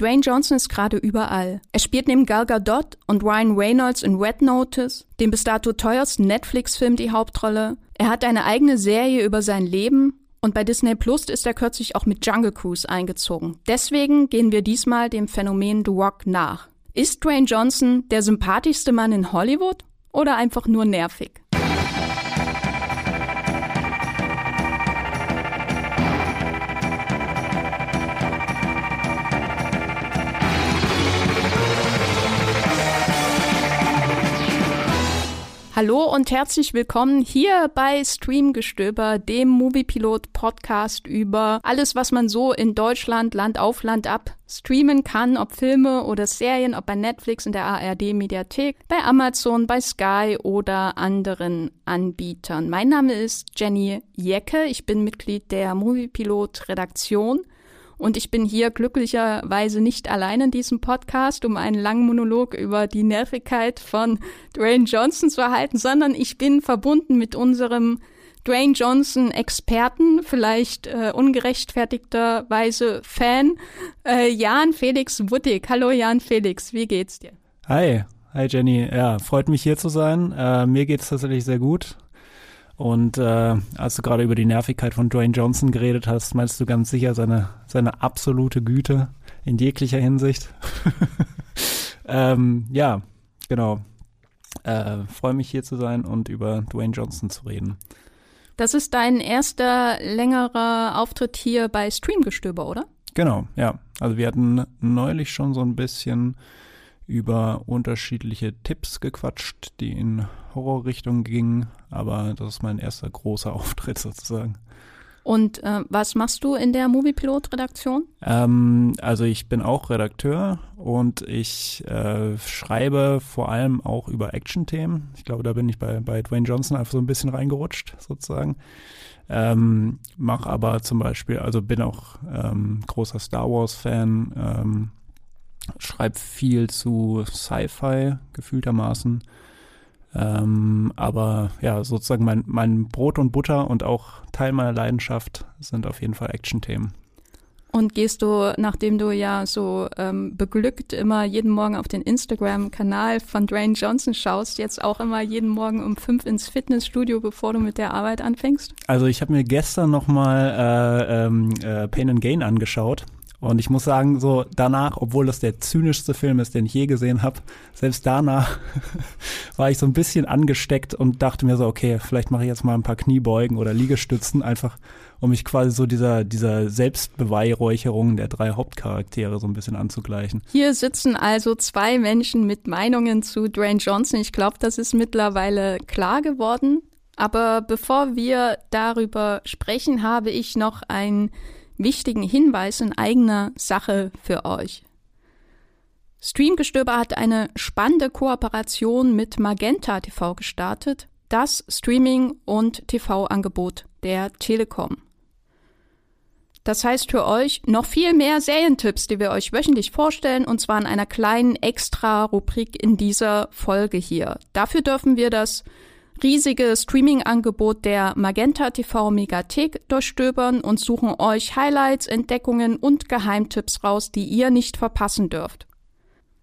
Dwayne Johnson ist gerade überall. Er spielt neben Gal Gadot und Ryan Reynolds in Red Notice, dem bis dato teuersten Netflix-Film, die Hauptrolle. Er hat eine eigene Serie über sein Leben und bei Disney Plus ist er kürzlich auch mit Jungle Cruise eingezogen. Deswegen gehen wir diesmal dem Phänomen The Rock nach. Ist Dwayne Johnson der sympathischste Mann in Hollywood oder einfach nur nervig? Hallo und herzlich willkommen hier bei Streamgestöber, dem Moviepilot Podcast über alles, was man so in Deutschland Land auf Land ab streamen kann, ob Filme oder Serien, ob bei Netflix in der ARD Mediathek, bei Amazon, bei Sky oder anderen Anbietern. Mein Name ist Jenny Jecke, ich bin Mitglied der Moviepilot Redaktion und ich bin hier glücklicherweise nicht allein in diesem Podcast, um einen langen Monolog über die Nervigkeit von Dwayne Johnson zu erhalten, sondern ich bin verbunden mit unserem Dwayne Johnson Experten, vielleicht äh, ungerechtfertigterweise Fan, äh, Jan Felix Wuttig. Hallo Jan Felix, wie geht's dir? Hi, hi Jenny. Ja, freut mich hier zu sein. Äh, mir geht's tatsächlich sehr gut. Und äh, als du gerade über die Nervigkeit von Dwayne Johnson geredet hast, meinst du ganz sicher seine, seine absolute Güte in jeglicher Hinsicht. ähm, ja, genau. Äh, Freue mich hier zu sein und über Dwayne Johnson zu reden. Das ist dein erster längerer Auftritt hier bei Streamgestöber, oder? Genau, ja. Also wir hatten neulich schon so ein bisschen über unterschiedliche Tipps gequatscht, die in Horrorrichtung gingen, aber das ist mein erster großer Auftritt sozusagen. Und äh, was machst du in der Moviepilot-Redaktion? Ähm, also ich bin auch Redakteur und ich äh, schreibe vor allem auch über Action-Themen. Ich glaube, da bin ich bei, bei Dwayne Johnson einfach so ein bisschen reingerutscht sozusagen. Ähm, mach aber zum Beispiel, also bin auch ähm, großer Star Wars-Fan, schreibe viel zu Sci-Fi gefühltermaßen. Ähm, aber ja, sozusagen mein, mein Brot und Butter und auch Teil meiner Leidenschaft sind auf jeden Fall Action-Themen. Und gehst du, nachdem du ja so ähm, beglückt immer jeden Morgen auf den Instagram-Kanal von Dwayne Johnson schaust, jetzt auch immer jeden Morgen um fünf ins Fitnessstudio, bevor du mit der Arbeit anfängst? Also ich habe mir gestern nochmal äh, ähm, äh, Pain and Gain angeschaut und ich muss sagen, so danach, obwohl das der zynischste Film ist, den ich je gesehen habe, selbst danach war ich so ein bisschen angesteckt und dachte mir so, okay, vielleicht mache ich jetzt mal ein paar Kniebeugen oder Liegestützen, einfach um mich quasi so dieser, dieser Selbstbeweihräucherung der drei Hauptcharaktere so ein bisschen anzugleichen. Hier sitzen also zwei Menschen mit Meinungen zu Dwayne Johnson. Ich glaube, das ist mittlerweile klar geworden. Aber bevor wir darüber sprechen, habe ich noch ein wichtigen Hinweis in eigener Sache für euch. Streamgestöber hat eine spannende Kooperation mit Magenta TV gestartet, das Streaming- und TV-Angebot der Telekom. Das heißt für euch noch viel mehr Serientipps, die wir euch wöchentlich vorstellen, und zwar in einer kleinen Extra-Rubrik in dieser Folge hier. Dafür dürfen wir das riesige Streaming-Angebot der Magenta TV Megathek durchstöbern und suchen euch Highlights, Entdeckungen und Geheimtipps raus, die ihr nicht verpassen dürft.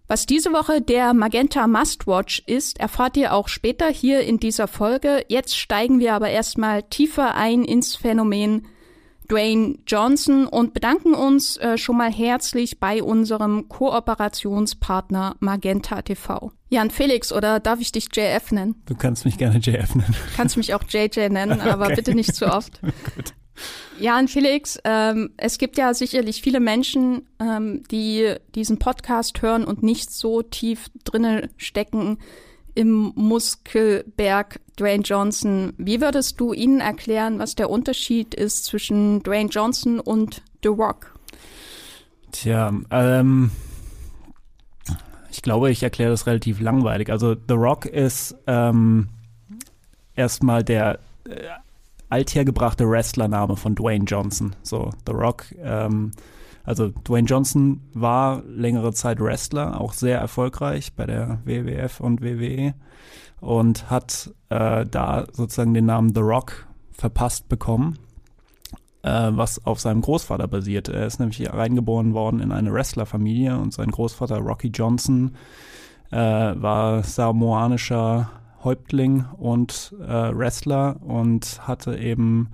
Was diese Woche der Magenta Must-Watch ist, erfahrt ihr auch später hier in dieser Folge. Jetzt steigen wir aber erstmal tiefer ein ins Phänomen Dwayne Johnson und bedanken uns äh, schon mal herzlich bei unserem Kooperationspartner Magenta TV. Jan Felix, oder darf ich dich JF nennen? Du kannst mich gerne JF nennen. Kannst mich auch JJ nennen, aber okay. bitte nicht zu oft. Gut. Jan Felix, ähm, es gibt ja sicherlich viele Menschen, ähm, die diesen Podcast hören und nicht so tief drinnen stecken im Muskelberg Dwayne Johnson. Wie würdest du ihnen erklären, was der Unterschied ist zwischen Dwayne Johnson und The Rock? Tja, ähm, ich glaube, ich erkläre das relativ langweilig. Also The Rock ist ähm, erstmal der äh, althergebrachte Wrestlername von Dwayne Johnson. So, The Rock ähm, also Dwayne Johnson war längere Zeit Wrestler, auch sehr erfolgreich bei der WWF und WWE und hat äh, da sozusagen den Namen The Rock verpasst bekommen. Äh, was auf seinem Großvater basiert. Er ist nämlich reingeboren worden in eine Wrestlerfamilie und sein Großvater Rocky Johnson äh, war samoanischer Häuptling und äh, Wrestler und hatte eben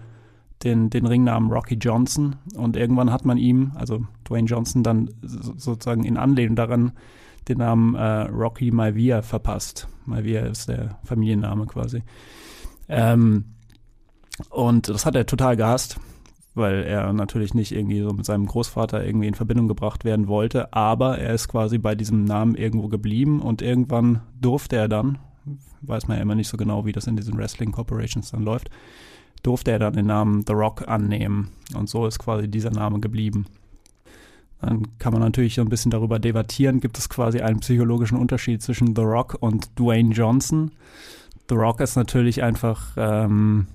den, den Ringnamen Rocky Johnson. Und irgendwann hat man ihm, also Dwayne Johnson, dann sozusagen in Anlehnung daran den Namen äh, Rocky Maivia verpasst. Maivia ist der Familienname quasi. Ähm, und das hat er total gehasst, weil er natürlich nicht irgendwie so mit seinem Großvater irgendwie in Verbindung gebracht werden wollte. Aber er ist quasi bei diesem Namen irgendwo geblieben und irgendwann durfte er dann, weiß man ja immer nicht so genau, wie das in diesen Wrestling Corporations dann läuft, durfte er dann den Namen The Rock annehmen. Und so ist quasi dieser Name geblieben. Dann kann man natürlich so ein bisschen darüber debattieren, gibt es quasi einen psychologischen Unterschied zwischen The Rock und Dwayne Johnson. The Rock ist natürlich einfach, ähm,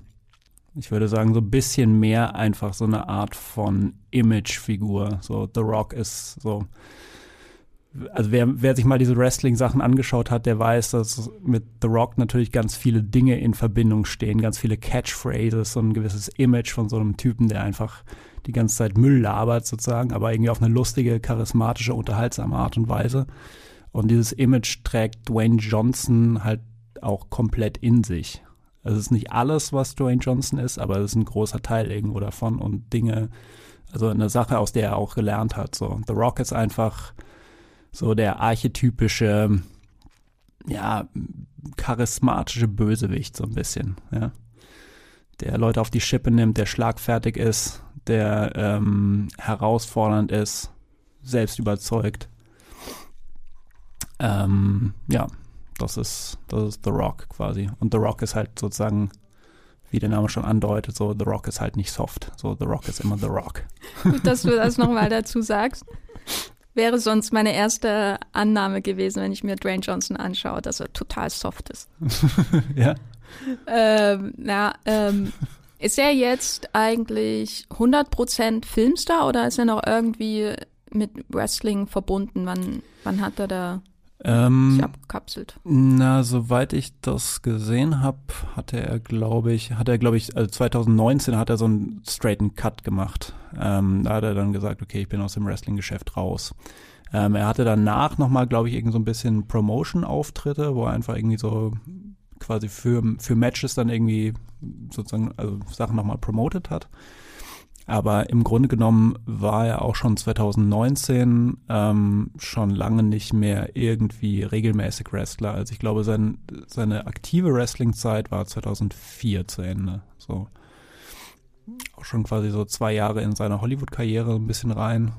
ich würde sagen, so ein bisschen mehr einfach so eine Art von Imagefigur. So The Rock ist so also wer, wer sich mal diese Wrestling-Sachen angeschaut hat, der weiß, dass mit The Rock natürlich ganz viele Dinge in Verbindung stehen, ganz viele Catchphrases, so ein gewisses Image von so einem Typen, der einfach die ganze Zeit Müll labert sozusagen, aber irgendwie auf eine lustige, charismatische, unterhaltsame Art und Weise. Und dieses Image trägt Dwayne Johnson halt auch komplett in sich. Also es ist nicht alles, was Dwayne Johnson ist, aber es ist ein großer Teil irgendwo davon und Dinge, also eine Sache, aus der er auch gelernt hat. So, The Rock ist einfach so der archetypische, ja, charismatische Bösewicht so ein bisschen, ja. Der Leute auf die Schippe nimmt, der schlagfertig ist, der ähm, herausfordernd ist, selbst überzeugt. Ähm, ja, das ist, das ist The Rock quasi. Und The Rock ist halt sozusagen, wie der Name schon andeutet, so The Rock ist halt nicht soft. So The Rock ist immer The Rock. Gut, dass du das nochmal dazu sagst. Wäre sonst meine erste Annahme gewesen, wenn ich mir Dwayne Johnson anschaue, dass er total soft ist. ja. Ähm, na, ähm, ist er jetzt eigentlich 100% Filmstar oder ist er noch irgendwie mit Wrestling verbunden? Wann, wann hat er da ähm, abgekapselt? Na, soweit ich das gesehen habe, hatte er, glaube ich, hat er, glaube ich, also 2019 hat er so einen straighten Cut gemacht. Ähm, da hat er dann gesagt, okay, ich bin aus dem Wrestling-Geschäft raus. Ähm, er hatte danach nochmal, glaube ich, irgendwie so ein bisschen Promotion-Auftritte, wo er einfach irgendwie so quasi für, für Matches dann irgendwie sozusagen also Sachen nochmal promotet hat. Aber im Grunde genommen war er auch schon 2019 ähm, schon lange nicht mehr irgendwie regelmäßig Wrestler. Also ich glaube, sein, seine aktive Wrestling-Zeit war 2004 zu Ende. So auch schon quasi so zwei Jahre in seiner Hollywood-Karriere ein bisschen rein,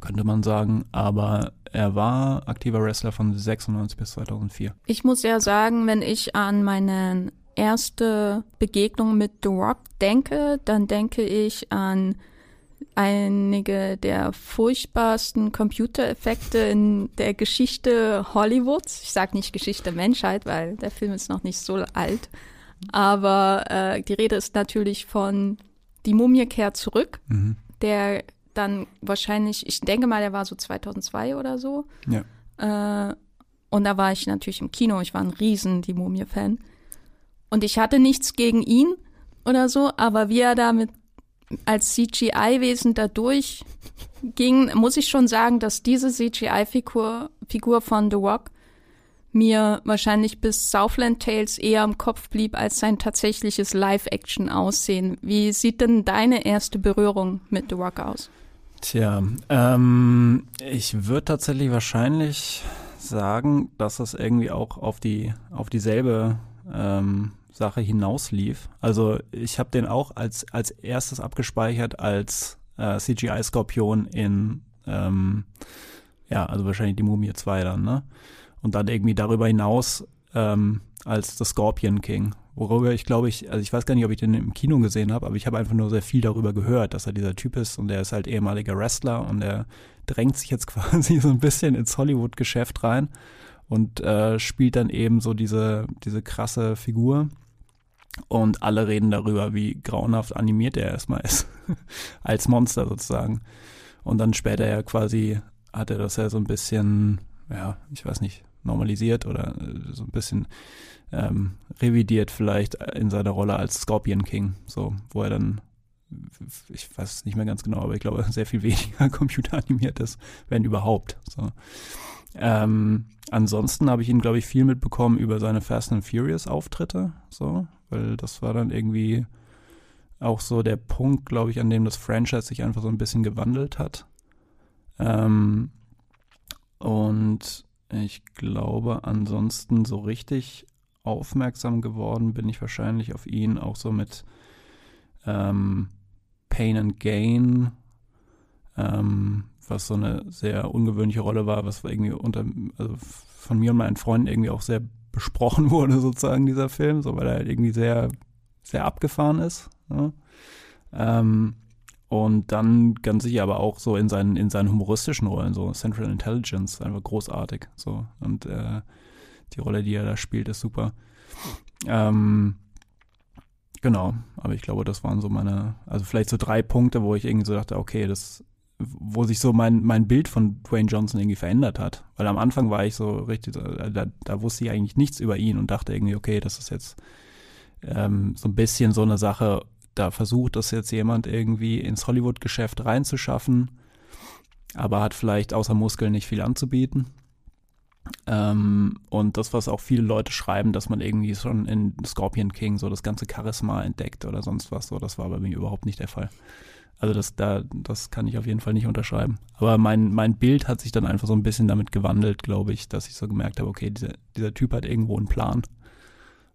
könnte man sagen. Aber er war aktiver Wrestler von 96 bis 2004. Ich muss ja sagen, wenn ich an meinen erste Begegnung mit The Rock denke, dann denke ich an einige der furchtbarsten Computereffekte in der Geschichte Hollywoods. Ich sage nicht Geschichte Menschheit, weil der Film ist noch nicht so alt. Aber äh, die Rede ist natürlich von Die Mumie kehrt zurück, mhm. der dann wahrscheinlich, ich denke mal, der war so 2002 oder so. Ja. Äh, und da war ich natürlich im Kino. Ich war ein riesen Die Mumie-Fan. Und ich hatte nichts gegen ihn oder so, aber wie er damit als CGI-Wesen da durchging, muss ich schon sagen, dass diese CGI-Figur Figur von The Rock mir wahrscheinlich bis Southland Tales eher im Kopf blieb als sein tatsächliches Live-Action-Aussehen. Wie sieht denn deine erste Berührung mit The Rock aus? Tja, ähm, ich würde tatsächlich wahrscheinlich sagen, dass das irgendwie auch auf die auf dieselbe ähm, Sache hinauslief. Also ich habe den auch als, als erstes abgespeichert als äh, CGI-Skorpion in, ähm, ja, also wahrscheinlich die Mumie 2 dann, ne? Und dann irgendwie darüber hinaus ähm, als The Scorpion King. Worüber ich glaube ich, also ich weiß gar nicht, ob ich den im Kino gesehen habe, aber ich habe einfach nur sehr viel darüber gehört, dass er dieser Typ ist und er ist halt ehemaliger Wrestler und er drängt sich jetzt quasi so ein bisschen ins Hollywood-Geschäft rein und äh, spielt dann eben so diese, diese krasse Figur. Und alle reden darüber, wie grauenhaft animiert er erstmal ist. Als Monster sozusagen. Und dann später ja quasi hat er das ja so ein bisschen, ja, ich weiß nicht, normalisiert oder äh, so ein bisschen ähm, revidiert vielleicht in seiner Rolle als Scorpion King, so, wo er dann ich weiß es nicht mehr ganz genau, aber ich glaube, sehr viel weniger computeranimiert ist, wenn überhaupt. So. Ähm, ansonsten habe ich ihn, glaube ich, viel mitbekommen über seine Fast and Furious Auftritte, so, weil das war dann irgendwie auch so der Punkt, glaube ich, an dem das Franchise sich einfach so ein bisschen gewandelt hat. Ähm, und ich glaube, ansonsten so richtig aufmerksam geworden bin ich wahrscheinlich auf ihn auch so mit ähm, Pain and Gain, ähm, was so eine sehr ungewöhnliche Rolle war, was irgendwie unter, also von mir und meinen Freunden irgendwie auch sehr besprochen wurde, sozusagen, dieser Film, so weil er halt irgendwie sehr, sehr abgefahren ist. Ja. Ähm, und dann ganz sicher aber auch so in seinen, in seinen humoristischen Rollen, so Central Intelligence, einfach großartig. So. Und äh, die Rolle, die er da spielt, ist super. Ähm, genau, aber ich glaube, das waren so meine, also vielleicht so drei Punkte, wo ich irgendwie so dachte, okay, das, wo sich so mein, mein Bild von Dwayne Johnson irgendwie verändert hat. Weil am Anfang war ich so richtig, da, da wusste ich eigentlich nichts über ihn und dachte irgendwie, okay, das ist jetzt ähm, so ein bisschen so eine Sache, da versucht das jetzt jemand irgendwie ins Hollywood-Geschäft reinzuschaffen, aber hat vielleicht außer Muskeln nicht viel anzubieten. Ähm, und das, was auch viele Leute schreiben, dass man irgendwie schon in Scorpion King so das ganze Charisma entdeckt oder sonst was, so, das war bei mir überhaupt nicht der Fall. Also das, da, das kann ich auf jeden Fall nicht unterschreiben. Aber mein, mein Bild hat sich dann einfach so ein bisschen damit gewandelt, glaube ich, dass ich so gemerkt habe, okay, dieser, dieser Typ hat irgendwo einen Plan.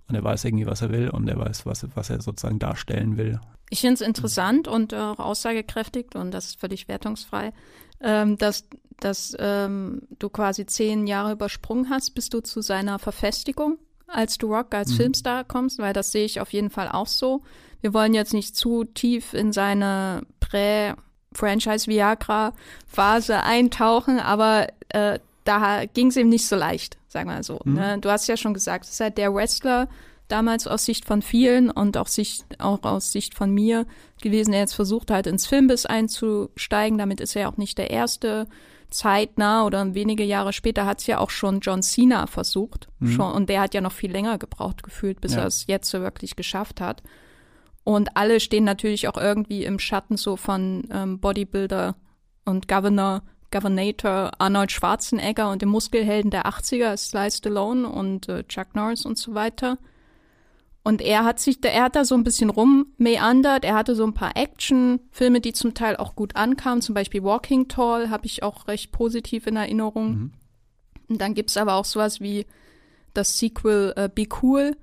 Und er weiß irgendwie, was er will und er weiß, was, was er sozusagen darstellen will. Ich finde es interessant und auch aussagekräftig und das ist völlig wertungsfrei, ähm, dass, dass ähm, du quasi zehn Jahre übersprungen hast, bis du zu seiner Verfestigung als du Rock, als mhm. Filmstar kommst, weil das sehe ich auf jeden Fall auch so. Wir wollen jetzt nicht zu tief in seine Prä-Franchise-Viagra-Phase eintauchen, aber äh, da ging es ihm nicht so leicht, sagen wir so. Mhm. Ne? Du hast ja schon gesagt, es ist halt der Wrestler, damals aus Sicht von vielen und auch, Sicht, auch aus Sicht von mir gewesen, der jetzt versucht halt ins Filmbiss einzusteigen. Damit ist er ja auch nicht der erste. Zeitnah oder wenige Jahre später hat es ja auch schon John Cena versucht. Mhm. Schon, und der hat ja noch viel länger gebraucht gefühlt, bis ja. er es jetzt so wirklich geschafft hat. Und alle stehen natürlich auch irgendwie im Schatten so von ähm, Bodybuilder und Governor, Governator Arnold Schwarzenegger und dem Muskelhelden der 80er, Sly Stallone und äh, Chuck Norris und so weiter. Und er hat sich, er hat da so ein bisschen rummeandert. Er hatte so ein paar Action-Filme, die zum Teil auch gut ankamen. Zum Beispiel Walking Tall habe ich auch recht positiv in Erinnerung. Mhm. Und dann gibt's aber auch sowas wie das Sequel äh, Be Cool.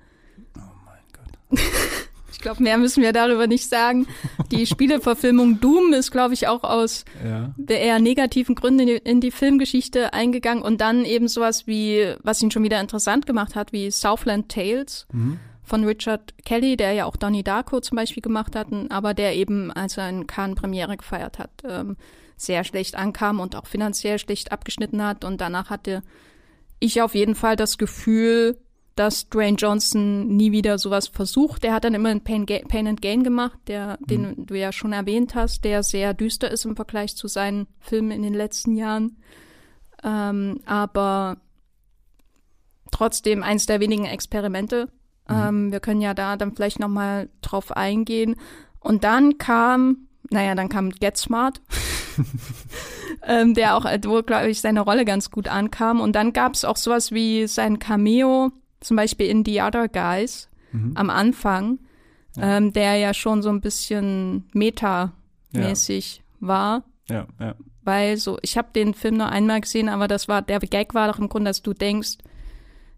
Oh mein Gott. ich glaube, mehr müssen wir darüber nicht sagen. Die Spieleverfilmung Doom ist, glaube ich, auch aus ja. der eher negativen Gründen in die, in die Filmgeschichte eingegangen. Und dann eben sowas wie, was ihn schon wieder interessant gemacht hat, wie Southland Tales. Mhm von Richard Kelly, der ja auch Donnie Darko zum Beispiel gemacht hat, aber der eben, als er in Cannes Premiere gefeiert hat, ähm, sehr schlecht ankam und auch finanziell schlecht abgeschnitten hat. Und danach hatte ich auf jeden Fall das Gefühl, dass Dwayne Johnson nie wieder sowas versucht. Der hat dann immer einen Pain, Pain and Gain gemacht, der, mhm. den du ja schon erwähnt hast, der sehr düster ist im Vergleich zu seinen Filmen in den letzten Jahren. Ähm, aber trotzdem eins der wenigen Experimente, Mhm. Ähm, wir können ja da dann vielleicht nochmal drauf eingehen. Und dann kam, naja, dann kam Get Smart, ähm, der auch, wo, glaube ich, seine Rolle ganz gut ankam. Und dann gab es auch sowas wie sein Cameo, zum Beispiel in The Other Guys mhm. am Anfang, ja. Ähm, der ja schon so ein bisschen meta-mäßig ja. war. Ja, ja. Weil so, ich habe den Film nur einmal gesehen, aber das war, der Gag war doch im Grunde, dass du denkst,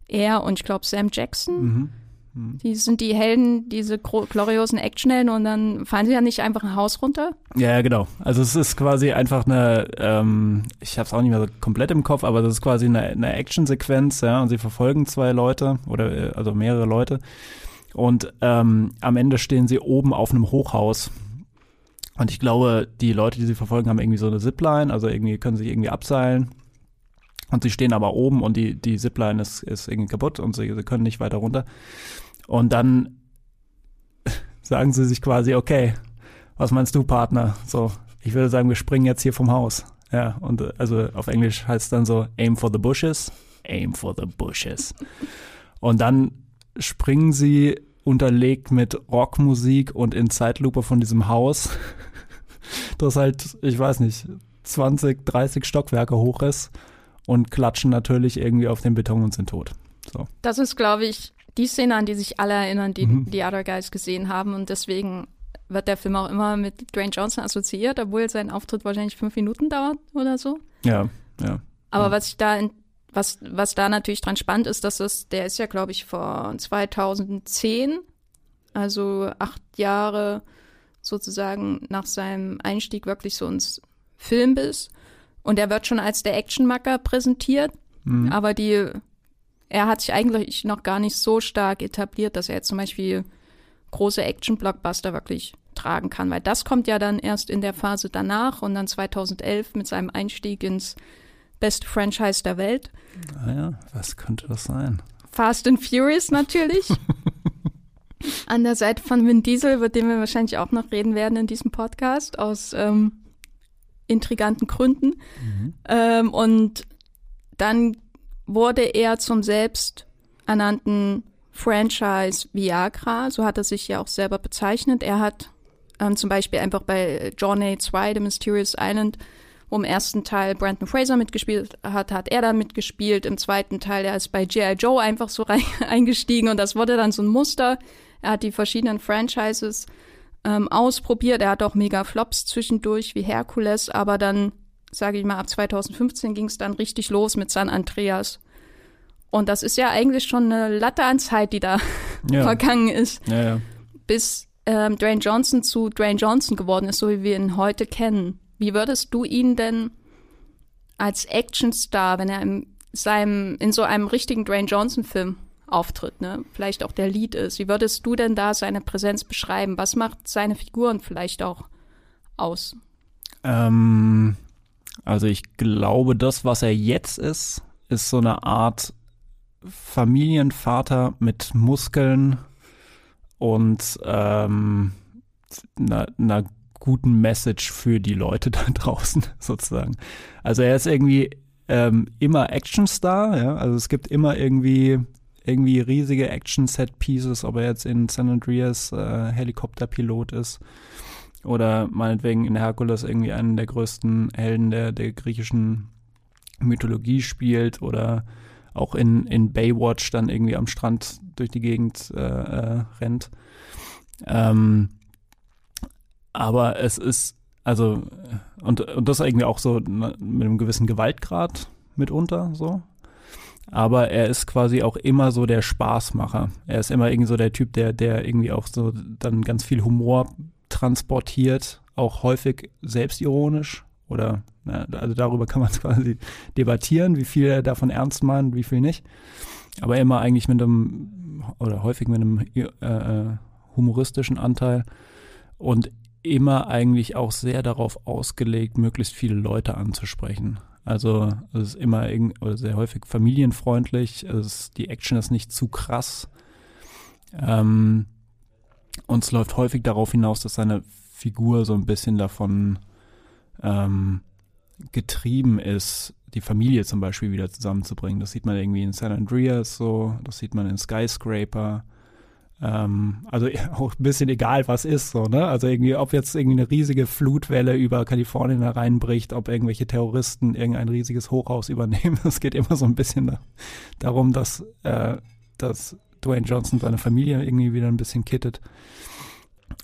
er und ich glaube Sam Jackson mhm hm. Die sind die Helden, diese gloriosen Actionhelden und dann fallen sie ja nicht einfach ein Haus runter. Ja, genau. Also es ist quasi einfach eine, ähm, ich habe es auch nicht mehr so komplett im Kopf, aber das ist quasi eine, eine Actionsequenz, ja, und sie verfolgen zwei Leute oder äh, also mehrere Leute und ähm, am Ende stehen sie oben auf einem Hochhaus. Und ich glaube, die Leute, die sie verfolgen, haben irgendwie so eine Zipline, also irgendwie können sich irgendwie abseilen. Und sie stehen aber oben und die, die Zipline ist, ist irgendwie kaputt und sie, sie können nicht weiter runter. Und dann sagen sie sich quasi, okay, was meinst du, Partner? So, ich würde sagen, wir springen jetzt hier vom Haus. Ja, und äh, also auf Englisch heißt es dann so, aim for the bushes, aim for the bushes. Und dann springen sie unterlegt mit Rockmusik und in Zeitlupe von diesem Haus, das halt, ich weiß nicht, 20, 30 Stockwerke hoch ist und klatschen natürlich irgendwie auf den Beton und sind tot. So. Das ist, glaube ich, die Szene, an die sich alle erinnern, die mhm. die Other Guys gesehen haben. Und deswegen wird der Film auch immer mit Dwayne Johnson assoziiert, obwohl sein Auftritt wahrscheinlich fünf Minuten dauert oder so. Ja, ja. Aber ja. was ich da in, was, was da natürlich dran spannend ist, dass es, der ist ja, glaube ich, vor 2010, also acht Jahre sozusagen nach seinem Einstieg wirklich so ins Filmbiss. Und er wird schon als der Actionmacker präsentiert, mhm. aber die, er hat sich eigentlich noch gar nicht so stark etabliert, dass er jetzt zum Beispiel große Action-Blockbuster wirklich tragen kann, weil das kommt ja dann erst in der Phase danach und dann 2011 mit seinem Einstieg ins beste Franchise der Welt. Naja, ah was könnte das sein? Fast and Furious natürlich. An der Seite von Vin Diesel, über den wir wahrscheinlich auch noch reden werden in diesem Podcast, aus ähm, intriganten Gründen. Mhm. Ähm, und dann wurde er zum selbsternannten Franchise Viagra, so hat er sich ja auch selber bezeichnet. Er hat ähm, zum Beispiel einfach bei John A. 2, The Mysterious Island, wo im ersten Teil Brandon Fraser mitgespielt hat, hat er da mitgespielt. Im zweiten Teil, er ist bei G.I. Joe einfach so rein, eingestiegen und das wurde dann so ein Muster. Er hat die verschiedenen Franchises ähm, ausprobiert. Er hat auch mega Flops zwischendurch wie Hercules, aber dann, sage ich mal, ab 2015 ging es dann richtig los mit San Andreas. Und das ist ja eigentlich schon eine Latte an Zeit, die da ja. vergangen ist, ja, ja. bis ähm, Dwayne Johnson zu Dwayne Johnson geworden ist, so wie wir ihn heute kennen. Wie würdest du ihn denn als Actionstar, wenn er in, seinem, in so einem richtigen Dwayne Johnson-Film auftritt, ne? vielleicht auch der Lead ist. Wie würdest du denn da seine Präsenz beschreiben? Was macht seine Figuren vielleicht auch aus? Ähm, also ich glaube, das, was er jetzt ist, ist so eine Art Familienvater mit Muskeln und ähm, einer, einer guten Message für die Leute da draußen sozusagen. Also er ist irgendwie ähm, immer Actionstar, ja, also es gibt immer irgendwie irgendwie riesige Action-Set-Pieces, ob er jetzt in San Andreas äh, Helikopterpilot ist oder meinetwegen in Herkules irgendwie einen der größten Helden der, der griechischen Mythologie spielt oder auch in, in Baywatch dann irgendwie am Strand durch die Gegend äh, äh, rennt. Ähm, aber es ist, also, und, und das irgendwie auch so mit einem gewissen Gewaltgrad mitunter so. Aber er ist quasi auch immer so der Spaßmacher. Er ist immer irgendwie so der Typ, der, der irgendwie auch so dann ganz viel Humor transportiert, auch häufig selbstironisch oder na, also darüber kann man quasi debattieren, wie viel er davon ernst meint, wie viel nicht. Aber immer eigentlich mit einem oder häufig mit einem äh, äh, humoristischen Anteil und immer eigentlich auch sehr darauf ausgelegt, möglichst viele Leute anzusprechen. Also es ist immer oder sehr häufig familienfreundlich, es, die Action ist nicht zu krass. Ähm, und es läuft häufig darauf hinaus, dass seine Figur so ein bisschen davon ähm, getrieben ist, die Familie zum Beispiel wieder zusammenzubringen. Das sieht man irgendwie in San Andreas so, das sieht man in Skyscraper. Ähm, also auch ein bisschen egal, was ist so, ne? Also irgendwie, ob jetzt irgendwie eine riesige Flutwelle über Kalifornien hereinbricht, ob irgendwelche Terroristen irgendein riesiges Hochhaus übernehmen. Es geht immer so ein bisschen da, darum, dass, äh, dass Dwayne Johnson seine Familie irgendwie wieder ein bisschen kittet.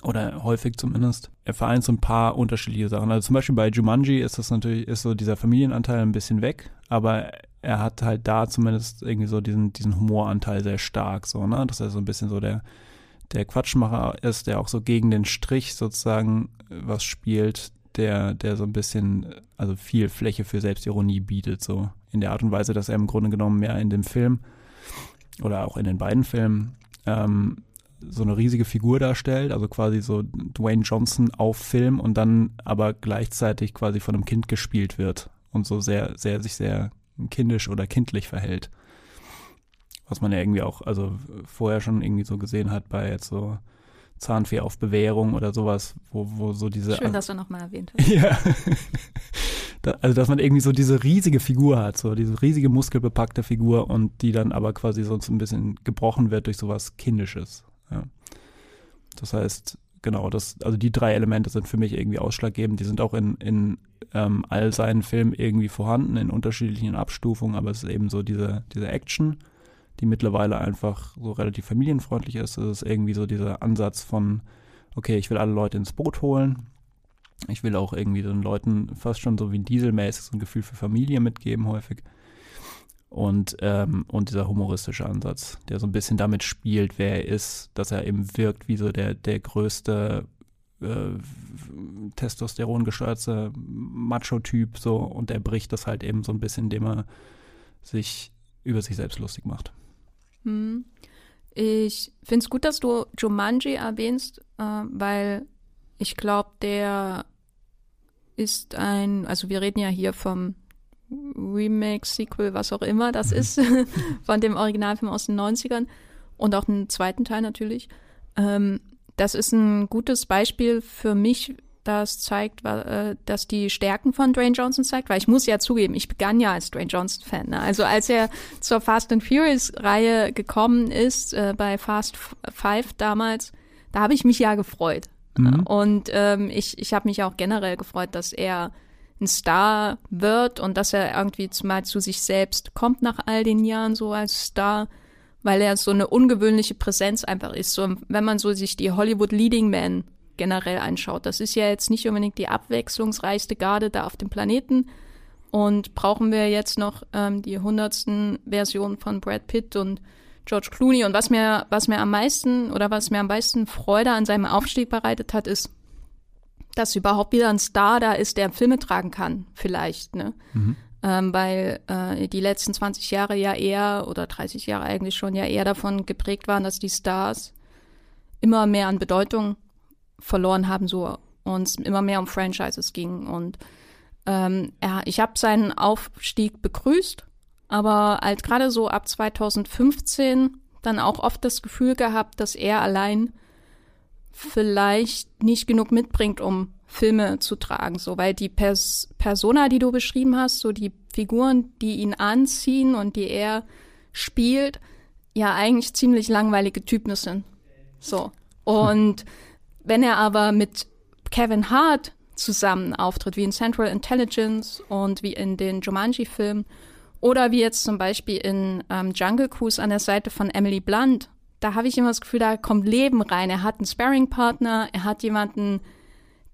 Oder häufig zumindest. Er vereint so ein paar unterschiedliche Sachen. Also zum Beispiel bei Jumanji ist das natürlich, ist so dieser Familienanteil ein bisschen weg, aber er hat halt da zumindest irgendwie so diesen, diesen Humoranteil sehr stark, so, ne? Dass er so ein bisschen so der, der Quatschmacher ist, der auch so gegen den Strich sozusagen was spielt, der, der so ein bisschen, also viel Fläche für Selbstironie bietet, so in der Art und Weise, dass er im Grunde genommen mehr in dem Film oder auch in den beiden Filmen ähm, so eine riesige Figur darstellt, also quasi so Dwayne Johnson auf Film und dann aber gleichzeitig quasi von einem Kind gespielt wird und so sehr, sehr, sich sehr kindisch oder kindlich verhält. Was man ja irgendwie auch, also vorher schon irgendwie so gesehen hat bei jetzt so Zahnfee auf Bewährung oder sowas, wo, wo so diese. Schön, dass du nochmal erwähnt hast. Ja. also, dass man irgendwie so diese riesige Figur hat, so diese riesige muskelbepackte Figur und die dann aber quasi sonst ein bisschen gebrochen wird durch sowas Kindisches. Ja. Das heißt, genau, das, also die drei Elemente sind für mich irgendwie ausschlaggebend. Die sind auch in, in ähm, all seinen Filmen irgendwie vorhanden, in unterschiedlichen Abstufungen, aber es ist eben so diese, diese Action, die mittlerweile einfach so relativ familienfreundlich ist. Es ist irgendwie so dieser Ansatz von, okay, ich will alle Leute ins Boot holen. Ich will auch irgendwie den Leuten fast schon so wie dieselmäßig so ein Gefühl für Familie mitgeben, häufig. Und, ähm, und dieser humoristische Ansatz, der so ein bisschen damit spielt, wer er ist, dass er eben wirkt wie so der, der größte äh, Testosteron gesteuerte Macho-Typ so und er bricht das halt eben so ein bisschen, indem er sich über sich selbst lustig macht. Hm. Ich finde es gut, dass du Jumanji erwähnst, äh, weil ich glaube, der ist ein, also wir reden ja hier vom Remake, Sequel, was auch immer das mhm. ist, von dem Originalfilm aus den 90ern und auch einen zweiten Teil natürlich. Ähm, das ist ein gutes Beispiel für mich, das zeigt, äh, dass die Stärken von Dwayne Johnson zeigt, weil ich muss ja zugeben, ich begann ja als Dwayne Johnson Fan. Ne? Also als er zur Fast and Furious Reihe gekommen ist äh, bei Fast Five damals, da habe ich mich ja gefreut. Mhm. Und ähm, ich, ich habe mich auch generell gefreut, dass er ein Star wird und dass er irgendwie mal zu sich selbst kommt nach all den Jahren so als Star, weil er so eine ungewöhnliche Präsenz einfach ist. So, wenn man so sich die Hollywood Leading Men generell anschaut, das ist ja jetzt nicht unbedingt die abwechslungsreichste Garde da auf dem Planeten. Und brauchen wir jetzt noch ähm, die hundertsten Version von Brad Pitt und George Clooney. Und was mir, was mir am meisten oder was mir am meisten Freude an seinem Aufstieg bereitet hat, ist, dass überhaupt wieder ein Star da ist, der Filme tragen kann, vielleicht, ne? Mhm. Ähm, weil äh, die letzten 20 Jahre ja eher oder 30 Jahre eigentlich schon ja eher davon geprägt waren, dass die Stars immer mehr an Bedeutung verloren haben, so und es immer mehr um Franchises ging. Und ähm, ja, ich habe seinen Aufstieg begrüßt, aber halt gerade so ab 2015 dann auch oft das Gefühl gehabt, dass er allein vielleicht nicht genug mitbringt, um Filme zu tragen, so weil die Pers Persona, die du beschrieben hast, so die Figuren, die ihn anziehen und die er spielt, ja eigentlich ziemlich langweilige Typen sind. So. Und wenn er aber mit Kevin Hart zusammen auftritt, wie in Central Intelligence und wie in den Jumanji-Filmen, oder wie jetzt zum Beispiel in ähm, Jungle Cruise an der Seite von Emily Blunt, da habe ich immer das Gefühl, da kommt Leben rein. Er hat einen Sparring-Partner, er hat jemanden,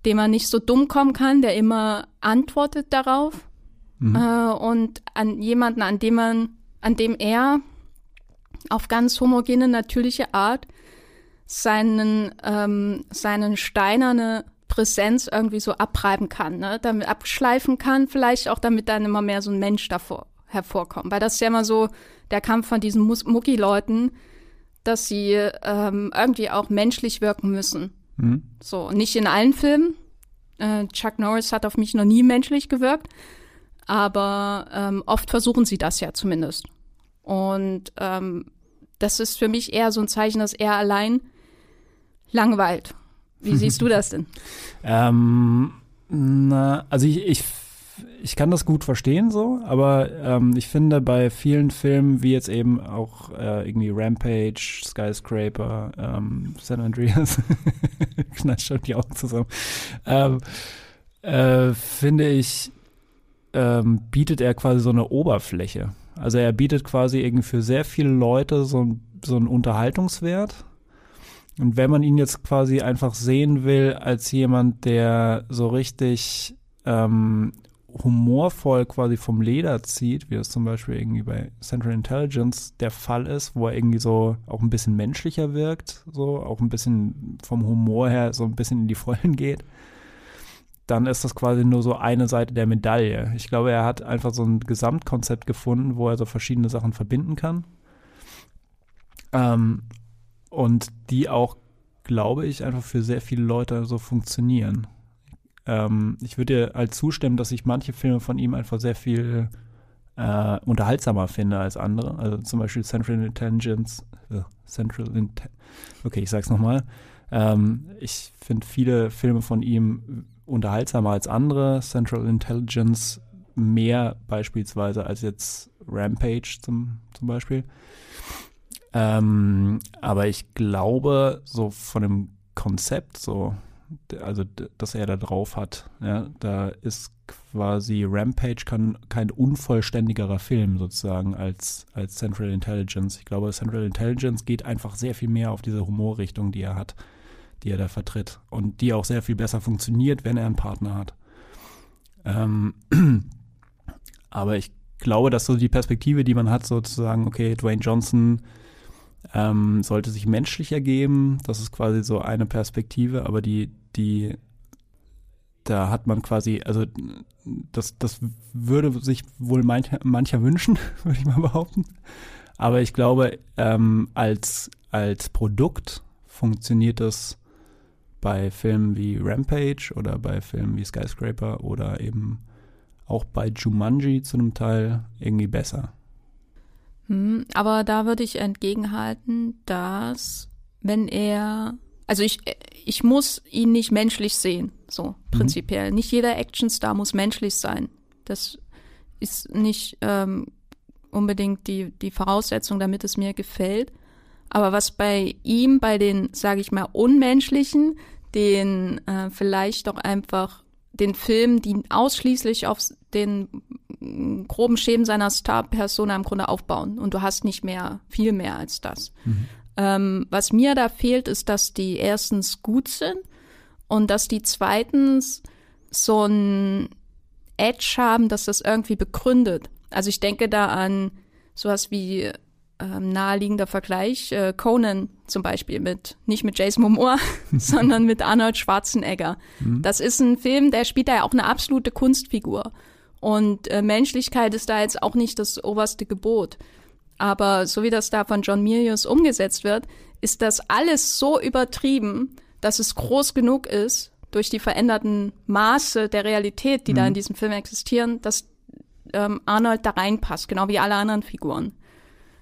dem er nicht so dumm kommen kann, der immer antwortet darauf. Mhm. Äh, und an jemanden, an dem man, an dem er auf ganz homogene, natürliche Art seinen, ähm, seinen steinerne Präsenz irgendwie so abreiben kann, ne? damit abschleifen kann, vielleicht auch damit dann immer mehr so ein Mensch davor hervorkommt. Weil das ist ja immer so der Kampf von diesen Mucki-Leuten, dass sie ähm, irgendwie auch menschlich wirken müssen. Mhm. So, nicht in allen Filmen. Äh, Chuck Norris hat auf mich noch nie menschlich gewirkt, aber ähm, oft versuchen sie das ja zumindest. Und ähm, das ist für mich eher so ein Zeichen, dass er allein langweilt. Wie siehst du das denn? ähm, na, also ich, ich ich kann das gut verstehen so, aber ähm, ich finde bei vielen Filmen, wie jetzt eben auch äh, irgendwie Rampage, Skyscraper, ähm, San Andreas, knallt schon die Augen zusammen, ähm, äh, finde ich, ähm, bietet er quasi so eine Oberfläche. Also er bietet quasi irgendwie für sehr viele Leute so, so einen Unterhaltungswert. Und wenn man ihn jetzt quasi einfach sehen will als jemand, der so richtig ähm, humorvoll quasi vom Leder zieht, wie es zum Beispiel irgendwie bei Central Intelligence der Fall ist, wo er irgendwie so auch ein bisschen menschlicher wirkt, so auch ein bisschen vom Humor her so ein bisschen in die Vollen geht, dann ist das quasi nur so eine Seite der Medaille. Ich glaube, er hat einfach so ein Gesamtkonzept gefunden, wo er so verschiedene Sachen verbinden kann. Ähm, und die auch, glaube ich, einfach für sehr viele Leute so funktionieren. Ähm, ich würde dir halt zustimmen, dass ich manche Filme von ihm einfach sehr viel äh, unterhaltsamer finde als andere. Also zum Beispiel Central Intelligence, äh, Central Inte okay, ich sag's nochmal. Ähm, ich finde viele Filme von ihm unterhaltsamer als andere. Central Intelligence mehr beispielsweise als jetzt Rampage zum, zum Beispiel. Ähm, aber ich glaube, so von dem Konzept, so, also dass er da drauf hat, ja, da ist quasi Rampage kann, kein unvollständigerer Film sozusagen als, als Central Intelligence. Ich glaube, Central Intelligence geht einfach sehr viel mehr auf diese Humorrichtung, die er hat, die er da vertritt und die auch sehr viel besser funktioniert, wenn er einen Partner hat. Ähm, aber ich glaube, dass so die Perspektive, die man hat, sozusagen, okay, Dwayne Johnson ähm, sollte sich menschlich ergeben. Das ist quasi so eine Perspektive, aber die, die, da hat man quasi, also das, das würde sich wohl mancher, mancher wünschen, würde ich mal behaupten. Aber ich glaube, ähm, als, als Produkt funktioniert das bei Filmen wie Rampage oder bei Filmen wie Skyscraper oder eben auch bei Jumanji zu einem Teil irgendwie besser. Hm, aber da würde ich entgegenhalten, dass wenn er, also ich, ich muss ihn nicht menschlich sehen, so mhm. prinzipiell. Nicht jeder Actionstar muss menschlich sein. Das ist nicht ähm, unbedingt die, die Voraussetzung, damit es mir gefällt. Aber was bei ihm, bei den, sage ich mal, unmenschlichen, den äh, vielleicht doch einfach den Film, die ausschließlich auf den groben Schemen seiner Star-Persona im Grunde aufbauen. Und du hast nicht mehr, viel mehr als das. Mhm. Ähm, was mir da fehlt, ist, dass die erstens gut sind und dass die zweitens so ein Edge haben, dass das irgendwie begründet. Also ich denke da an sowas wie ähm, naheliegender Vergleich, äh, Conan zum Beispiel mit, nicht mit Jason Momoa, sondern mit Arnold Schwarzenegger. Mhm. Das ist ein Film, der spielt da ja auch eine absolute Kunstfigur. Und äh, Menschlichkeit ist da jetzt auch nicht das oberste Gebot. Aber so wie das da von John Milius umgesetzt wird, ist das alles so übertrieben, dass es groß genug ist, durch die veränderten Maße der Realität, die mhm. da in diesem Film existieren, dass ähm, Arnold da reinpasst, genau wie alle anderen Figuren.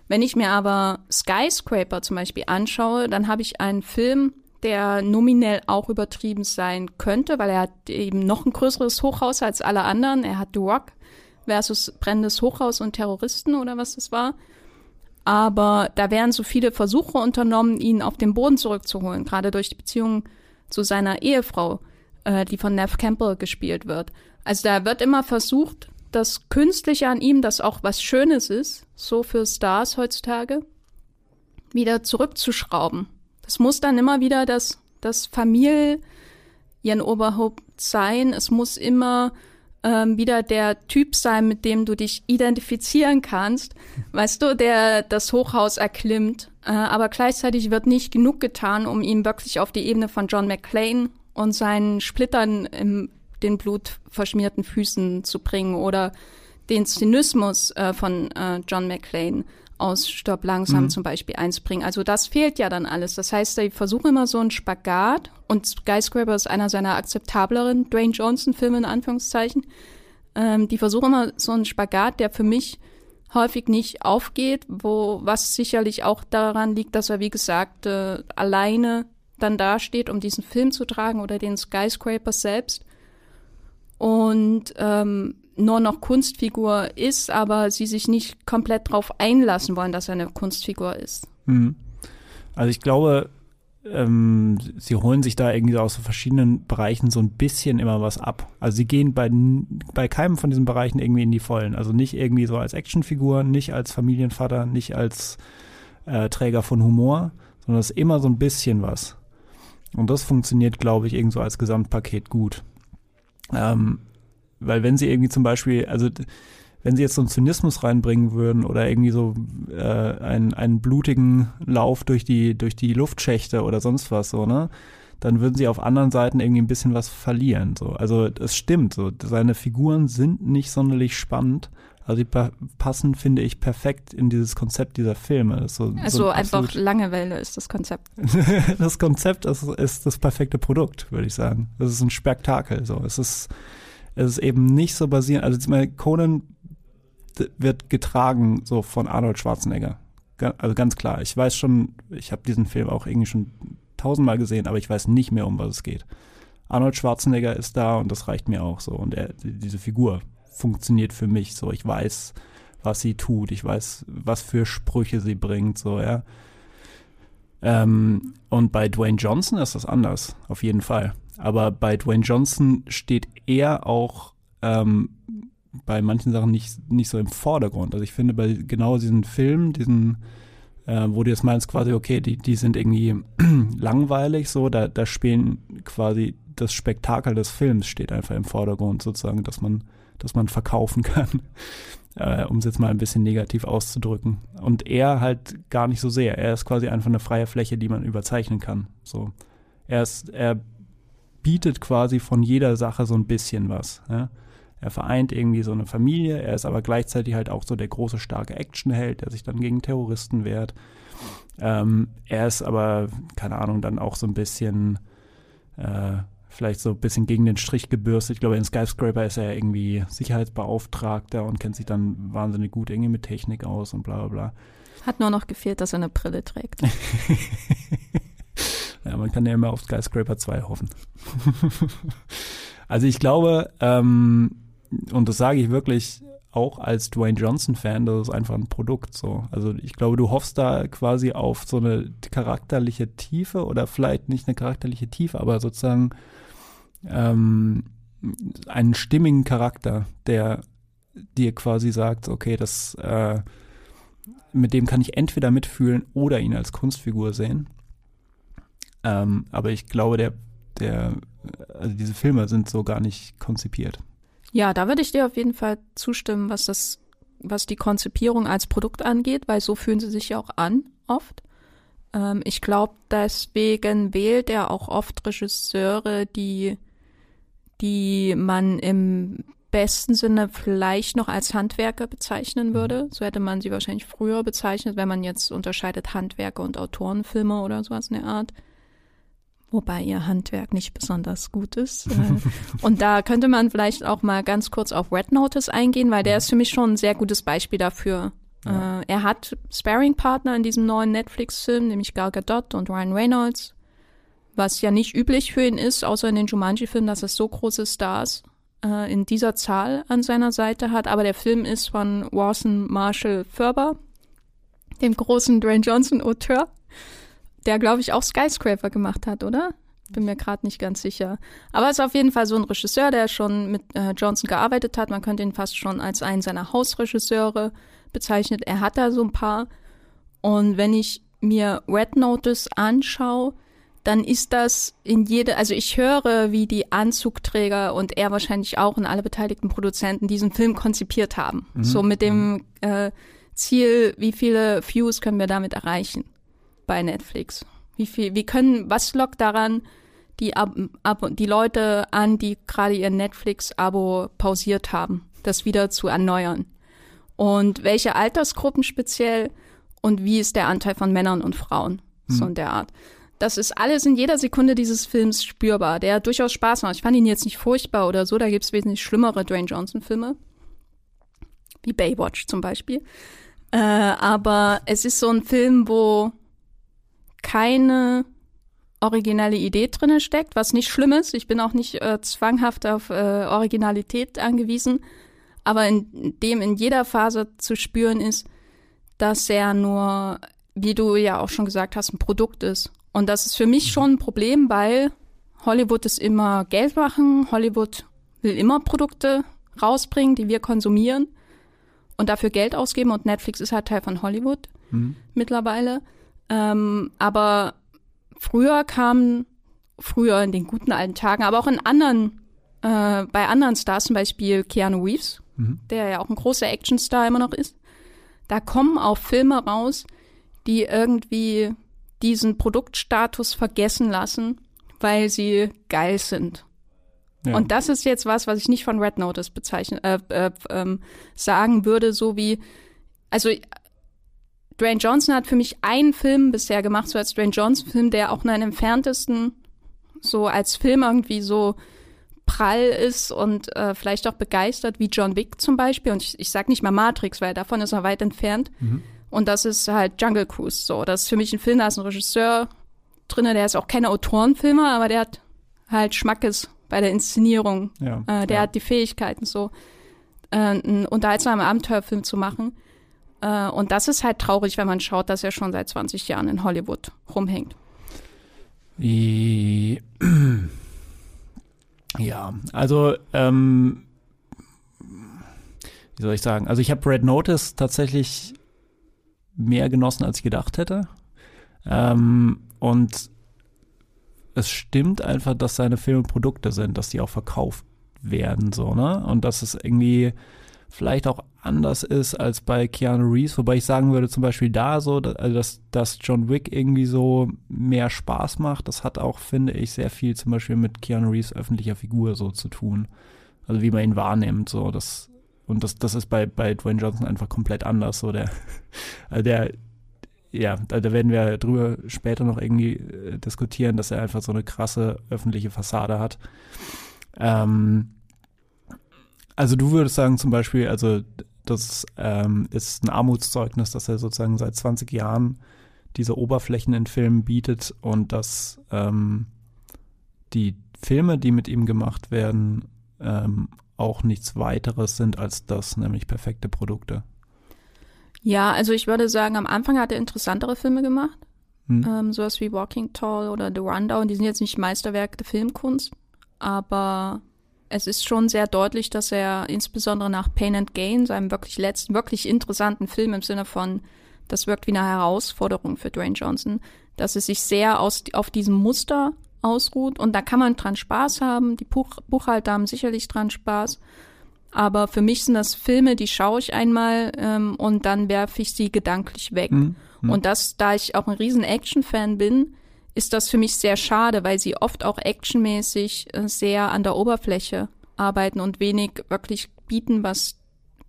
Wenn ich mir aber Skyscraper zum Beispiel anschaue, dann habe ich einen Film, der nominell auch übertrieben sein könnte, weil er hat eben noch ein größeres Hochhaus als alle anderen. Er hat The Rock versus brennendes Hochhaus und Terroristen oder was das war. Aber da werden so viele Versuche unternommen, ihn auf den Boden zurückzuholen, gerade durch die Beziehung zu seiner Ehefrau, äh, die von Nev Campbell gespielt wird. Also da wird immer versucht, das Künstliche an ihm, das auch was Schönes ist, so für Stars heutzutage, wieder zurückzuschrauben. Das muss dann immer wieder das, das Familienoberhaupt sein. Es muss immer ähm, wieder der Typ sein, mit dem du dich identifizieren kannst. Weißt du, der das Hochhaus erklimmt. Äh, aber gleichzeitig wird nicht genug getan, um ihn wirklich auf die Ebene von John McClane und seinen Splittern im den blutverschmierten Füßen zu bringen oder den Zynismus äh, von äh, John McClane aus Stopp langsam mhm. zum Beispiel einzubringen. Also das fehlt ja dann alles. Das heißt, ich versuche immer so einen Spagat und Skyscraper ist einer seiner akzeptableren Dwayne Johnson-Filme in Anführungszeichen. Ähm, die versuchen immer so einen Spagat, der für mich häufig nicht aufgeht, wo was sicherlich auch daran liegt, dass er wie gesagt äh, alleine dann dasteht, um diesen Film zu tragen oder den Skyscraper selbst und ähm, nur noch Kunstfigur ist, aber sie sich nicht komplett darauf einlassen wollen, dass er eine Kunstfigur ist. Mhm. Also ich glaube, ähm, sie holen sich da irgendwie aus verschiedenen Bereichen so ein bisschen immer was ab. Also sie gehen bei, bei keinem von diesen Bereichen irgendwie in die Vollen. Also nicht irgendwie so als Actionfigur, nicht als Familienvater, nicht als äh, Träger von Humor, sondern es ist immer so ein bisschen was. Und das funktioniert, glaube ich, irgendwie so als Gesamtpaket gut. Ähm, weil wenn sie irgendwie zum Beispiel, also wenn sie jetzt so einen Zynismus reinbringen würden oder irgendwie so äh, einen, einen blutigen Lauf durch die, durch die Luftschächte oder sonst was so, ne? Dann würden sie auf anderen Seiten irgendwie ein bisschen was verlieren. So. Also es stimmt, so seine Figuren sind nicht sonderlich spannend. Also die passen, finde ich, perfekt in dieses Konzept dieser Filme. So, also so einfach Langeweile ist das Konzept. das Konzept ist, ist das perfekte Produkt, würde ich sagen. Das ist ein Spektakel. So. Es ist es ist eben nicht so basierend, also Conan wird getragen so von Arnold Schwarzenegger. Also ganz klar. Ich weiß schon, ich habe diesen Film auch irgendwie schon tausendmal gesehen, aber ich weiß nicht mehr, um was es geht. Arnold Schwarzenegger ist da und das reicht mir auch so. Und er, diese Figur funktioniert für mich so. Ich weiß, was sie tut. Ich weiß, was für Sprüche sie bringt, so, ja. Ähm, und bei Dwayne Johnson ist das anders, auf jeden Fall. Aber bei Dwayne Johnson steht er auch ähm, bei manchen Sachen nicht, nicht so im Vordergrund. Also ich finde bei genau diesen Filmen, diesen, äh, wo du jetzt meinst quasi, okay, die, die sind irgendwie langweilig, so, da, da spielen quasi das Spektakel des Films steht einfach im Vordergrund sozusagen, dass man, dass man verkaufen kann äh, um es jetzt mal ein bisschen negativ auszudrücken. Und er halt gar nicht so sehr. Er ist quasi einfach eine freie Fläche, die man überzeichnen kann. So. Er ist, er bietet quasi von jeder Sache so ein bisschen was. Ja? Er vereint irgendwie so eine Familie, er ist aber gleichzeitig halt auch so der große, starke Actionheld, der sich dann gegen Terroristen wehrt. Ähm, er ist aber, keine Ahnung, dann auch so ein bisschen äh, vielleicht so ein bisschen gegen den Strich gebürstet. Ich glaube, in Skyscraper ist er irgendwie Sicherheitsbeauftragter und kennt sich dann wahnsinnig gut irgendwie mit Technik aus und bla bla bla. Hat nur noch gefehlt, dass er eine Brille trägt. ja, man kann ja immer auf Skyscraper 2 hoffen. also ich glaube, ähm, und das sage ich wirklich auch als Dwayne Johnson-Fan, das ist einfach ein Produkt so. Also ich glaube, du hoffst da quasi auf so eine charakterliche Tiefe oder vielleicht nicht eine charakterliche Tiefe, aber sozusagen ähm, einen stimmigen Charakter, der dir quasi sagt, okay, das äh, mit dem kann ich entweder mitfühlen oder ihn als Kunstfigur sehen. Ähm, aber ich glaube, der, der, also diese Filme sind so gar nicht konzipiert. Ja, da würde ich dir auf jeden Fall zustimmen, was das, was die Konzipierung als Produkt angeht, weil so fühlen sie sich ja auch an, oft. Ähm, ich glaube, deswegen wählt er auch oft Regisseure, die die man im besten Sinne vielleicht noch als Handwerker bezeichnen mhm. würde. So hätte man sie wahrscheinlich früher bezeichnet, wenn man jetzt unterscheidet Handwerker und Autorenfilme oder sowas in der Art. Wobei ihr Handwerk nicht besonders gut ist. Äh, und da könnte man vielleicht auch mal ganz kurz auf Red Notice eingehen, weil der ist für mich schon ein sehr gutes Beispiel dafür. Ja. Äh, er hat Sparring-Partner in diesem neuen Netflix-Film, nämlich Gal Gadot und Ryan Reynolds was ja nicht üblich für ihn ist, außer in den Jumanji-Filmen, dass er so große Stars äh, in dieser Zahl an seiner Seite hat. Aber der Film ist von Warson Marshall Ferber, dem großen Dwayne Johnson-Auteur, der, glaube ich, auch Skyscraper gemacht hat, oder? Bin mir gerade nicht ganz sicher. Aber ist auf jeden Fall so ein Regisseur, der schon mit äh, Johnson gearbeitet hat. Man könnte ihn fast schon als einen seiner Hausregisseure bezeichnet. Er hat da so ein paar. Und wenn ich mir Red Notice anschaue, dann ist das in jede, also ich höre, wie die Anzugträger und er wahrscheinlich auch und alle beteiligten Produzenten diesen Film konzipiert haben. Mhm. So mit dem mhm. äh, Ziel, wie viele Views können wir damit erreichen bei Netflix? Wie viel, wie können, was lockt daran die, Ab, Ab, die Leute an, die gerade ihr Netflix-Abo pausiert haben, das wieder zu erneuern? Und welche Altersgruppen speziell und wie ist der Anteil von Männern und Frauen? Mhm. So in der Art. Das ist alles in jeder Sekunde dieses Films spürbar, der durchaus Spaß macht. Ich fand ihn jetzt nicht furchtbar oder so, da gibt es wesentlich schlimmere Dwayne Johnson-Filme. Wie Baywatch zum Beispiel. Äh, aber es ist so ein Film, wo keine originelle Idee drinne steckt, was nicht schlimm ist. Ich bin auch nicht äh, zwanghaft auf äh, Originalität angewiesen, aber in dem in jeder Phase zu spüren ist, dass er nur, wie du ja auch schon gesagt hast, ein Produkt ist und das ist für mich schon ein Problem, weil Hollywood ist immer Geld machen, Hollywood will immer Produkte rausbringen, die wir konsumieren und dafür Geld ausgeben und Netflix ist halt Teil von Hollywood mhm. mittlerweile. Ähm, aber früher kamen, früher in den guten alten Tagen, aber auch in anderen, äh, bei anderen Stars, zum Beispiel Keanu Reeves, mhm. der ja auch ein großer Actionstar immer noch ist, da kommen auch Filme raus, die irgendwie diesen Produktstatus vergessen lassen, weil sie geil sind. Ja. Und das ist jetzt was, was ich nicht von Red Notice bezeichnen, äh, äh, ähm, sagen würde, so wie, also Dwayne Johnson hat für mich einen Film bisher gemacht, so als Dwayne Johnson-Film, der auch nur am entferntesten so als Film irgendwie so prall ist und äh, vielleicht auch begeistert, wie John Wick zum Beispiel. Und ich, ich sag nicht mal Matrix, weil davon ist er weit entfernt. Mhm. Und das ist halt Jungle Cruise. So, das ist für mich ein Film, da ist ein Regisseur drin, der ist auch keine Autorenfilmer, aber der hat halt Schmackes bei der Inszenierung. Ja, äh, der ja. hat die Fähigkeiten, so äh, einen unterhaltsamen Abenteuerfilm zu machen. Äh, und das ist halt traurig, wenn man schaut, dass er schon seit 20 Jahren in Hollywood rumhängt. Ja, also ähm, wie soll ich sagen? Also ich habe Red Notice tatsächlich mehr genossen, als ich gedacht hätte. Ähm, und es stimmt einfach, dass seine Filme Produkte sind, dass die auch verkauft werden, so, ne? Und dass es irgendwie vielleicht auch anders ist als bei Keanu Reeves, wobei ich sagen würde, zum Beispiel da so, also dass, dass John Wick irgendwie so mehr Spaß macht, das hat auch, finde ich, sehr viel zum Beispiel mit Keanu Reeves öffentlicher Figur so zu tun. Also wie man ihn wahrnimmt, so, das, und das, das ist bei, bei Dwayne Johnson einfach komplett anders, so, der, also der, ja, da, werden wir drüber später noch irgendwie äh, diskutieren, dass er einfach so eine krasse öffentliche Fassade hat. Ähm, also du würdest sagen zum Beispiel, also das ähm, ist ein Armutszeugnis, dass er sozusagen seit 20 Jahren diese Oberflächen in Filmen bietet und dass ähm, die Filme, die mit ihm gemacht werden, ähm, auch nichts weiteres sind als das, nämlich perfekte Produkte. Ja, also ich würde sagen, am Anfang hat er interessantere Filme gemacht. Hm. Ähm, sowas wie Walking Tall oder The Rundown, die sind jetzt nicht Meisterwerke der Filmkunst, aber es ist schon sehr deutlich, dass er insbesondere nach Pain and Gain, seinem wirklich letzten, wirklich interessanten Film im Sinne von, das wirkt wie eine Herausforderung für Dwayne Johnson, dass es sich sehr aus, auf diesem Muster ausruht und da kann man dran Spaß haben. Die Buch, Buchhalter haben sicherlich dran Spaß. Aber für mich sind das Filme, die schaue ich einmal ähm, und dann werfe ich sie gedanklich weg. Mhm. Mhm. Und das, da ich auch ein riesen Action-Fan bin, ist das für mich sehr schade, weil sie oft auch actionmäßig äh, sehr an der Oberfläche arbeiten und wenig wirklich bieten, was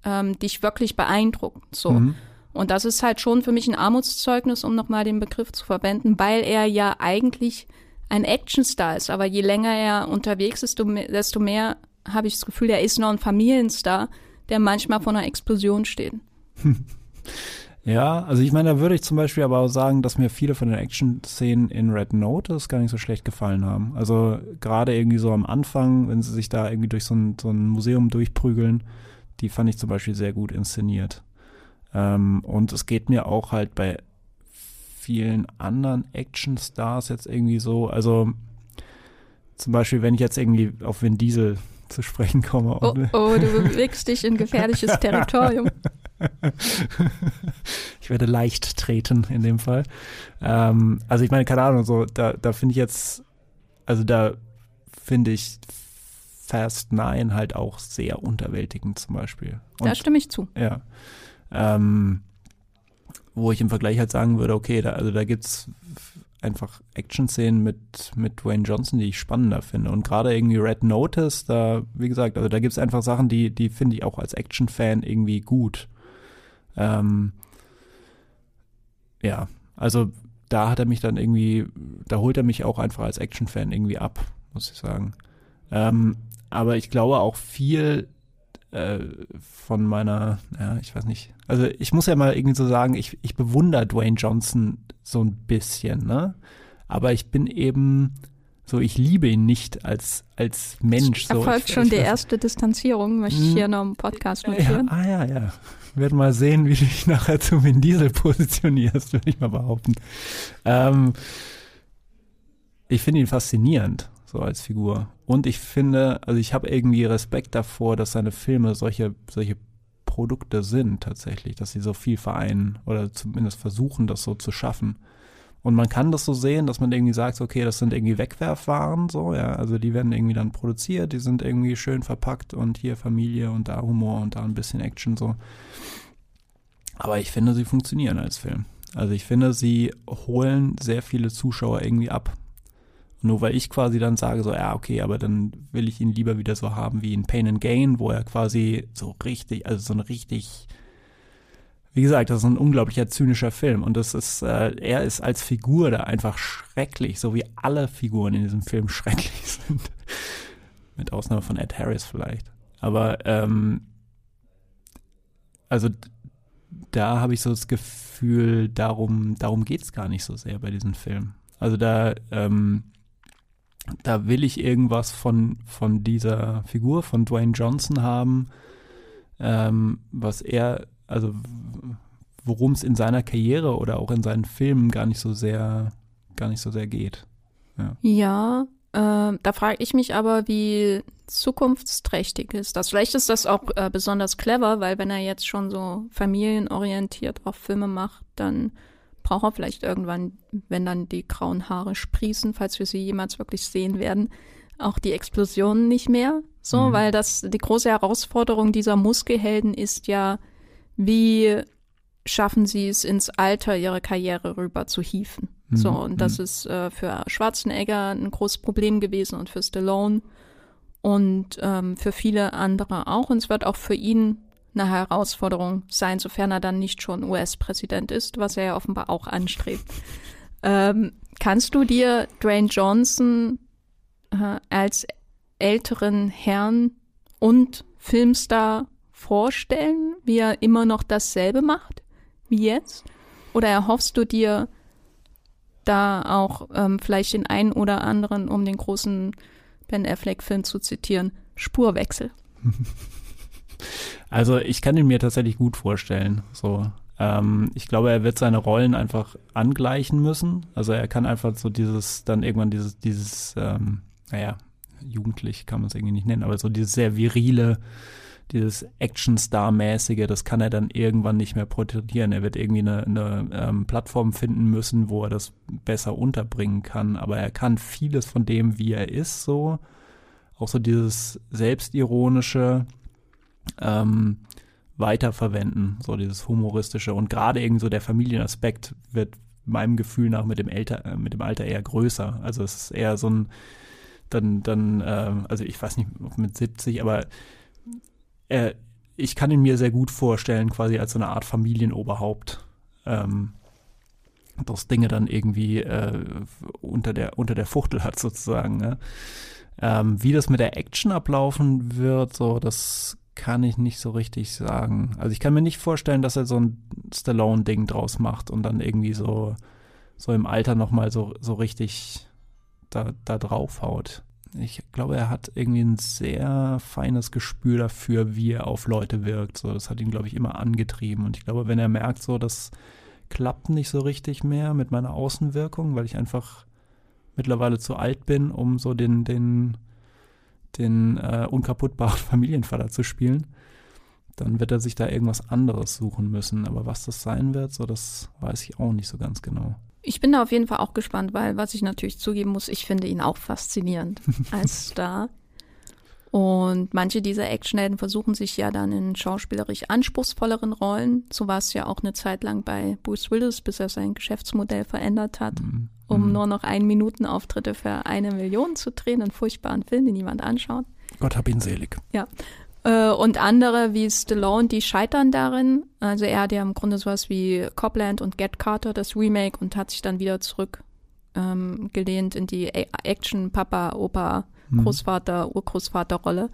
ähm, dich wirklich beeindruckt. So. Mhm. Und das ist halt schon für mich ein Armutszeugnis, um nochmal den Begriff zu verwenden, weil er ja eigentlich ein Actionstar ist. Aber je länger er unterwegs ist, desto mehr habe ich das Gefühl, er ist noch ein Familienstar, der manchmal vor einer Explosion steht. Ja, also ich meine, da würde ich zum Beispiel aber auch sagen, dass mir viele von den Action-Szenen in Red Notice gar nicht so schlecht gefallen haben. Also gerade irgendwie so am Anfang, wenn sie sich da irgendwie durch so ein, so ein Museum durchprügeln, die fand ich zum Beispiel sehr gut inszeniert. Ähm, und es geht mir auch halt bei vielen anderen Action-Stars jetzt irgendwie so, also zum Beispiel, wenn ich jetzt irgendwie auf Vin Diesel zu sprechen komme. Oh, oh du bewegst dich in gefährliches Territorium. ich werde leicht treten in dem Fall. Ähm, also ich meine, keine Ahnung, so, da, da finde ich jetzt, also da finde ich Fast Nine halt auch sehr unterwältigend zum Beispiel. Und, da stimme ich zu. Ja. Ähm, wo ich im Vergleich halt sagen würde, okay, da, also da gibt's einfach Action-Szenen mit, mit Dwayne Johnson, die ich spannender finde. Und gerade irgendwie Red Notice, da, wie gesagt, also da gibt es einfach Sachen, die, die finde ich auch als Action-Fan irgendwie gut. Ähm, ja, also da hat er mich dann irgendwie, da holt er mich auch einfach als Action-Fan irgendwie ab, muss ich sagen. Ähm, aber ich glaube auch viel äh, von meiner, ja, ich weiß nicht. Also ich muss ja mal irgendwie so sagen, ich, ich bewundere Dwayne Johnson so ein bisschen, ne? Aber ich bin eben so, ich liebe ihn nicht als, als Mensch. So. Erfolgt ich, schon ich, die erste Distanzierung, möchte ich hm. hier noch im Podcast notieren. Ja, ah ja, ja. Werden mal sehen, wie du dich nachher zu Vin Diesel positionierst, würde ich mal behaupten. Ähm, ich finde ihn faszinierend, so als Figur. Und ich finde, also ich habe irgendwie Respekt davor, dass seine Filme solche, solche Produkte sind tatsächlich, dass sie so viel vereinen oder zumindest versuchen, das so zu schaffen. Und man kann das so sehen, dass man irgendwie sagt, okay, das sind irgendwie Wegwerfwaren, so, ja, also die werden irgendwie dann produziert, die sind irgendwie schön verpackt und hier Familie und da Humor und da ein bisschen Action, so. Aber ich finde, sie funktionieren als Film. Also ich finde, sie holen sehr viele Zuschauer irgendwie ab. Nur weil ich quasi dann sage, so, ja, okay, aber dann will ich ihn lieber wieder so haben wie in Pain and Gain, wo er quasi so richtig, also so ein richtig wie gesagt, das ist ein unglaublicher zynischer Film und das ist, äh, er ist als Figur da einfach schrecklich, so wie alle Figuren in diesem Film schrecklich sind. Mit Ausnahme von Ed Harris vielleicht. Aber ähm, also da habe ich so das Gefühl, darum, darum geht es gar nicht so sehr bei diesem Film. Also da, ähm, da will ich irgendwas von, von dieser Figur, von Dwayne Johnson haben, ähm, was er also worum es in seiner Karriere oder auch in seinen Filmen gar nicht so sehr, gar nicht so sehr geht. Ja, ja äh, da frage ich mich aber, wie zukunftsträchtig ist das. Vielleicht ist das auch äh, besonders clever, weil wenn er jetzt schon so familienorientiert auch Filme macht, dann braucht er vielleicht irgendwann, wenn dann die grauen Haare sprießen, falls wir sie jemals wirklich sehen werden, auch die Explosionen nicht mehr. So, mhm. weil das die große Herausforderung dieser Muskelhelden ist ja, wie schaffen sie es ins Alter ihre Karriere rüber zu hieven. Mhm. So, und das mhm. ist äh, für Schwarzenegger ein großes Problem gewesen und für Stallone und ähm, für viele andere auch. Und es wird auch für ihn eine Herausforderung sein, sofern er dann nicht schon US-Präsident ist, was er ja offenbar auch anstrebt. Ähm, kannst du dir Dwayne Johnson äh, als älteren Herrn und Filmstar vorstellen, wie er immer noch dasselbe macht wie jetzt? Oder erhoffst du dir da auch ähm, vielleicht den einen oder anderen, um den großen Ben Affleck-Film zu zitieren, Spurwechsel? Also ich kann ihn mir tatsächlich gut vorstellen. So, ähm, ich glaube, er wird seine Rollen einfach angleichen müssen. Also er kann einfach so dieses, dann irgendwann dieses, dieses, ähm, naja, jugendlich kann man es irgendwie nicht nennen, aber so dieses sehr virile, dieses Action-Star-mäßige, das kann er dann irgendwann nicht mehr porträtieren. Er wird irgendwie eine, eine ähm, Plattform finden müssen, wo er das besser unterbringen kann. Aber er kann vieles von dem, wie er ist, so, auch so dieses selbstironische, ähm, weiterverwenden, so dieses humoristische und gerade irgendwie so der Familienaspekt wird meinem Gefühl nach mit dem, Alter, äh, mit dem Alter eher größer. Also es ist eher so ein, dann, dann, äh, also ich weiß nicht, mit 70, aber äh, ich kann ihn mir sehr gut vorstellen, quasi als so eine Art Familienoberhaupt. Ähm, das Dinge dann irgendwie äh, unter der unter der Fuchtel hat sozusagen. Ne? Ähm, wie das mit der Action ablaufen wird, so das kann ich nicht so richtig sagen. Also ich kann mir nicht vorstellen, dass er so ein Stallone-Ding draus macht und dann irgendwie so so im Alter nochmal so so richtig da, da draufhaut. Ich glaube, er hat irgendwie ein sehr feines Gespür dafür, wie er auf Leute wirkt. So, das hat ihn, glaube ich, immer angetrieben. Und ich glaube, wenn er merkt, so, das klappt nicht so richtig mehr mit meiner Außenwirkung, weil ich einfach mittlerweile zu alt bin, um so den, den, den äh, unkaputtbaren Familienvater zu spielen, dann wird er sich da irgendwas anderes suchen müssen. Aber was das sein wird, so das weiß ich auch nicht so ganz genau. Ich bin da auf jeden Fall auch gespannt, weil was ich natürlich zugeben muss, ich finde ihn auch faszinierend als Star. Und manche dieser Actionhelden versuchen sich ja dann in schauspielerisch anspruchsvolleren Rollen. So war es ja auch eine Zeit lang bei Bruce Willis, bis er sein Geschäftsmodell verändert hat, mhm. um mhm. nur noch ein Minuten Auftritte für eine Million zu drehen, einen furchtbaren Film, den niemand anschaut. Gott hab ihn selig. Ja. Äh, und andere wie Stallone, die scheitern darin. Also er hat ja im Grunde sowas wie Copland und Get Carter, das Remake, und hat sich dann wieder zurück ähm, gelehnt in die Action Papa, Opa, mhm. Großvater, Urgroßvater-Rolle,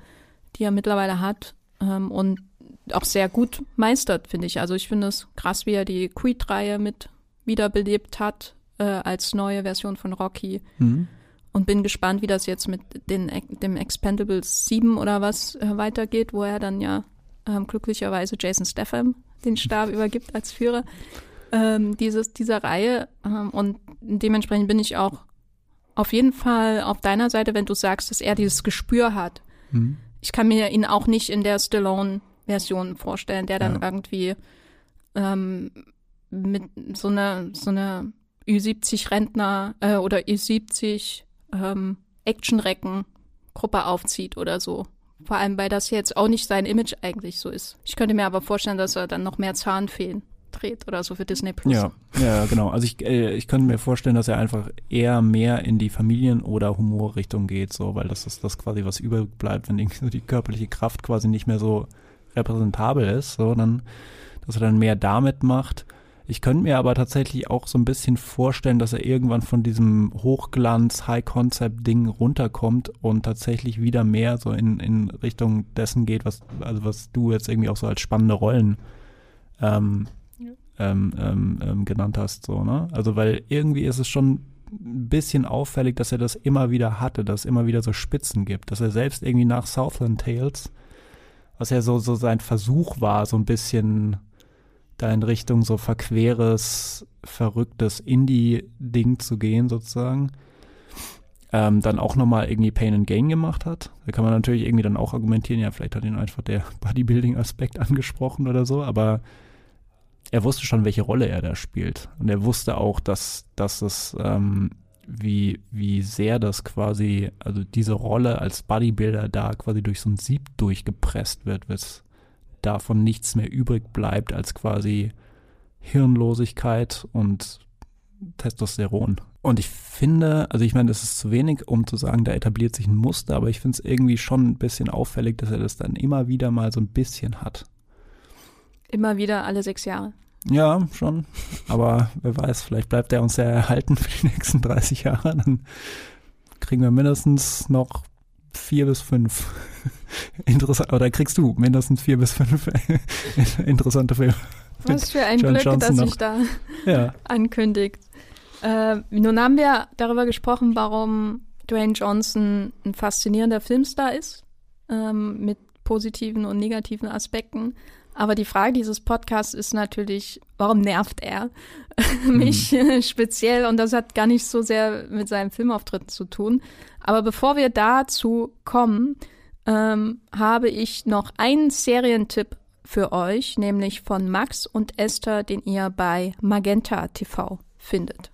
die er mittlerweile hat ähm, und auch sehr gut meistert, finde ich. Also ich finde es krass, wie er die Creed-Reihe mit wiederbelebt hat äh, als neue Version von Rocky. Mhm und bin gespannt, wie das jetzt mit den, dem Expendables 7 oder was äh, weitergeht, wo er dann ja ähm, glücklicherweise Jason Statham den Stab übergibt als Führer ähm, dieses, dieser Reihe. Ähm, und dementsprechend bin ich auch auf jeden Fall auf deiner Seite, wenn du sagst, dass er dieses Gespür hat. Mhm. Ich kann mir ihn auch nicht in der Stallone-Version vorstellen, der dann ja. irgendwie ähm, mit so einer so eine Ü70-Rentner äh, oder Ü70 ähm, Actionrecken-Gruppe aufzieht oder so. Vor allem, weil das jetzt auch nicht sein Image eigentlich so ist. Ich könnte mir aber vorstellen, dass er dann noch mehr Zahnfeen dreht oder so für Disney Plus. Ja, ja, genau. Also ich, äh, ich könnte mir vorstellen, dass er einfach eher mehr in die Familien- oder Humorrichtung geht, so, weil das ist das quasi, was überbleibt, wenn irgendwie so die körperliche Kraft quasi nicht mehr so repräsentabel ist, so, dann, dass er dann mehr damit macht. Ich könnte mir aber tatsächlich auch so ein bisschen vorstellen, dass er irgendwann von diesem Hochglanz, High-Concept-Ding runterkommt und tatsächlich wieder mehr so in, in Richtung dessen geht, was, also was du jetzt irgendwie auch so als spannende Rollen ähm, ähm, ähm, ähm genannt hast. So, ne? Also weil irgendwie ist es schon ein bisschen auffällig, dass er das immer wieder hatte, dass es immer wieder so Spitzen gibt, dass er selbst irgendwie nach Southland Tales, was ja so, so sein Versuch war, so ein bisschen da in Richtung so verqueres, verrücktes Indie-Ding zu gehen, sozusagen. Ähm, dann auch nochmal irgendwie Pain and Gain gemacht hat. Da kann man natürlich irgendwie dann auch argumentieren, ja, vielleicht hat ihn einfach der Bodybuilding-Aspekt angesprochen oder so, aber er wusste schon, welche Rolle er da spielt. Und er wusste auch, dass, dass es, ähm, wie, wie sehr das quasi, also diese Rolle als Bodybuilder da quasi durch so ein Sieb durchgepresst wird, bis davon nichts mehr übrig bleibt als quasi Hirnlosigkeit und Testosteron. Und ich finde, also ich meine, das ist zu wenig, um zu sagen, da etabliert sich ein Muster, aber ich finde es irgendwie schon ein bisschen auffällig, dass er das dann immer wieder mal so ein bisschen hat. Immer wieder alle sechs Jahre. Ja, schon. Aber wer weiß, vielleicht bleibt er uns ja erhalten für die nächsten 30 Jahre. Dann kriegen wir mindestens noch vier bis fünf interessante, oder kriegst du mindestens vier bis fünf interessante Filme. Was für ein John Glück, Johnson dass sich da ja. ankündigt. Äh, nun haben wir darüber gesprochen, warum Dwayne Johnson ein faszinierender Filmstar ist, ähm, mit positiven und negativen Aspekten. Aber die Frage dieses Podcasts ist natürlich, warum nervt er mich mhm. speziell? Und das hat gar nicht so sehr mit seinem Filmauftritt zu tun. Aber bevor wir dazu kommen, ähm, habe ich noch einen Serientipp für euch, nämlich von Max und Esther, den ihr bei Magenta TV findet.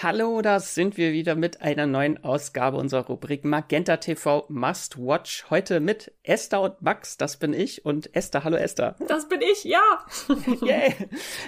Hallo, da sind wir wieder mit einer neuen Ausgabe unserer Rubrik Magenta TV Must Watch. Heute mit Esther und Max, das bin ich. Und Esther, hallo Esther. Das bin ich, ja. yeah.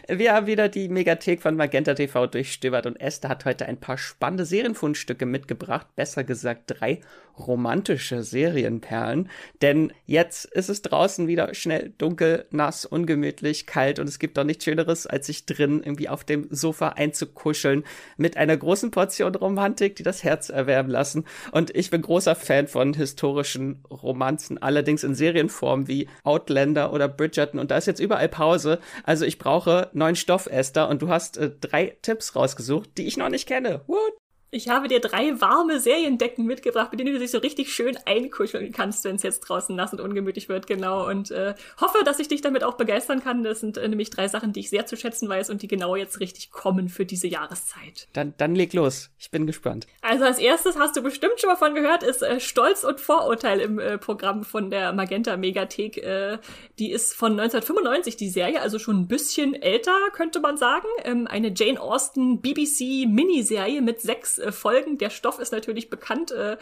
Wir haben wieder die Megathek von Magenta TV durchstöbert und Esther hat heute ein paar spannende Serienfundstücke mitgebracht. Besser gesagt drei romantische Serienperlen. Denn jetzt ist es draußen wieder schnell dunkel, nass, ungemütlich, kalt und es gibt doch nichts Schöneres, als sich drin irgendwie auf dem Sofa einzukuscheln mit einer großen Portion Romantik, die das Herz erwärmen lassen. Und ich bin großer Fan von historischen Romanzen, allerdings in Serienform wie Outlander oder Bridgerton. Und da ist jetzt überall Pause. Also ich brauche neuen Stoff, Esther. Und du hast äh, drei Tipps rausgesucht, die ich noch nicht kenne. What? Ich habe dir drei warme Seriendecken mitgebracht, mit denen du dich so richtig schön einkuscheln kannst, wenn es jetzt draußen nass und ungemütlich wird, genau. Und äh, hoffe, dass ich dich damit auch begeistern kann. Das sind äh, nämlich drei Sachen, die ich sehr zu schätzen weiß und die genau jetzt richtig kommen für diese Jahreszeit. Dann, dann leg los. Ich bin gespannt. Also als erstes hast du bestimmt schon mal von gehört, ist äh, Stolz und Vorurteil im äh, Programm von der Magenta Megathek. Äh, die ist von 1995, die Serie, also schon ein bisschen älter, könnte man sagen. Ähm, eine Jane Austen BBC Miniserie mit sechs äh, Folgen. Der Stoff ist natürlich bekannt. Äh,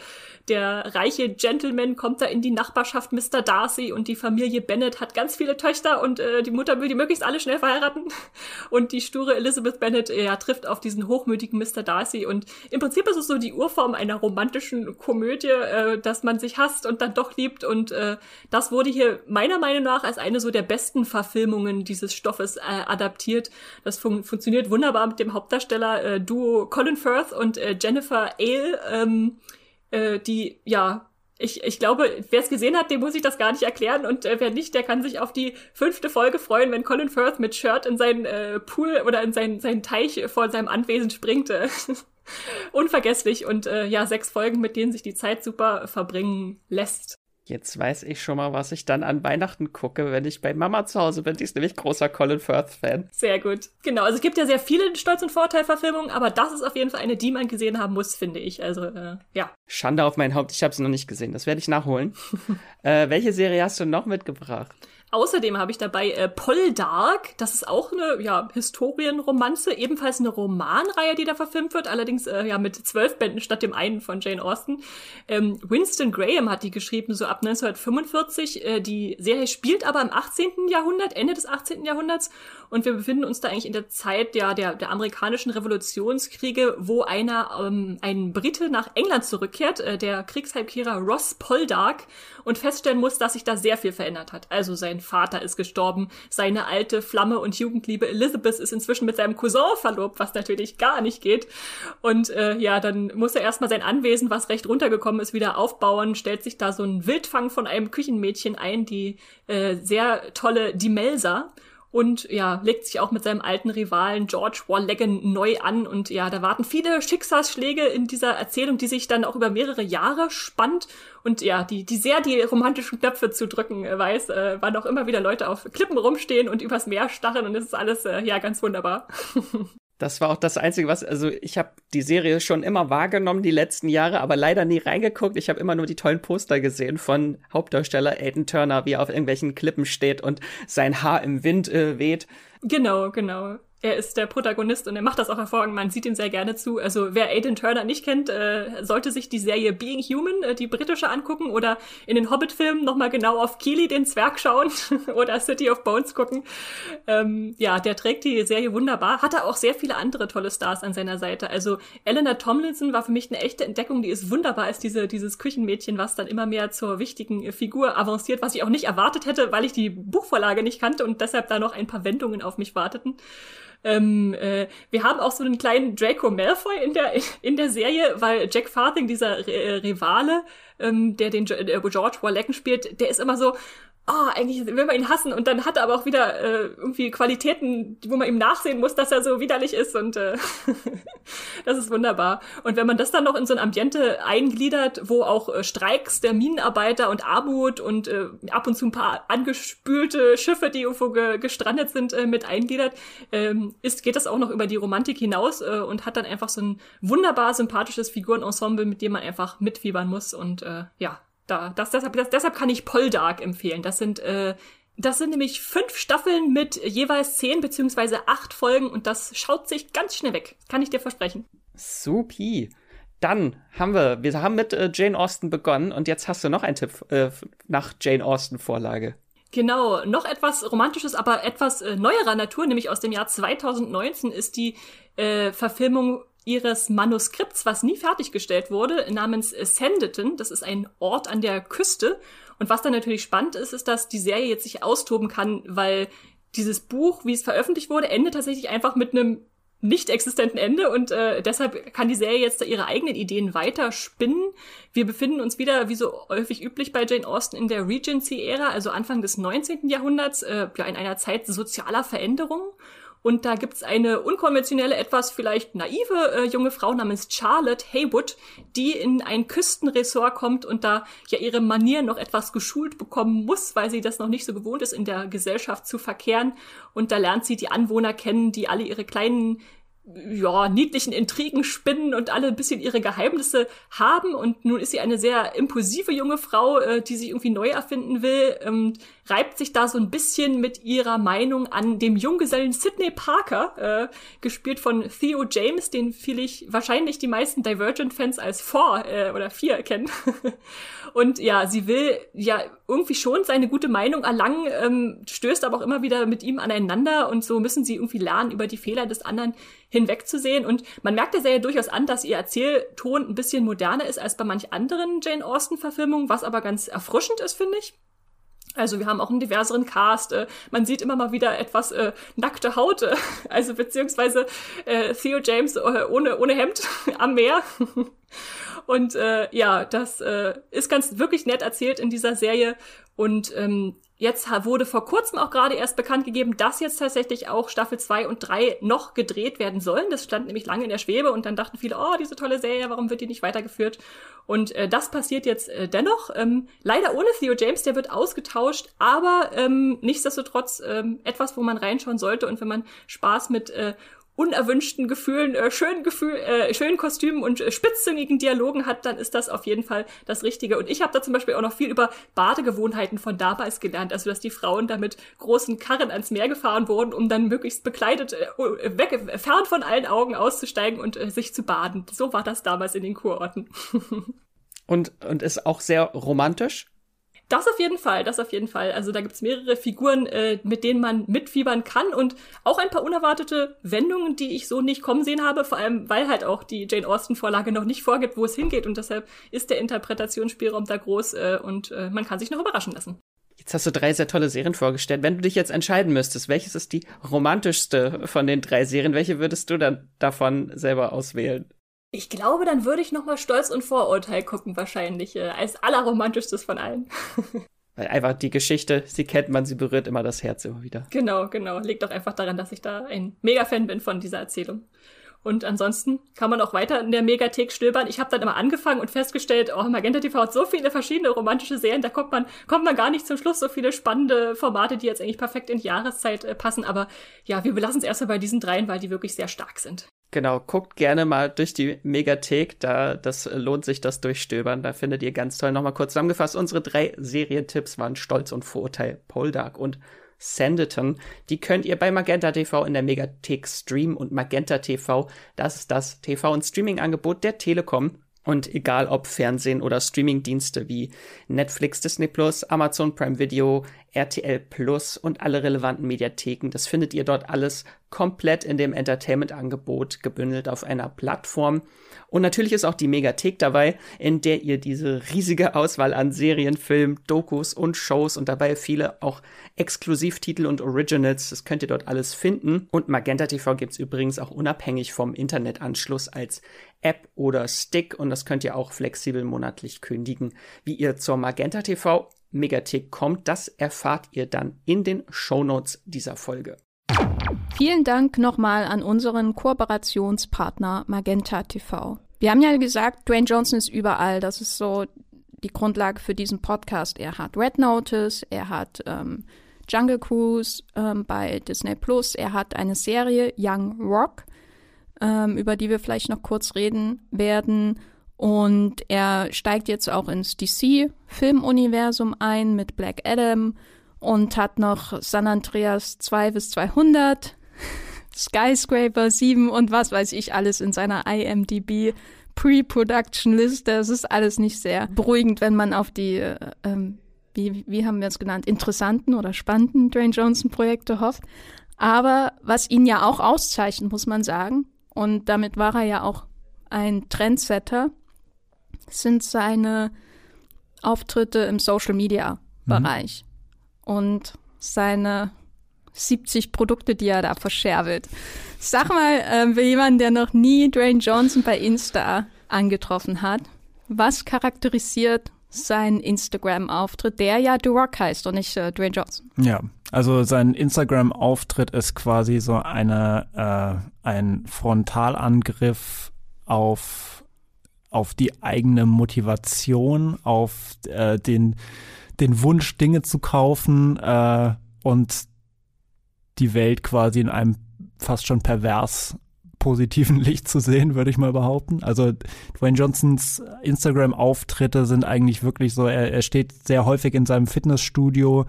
der reiche Gentleman kommt da in die Nachbarschaft Mr. Darcy und die Familie Bennet hat ganz viele Töchter und äh, die Mutter will die möglichst alle schnell verheiraten. Und die sture Elizabeth Bennet ja, trifft auf diesen hochmütigen Mr. Darcy und im Prinzip ist es so die Urform einer romantischen Komödie, dass man sich hasst und dann doch liebt und das wurde hier meiner Meinung nach als eine so der besten Verfilmungen dieses Stoffes adaptiert. Das fun funktioniert wunderbar mit dem Hauptdarsteller äh, Duo Colin Firth und äh, Jennifer Ale, ähm, äh, die, ja, ich, ich glaube, wer es gesehen hat, dem muss ich das gar nicht erklären. Und äh, wer nicht, der kann sich auf die fünfte Folge freuen, wenn Colin Firth mit Shirt in seinen äh, Pool oder in seinen, seinen Teich vor seinem Anwesen springt. Unvergesslich und äh, ja, sechs Folgen, mit denen sich die Zeit super verbringen lässt. Jetzt weiß ich schon mal, was ich dann an Weihnachten gucke, wenn ich bei Mama zu Hause bin. Die ist nämlich großer Colin Firth-Fan. Sehr gut. Genau, also es gibt ja sehr viele Stolz- und Vorteil-Verfilmungen, aber das ist auf jeden Fall eine, die man gesehen haben muss, finde ich. Also, äh, ja. Schande auf mein Haupt, ich habe sie noch nicht gesehen. Das werde ich nachholen. äh, welche Serie hast du noch mitgebracht? Außerdem habe ich dabei äh, Poldark. Das ist auch eine ja, Historienromanze, ebenfalls eine Romanreihe, die da verfilmt wird, allerdings äh, ja mit zwölf Bänden statt dem einen von Jane Austen. Ähm, Winston Graham hat die geschrieben, so ab 1945. Äh, die Serie spielt aber im 18. Jahrhundert, Ende des 18. Jahrhunderts. Und wir befinden uns da eigentlich in der Zeit ja, der, der amerikanischen Revolutionskriege, wo einer, ähm, ein Brite nach England zurückkehrt, äh, der Kriegsheimkehrer Ross Poldark, und feststellen muss, dass sich da sehr viel verändert hat. Also sein Vater ist gestorben, seine alte Flamme und Jugendliebe Elizabeth ist inzwischen mit seinem Cousin verlobt, was natürlich gar nicht geht. Und äh, ja, dann muss er erstmal sein Anwesen, was recht runtergekommen ist, wieder aufbauen, stellt sich da so ein Wildfang von einem Küchenmädchen ein, die äh, sehr tolle Dimelsa und ja, legt sich auch mit seinem alten Rivalen George Warleggan neu an. Und ja, da warten viele Schicksalsschläge in dieser Erzählung, die sich dann auch über mehrere Jahre spannt. Und ja, die, die sehr die romantischen Knöpfe zu drücken äh, weiß, äh, wann auch immer wieder Leute auf Klippen rumstehen und übers Meer stacheln und es ist alles äh, ja ganz wunderbar. Das war auch das Einzige, was, also ich habe die Serie schon immer wahrgenommen die letzten Jahre, aber leider nie reingeguckt. Ich habe immer nur die tollen Poster gesehen von Hauptdarsteller Aiden Turner, wie er auf irgendwelchen Klippen steht und sein Haar im Wind äh, weht. Genau, genau er ist der Protagonist und er macht das auch hervorragend. Man sieht ihm sehr gerne zu. Also wer Aidan Turner nicht kennt, äh, sollte sich die Serie Being Human, äh, die britische, angucken oder in den Hobbit-Filmen nochmal genau auf Keely, den Zwerg, schauen oder City of Bones gucken. Ähm, ja, der trägt die Serie wunderbar. Hat er auch sehr viele andere tolle Stars an seiner Seite. Also Eleanor Tomlinson war für mich eine echte Entdeckung. Die ist wunderbar als diese, dieses Küchenmädchen, was dann immer mehr zur wichtigen Figur avanciert, was ich auch nicht erwartet hätte, weil ich die Buchvorlage nicht kannte und deshalb da noch ein paar Wendungen auf mich warteten. Ähm, äh, wir haben auch so einen kleinen Draco Malfoy in der, in der Serie, weil Jack Farthing, dieser äh, Rivale, ähm, der den äh, George Warlecken spielt, der ist immer so, oh, eigentlich will man ihn hassen und dann hat er aber auch wieder äh, irgendwie Qualitäten, wo man ihm nachsehen muss, dass er so widerlich ist und äh, das ist wunderbar. Und wenn man das dann noch in so ein Ambiente eingliedert, wo auch äh, Streiks der Minenarbeiter und Armut und äh, ab und zu ein paar angespülte Schiffe, die irgendwo ge gestrandet sind, äh, mit eingliedert, ähm, ist, geht das auch noch über die Romantik hinaus äh, und hat dann einfach so ein wunderbar sympathisches Figurenensemble, mit dem man einfach mitfiebern muss und äh, ja, da. Das, deshalb, das, deshalb kann ich Poldark empfehlen. Das sind, äh, das sind nämlich fünf Staffeln mit jeweils zehn beziehungsweise acht Folgen und das schaut sich ganz schnell weg. Kann ich dir versprechen. Supi. Dann haben wir, wir haben mit äh, Jane Austen begonnen und jetzt hast du noch einen Tipp äh, nach Jane Austen Vorlage. Genau, noch etwas Romantisches, aber etwas äh, neuerer Natur, nämlich aus dem Jahr 2019 ist die äh, Verfilmung ihres Manuskripts, was nie fertiggestellt wurde, namens Sanditon. Das ist ein Ort an der Küste. Und was dann natürlich spannend ist, ist, dass die Serie jetzt sich austoben kann, weil dieses Buch, wie es veröffentlicht wurde, endet tatsächlich einfach mit einem nicht existenten Ende und äh, deshalb kann die Serie jetzt da ihre eigenen Ideen weiter spinnen. Wir befinden uns wieder, wie so häufig üblich bei Jane Austen, in der Regency-Ära, also Anfang des 19. Jahrhunderts, äh, ja in einer Zeit sozialer Veränderung. Und da gibt's eine unkonventionelle, etwas vielleicht naive äh, junge Frau namens Charlotte Haywood, die in ein Küstenresort kommt und da ja ihre Manieren noch etwas geschult bekommen muss, weil sie das noch nicht so gewohnt ist, in der Gesellschaft zu verkehren. Und da lernt sie die Anwohner kennen, die alle ihre kleinen ja, niedlichen Intrigen spinnen und alle ein bisschen ihre Geheimnisse haben. Und nun ist sie eine sehr impulsive junge Frau, äh, die sich irgendwie neu erfinden will, ähm, reibt sich da so ein bisschen mit ihrer Meinung an dem Junggesellen Sidney Parker, äh, gespielt von Theo James, den vielleicht wahrscheinlich die meisten Divergent-Fans als Four äh, oder Vier kennen. und ja, sie will ja irgendwie schon seine gute Meinung erlangen, ähm, stößt aber auch immer wieder mit ihm aneinander und so müssen sie irgendwie lernen, über die Fehler des anderen hinwegzusehen. Und man merkt der Serie durchaus an, dass ihr Erzählton ein bisschen moderner ist als bei manch anderen Jane Austen-Verfilmungen, was aber ganz erfrischend ist, finde ich. Also wir haben auch einen diverseren Cast. Äh, man sieht immer mal wieder etwas äh, nackte Haut, äh, also beziehungsweise äh, Theo James äh, ohne, ohne Hemd am Meer. Und äh, ja, das äh, ist ganz wirklich nett erzählt in dieser Serie. Und ähm, Jetzt wurde vor kurzem auch gerade erst bekannt gegeben, dass jetzt tatsächlich auch Staffel 2 und 3 noch gedreht werden sollen. Das stand nämlich lange in der Schwebe und dann dachten viele, oh, diese tolle Serie, warum wird die nicht weitergeführt? Und äh, das passiert jetzt äh, dennoch. Ähm, leider ohne Theo James, der wird ausgetauscht, aber ähm, nichtsdestotrotz ähm, etwas, wo man reinschauen sollte. Und wenn man Spaß mit äh, unerwünschten Gefühlen, äh, schönen Gefühl, äh, schönen Kostümen und äh, spitzzüngigen Dialogen hat, dann ist das auf jeden Fall das Richtige. Und ich habe da zum Beispiel auch noch viel über Badegewohnheiten von damals gelernt, also dass die Frauen da mit großen Karren ans Meer gefahren wurden, um dann möglichst bekleidet, äh, weg, fern von allen Augen auszusteigen und äh, sich zu baden. So war das damals in den Kurorten. und, und ist auch sehr romantisch? Das auf jeden Fall, das auf jeden Fall. Also da gibt's mehrere Figuren, äh, mit denen man mitfiebern kann und auch ein paar unerwartete Wendungen, die ich so nicht kommen sehen habe, vor allem weil halt auch die Jane Austen-Vorlage noch nicht vorgibt, wo es hingeht und deshalb ist der Interpretationsspielraum da groß äh, und äh, man kann sich noch überraschen lassen. Jetzt hast du drei sehr tolle Serien vorgestellt. Wenn du dich jetzt entscheiden müsstest, welches ist die romantischste von den drei Serien, welche würdest du dann davon selber auswählen? Ich glaube, dann würde ich noch mal Stolz und Vorurteil gucken, wahrscheinlich, äh, als allerromantischstes von allen. Einfach die Geschichte, sie kennt man, sie berührt immer das Herz immer wieder. Genau, genau. Liegt auch einfach daran, dass ich da ein Mega-Fan bin von dieser Erzählung. Und ansonsten kann man auch weiter in der Megathek stöbern. Ich habe dann immer angefangen und festgestellt, oh, Magenta TV hat so viele verschiedene romantische Serien, da kommt man, kommt man gar nicht zum Schluss. So viele spannende Formate, die jetzt eigentlich perfekt in die Jahreszeit äh, passen. Aber ja, wir belassen es erstmal bei diesen dreien, weil die wirklich sehr stark sind. Genau, guckt gerne mal durch die Megathek, da das lohnt sich das Durchstöbern. Da findet ihr ganz toll nochmal kurz zusammengefasst. Unsere drei Serientipps waren Stolz und Vorurteil, Poldark und Sanditon. Die könnt ihr bei Magenta TV in der Megathek streamen und Magenta TV, das ist das TV- und Streaming-Angebot der Telekom. Und egal ob Fernsehen oder Streamingdienste wie Netflix, Disney Plus, Amazon Prime Video, RTL Plus und alle relevanten Mediatheken, das findet ihr dort alles komplett in dem Entertainment-Angebot gebündelt auf einer Plattform. Und natürlich ist auch die Megathek dabei, in der ihr diese riesige Auswahl an Serien, Filmen, Dokus und Shows und dabei viele auch Exklusivtitel und Originals, das könnt ihr dort alles finden. Und Magenta TV gibt's übrigens auch unabhängig vom Internetanschluss als App oder Stick und das könnt ihr auch flexibel monatlich kündigen. Wie ihr zur Magenta TV Megathek kommt, das erfahrt ihr dann in den Shownotes dieser Folge. Vielen Dank nochmal an unseren Kooperationspartner Magenta TV. Wir haben ja gesagt, Dwayne Johnson ist überall. Das ist so die Grundlage für diesen Podcast. Er hat Red Notice, er hat ähm, Jungle Cruise ähm, bei Disney Plus, er hat eine Serie Young Rock, ähm, über die wir vielleicht noch kurz reden werden. Und er steigt jetzt auch ins DC-Filmuniversum ein mit Black Adam und hat noch San Andreas 2 bis 200, Skyscraper 7 und was weiß ich alles in seiner IMDb Pre-Production Liste. Das ist alles nicht sehr beruhigend, wenn man auf die, äh, ähm, wie, wie haben wir es genannt, interessanten oder spannenden Dwayne Johnson Projekte hofft. Aber was ihn ja auch auszeichnet, muss man sagen, und damit war er ja auch ein Trendsetter, sind seine Auftritte im Social Media Bereich. Mhm und seine 70 Produkte, die er da verscherbelt. Sag mal, äh, für jemanden, der noch nie Dwayne Johnson bei Insta angetroffen hat, was charakterisiert seinen Instagram-Auftritt, der ja The Rock heißt und nicht äh, Dwayne Johnson? Ja, also sein Instagram-Auftritt ist quasi so eine äh, ein Frontalangriff auf auf die eigene Motivation, auf äh, den den Wunsch, Dinge zu kaufen äh, und die Welt quasi in einem fast schon pervers positiven Licht zu sehen, würde ich mal behaupten. Also Dwayne Johnsons Instagram-Auftritte sind eigentlich wirklich so, er, er steht sehr häufig in seinem Fitnessstudio,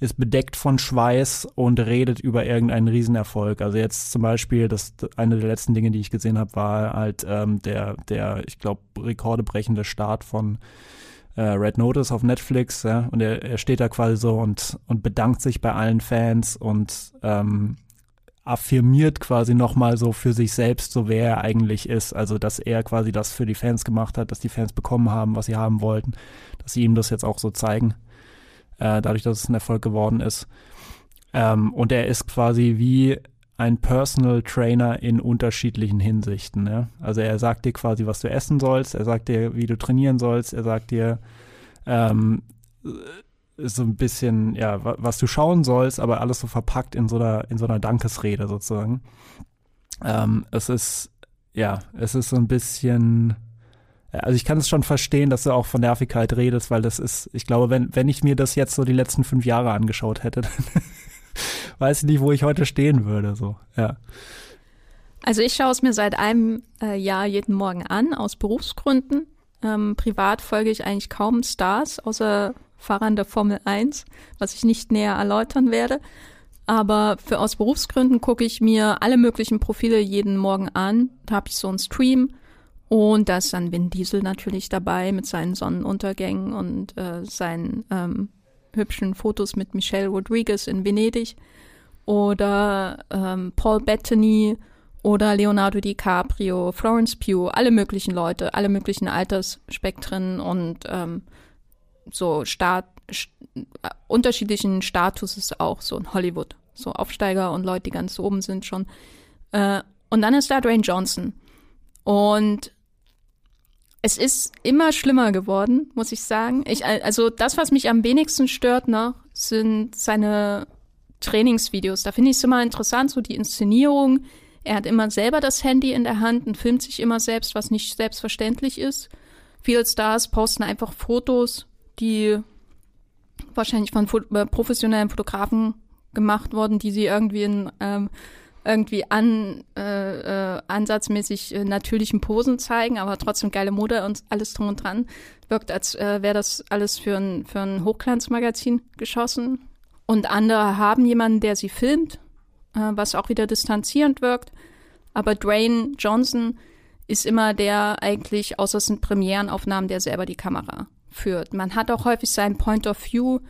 ist bedeckt von Schweiß und redet über irgendeinen Riesenerfolg. Also jetzt zum Beispiel, das eine der letzten Dinge, die ich gesehen habe, war halt ähm, der, der, ich glaube, rekordebrechende Start von äh, Red Notice auf Netflix, ja, und er, er steht da quasi so und, und bedankt sich bei allen Fans und ähm, affirmiert quasi nochmal so für sich selbst, so wer er eigentlich ist. Also, dass er quasi das für die Fans gemacht hat, dass die Fans bekommen haben, was sie haben wollten, dass sie ihm das jetzt auch so zeigen, äh, dadurch, dass es ein Erfolg geworden ist. Ähm, und er ist quasi wie ein Personal Trainer in unterschiedlichen Hinsichten. Ja? Also er sagt dir quasi, was du essen sollst, er sagt dir, wie du trainieren sollst, er sagt dir ähm, so ein bisschen, ja, was du schauen sollst, aber alles so verpackt in so einer, in so einer Dankesrede sozusagen. Ähm, es ist, ja, es ist so ein bisschen, also ich kann es schon verstehen, dass du auch von Nervigkeit redest, weil das ist, ich glaube, wenn, wenn ich mir das jetzt so die letzten fünf Jahre angeschaut hätte, dann weiß ich nicht, wo ich heute stehen würde. So, ja. Also ich schaue es mir seit einem äh, Jahr jeden Morgen an, aus Berufsgründen. Ähm, privat folge ich eigentlich kaum Stars, außer Fahrern der Formel 1, was ich nicht näher erläutern werde. Aber für aus Berufsgründen gucke ich mir alle möglichen Profile jeden Morgen an. Da habe ich so einen Stream und da ist dann Vin Diesel natürlich dabei mit seinen Sonnenuntergängen und äh, seinen ähm, hübschen Fotos mit Michelle Rodriguez in Venedig oder ähm, Paul Bettany oder Leonardo DiCaprio, Florence Pugh, alle möglichen Leute, alle möglichen Altersspektren und ähm, so Staat, st unterschiedlichen Statuses auch so in Hollywood. So Aufsteiger und Leute, die ganz oben sind schon. Äh, und dann ist da Dwayne Johnson. Und es ist immer schlimmer geworden, muss ich sagen. Ich, also das, was mich am wenigsten stört noch, sind seine Trainingsvideos. Da finde ich es immer interessant, so die Inszenierung. Er hat immer selber das Handy in der Hand und filmt sich immer selbst, was nicht selbstverständlich ist. Viele Stars posten einfach Fotos, die wahrscheinlich von äh, professionellen Fotografen gemacht wurden, die sie irgendwie in ähm, irgendwie an, äh, äh, ansatzmäßig äh, natürlichen Posen zeigen, aber trotzdem geile Mode und alles drum und dran. Wirkt, als äh, wäre das alles für ein, für ein Hochglanzmagazin geschossen. Und andere haben jemanden, der sie filmt, äh, was auch wieder distanzierend wirkt. Aber Dwayne Johnson ist immer der eigentlich, außer es sind Premierenaufnahmen, der selber die Kamera führt. Man hat auch häufig seinen Point of View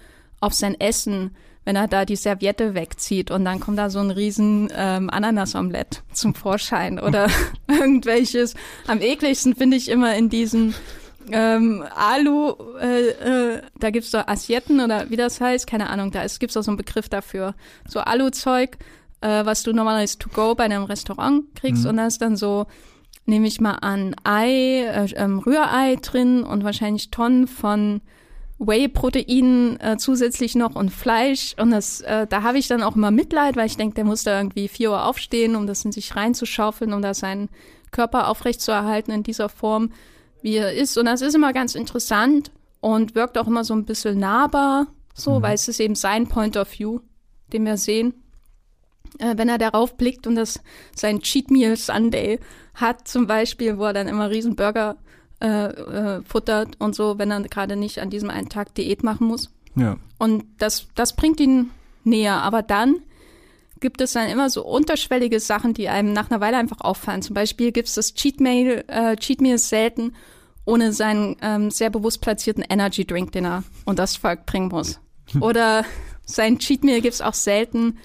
auf sein Essen wenn er da die Serviette wegzieht und dann kommt da so ein riesen ähm, Ananasomelett zum Vorschein oder irgendwelches. Am ekligsten finde ich immer in diesen ähm, Alu, äh, äh, da gibt's so Assietten oder wie das heißt, keine Ahnung, da ist, gibt's auch so einen Begriff dafür. So Alu-Zeug, äh, was du normalerweise to go bei einem Restaurant kriegst mhm. und da ist dann so, nehme ich mal an, Ei, äh, ähm, Rührei drin und wahrscheinlich Tonnen von Whey-Protein äh, zusätzlich noch und Fleisch. Und das, äh, da habe ich dann auch immer Mitleid, weil ich denke, der muss da irgendwie vier Uhr aufstehen, um das in sich reinzuschaufeln, um da seinen Körper aufrechtzuerhalten in dieser Form, wie er ist. Und das ist immer ganz interessant und wirkt auch immer so ein bisschen nahbar, so, mhm. weil es ist eben sein Point of View, den wir sehen. Äh, wenn er darauf blickt und das sein Cheat Meal Sunday hat, zum Beispiel, wo er dann immer Riesenburger äh, äh, futtert und so, wenn er gerade nicht an diesem einen Tag Diät machen muss. Ja. Und das, das bringt ihn näher. Aber dann gibt es dann immer so unterschwellige Sachen, die einem nach einer Weile einfach auffallen. Zum Beispiel gibt es das Cheat Meal, äh, Cheat Meal selten ohne seinen ähm, sehr bewusst platzierten Energy Drink, den er und das Volk bringen muss. Oder sein Cheat Meal gibt es auch selten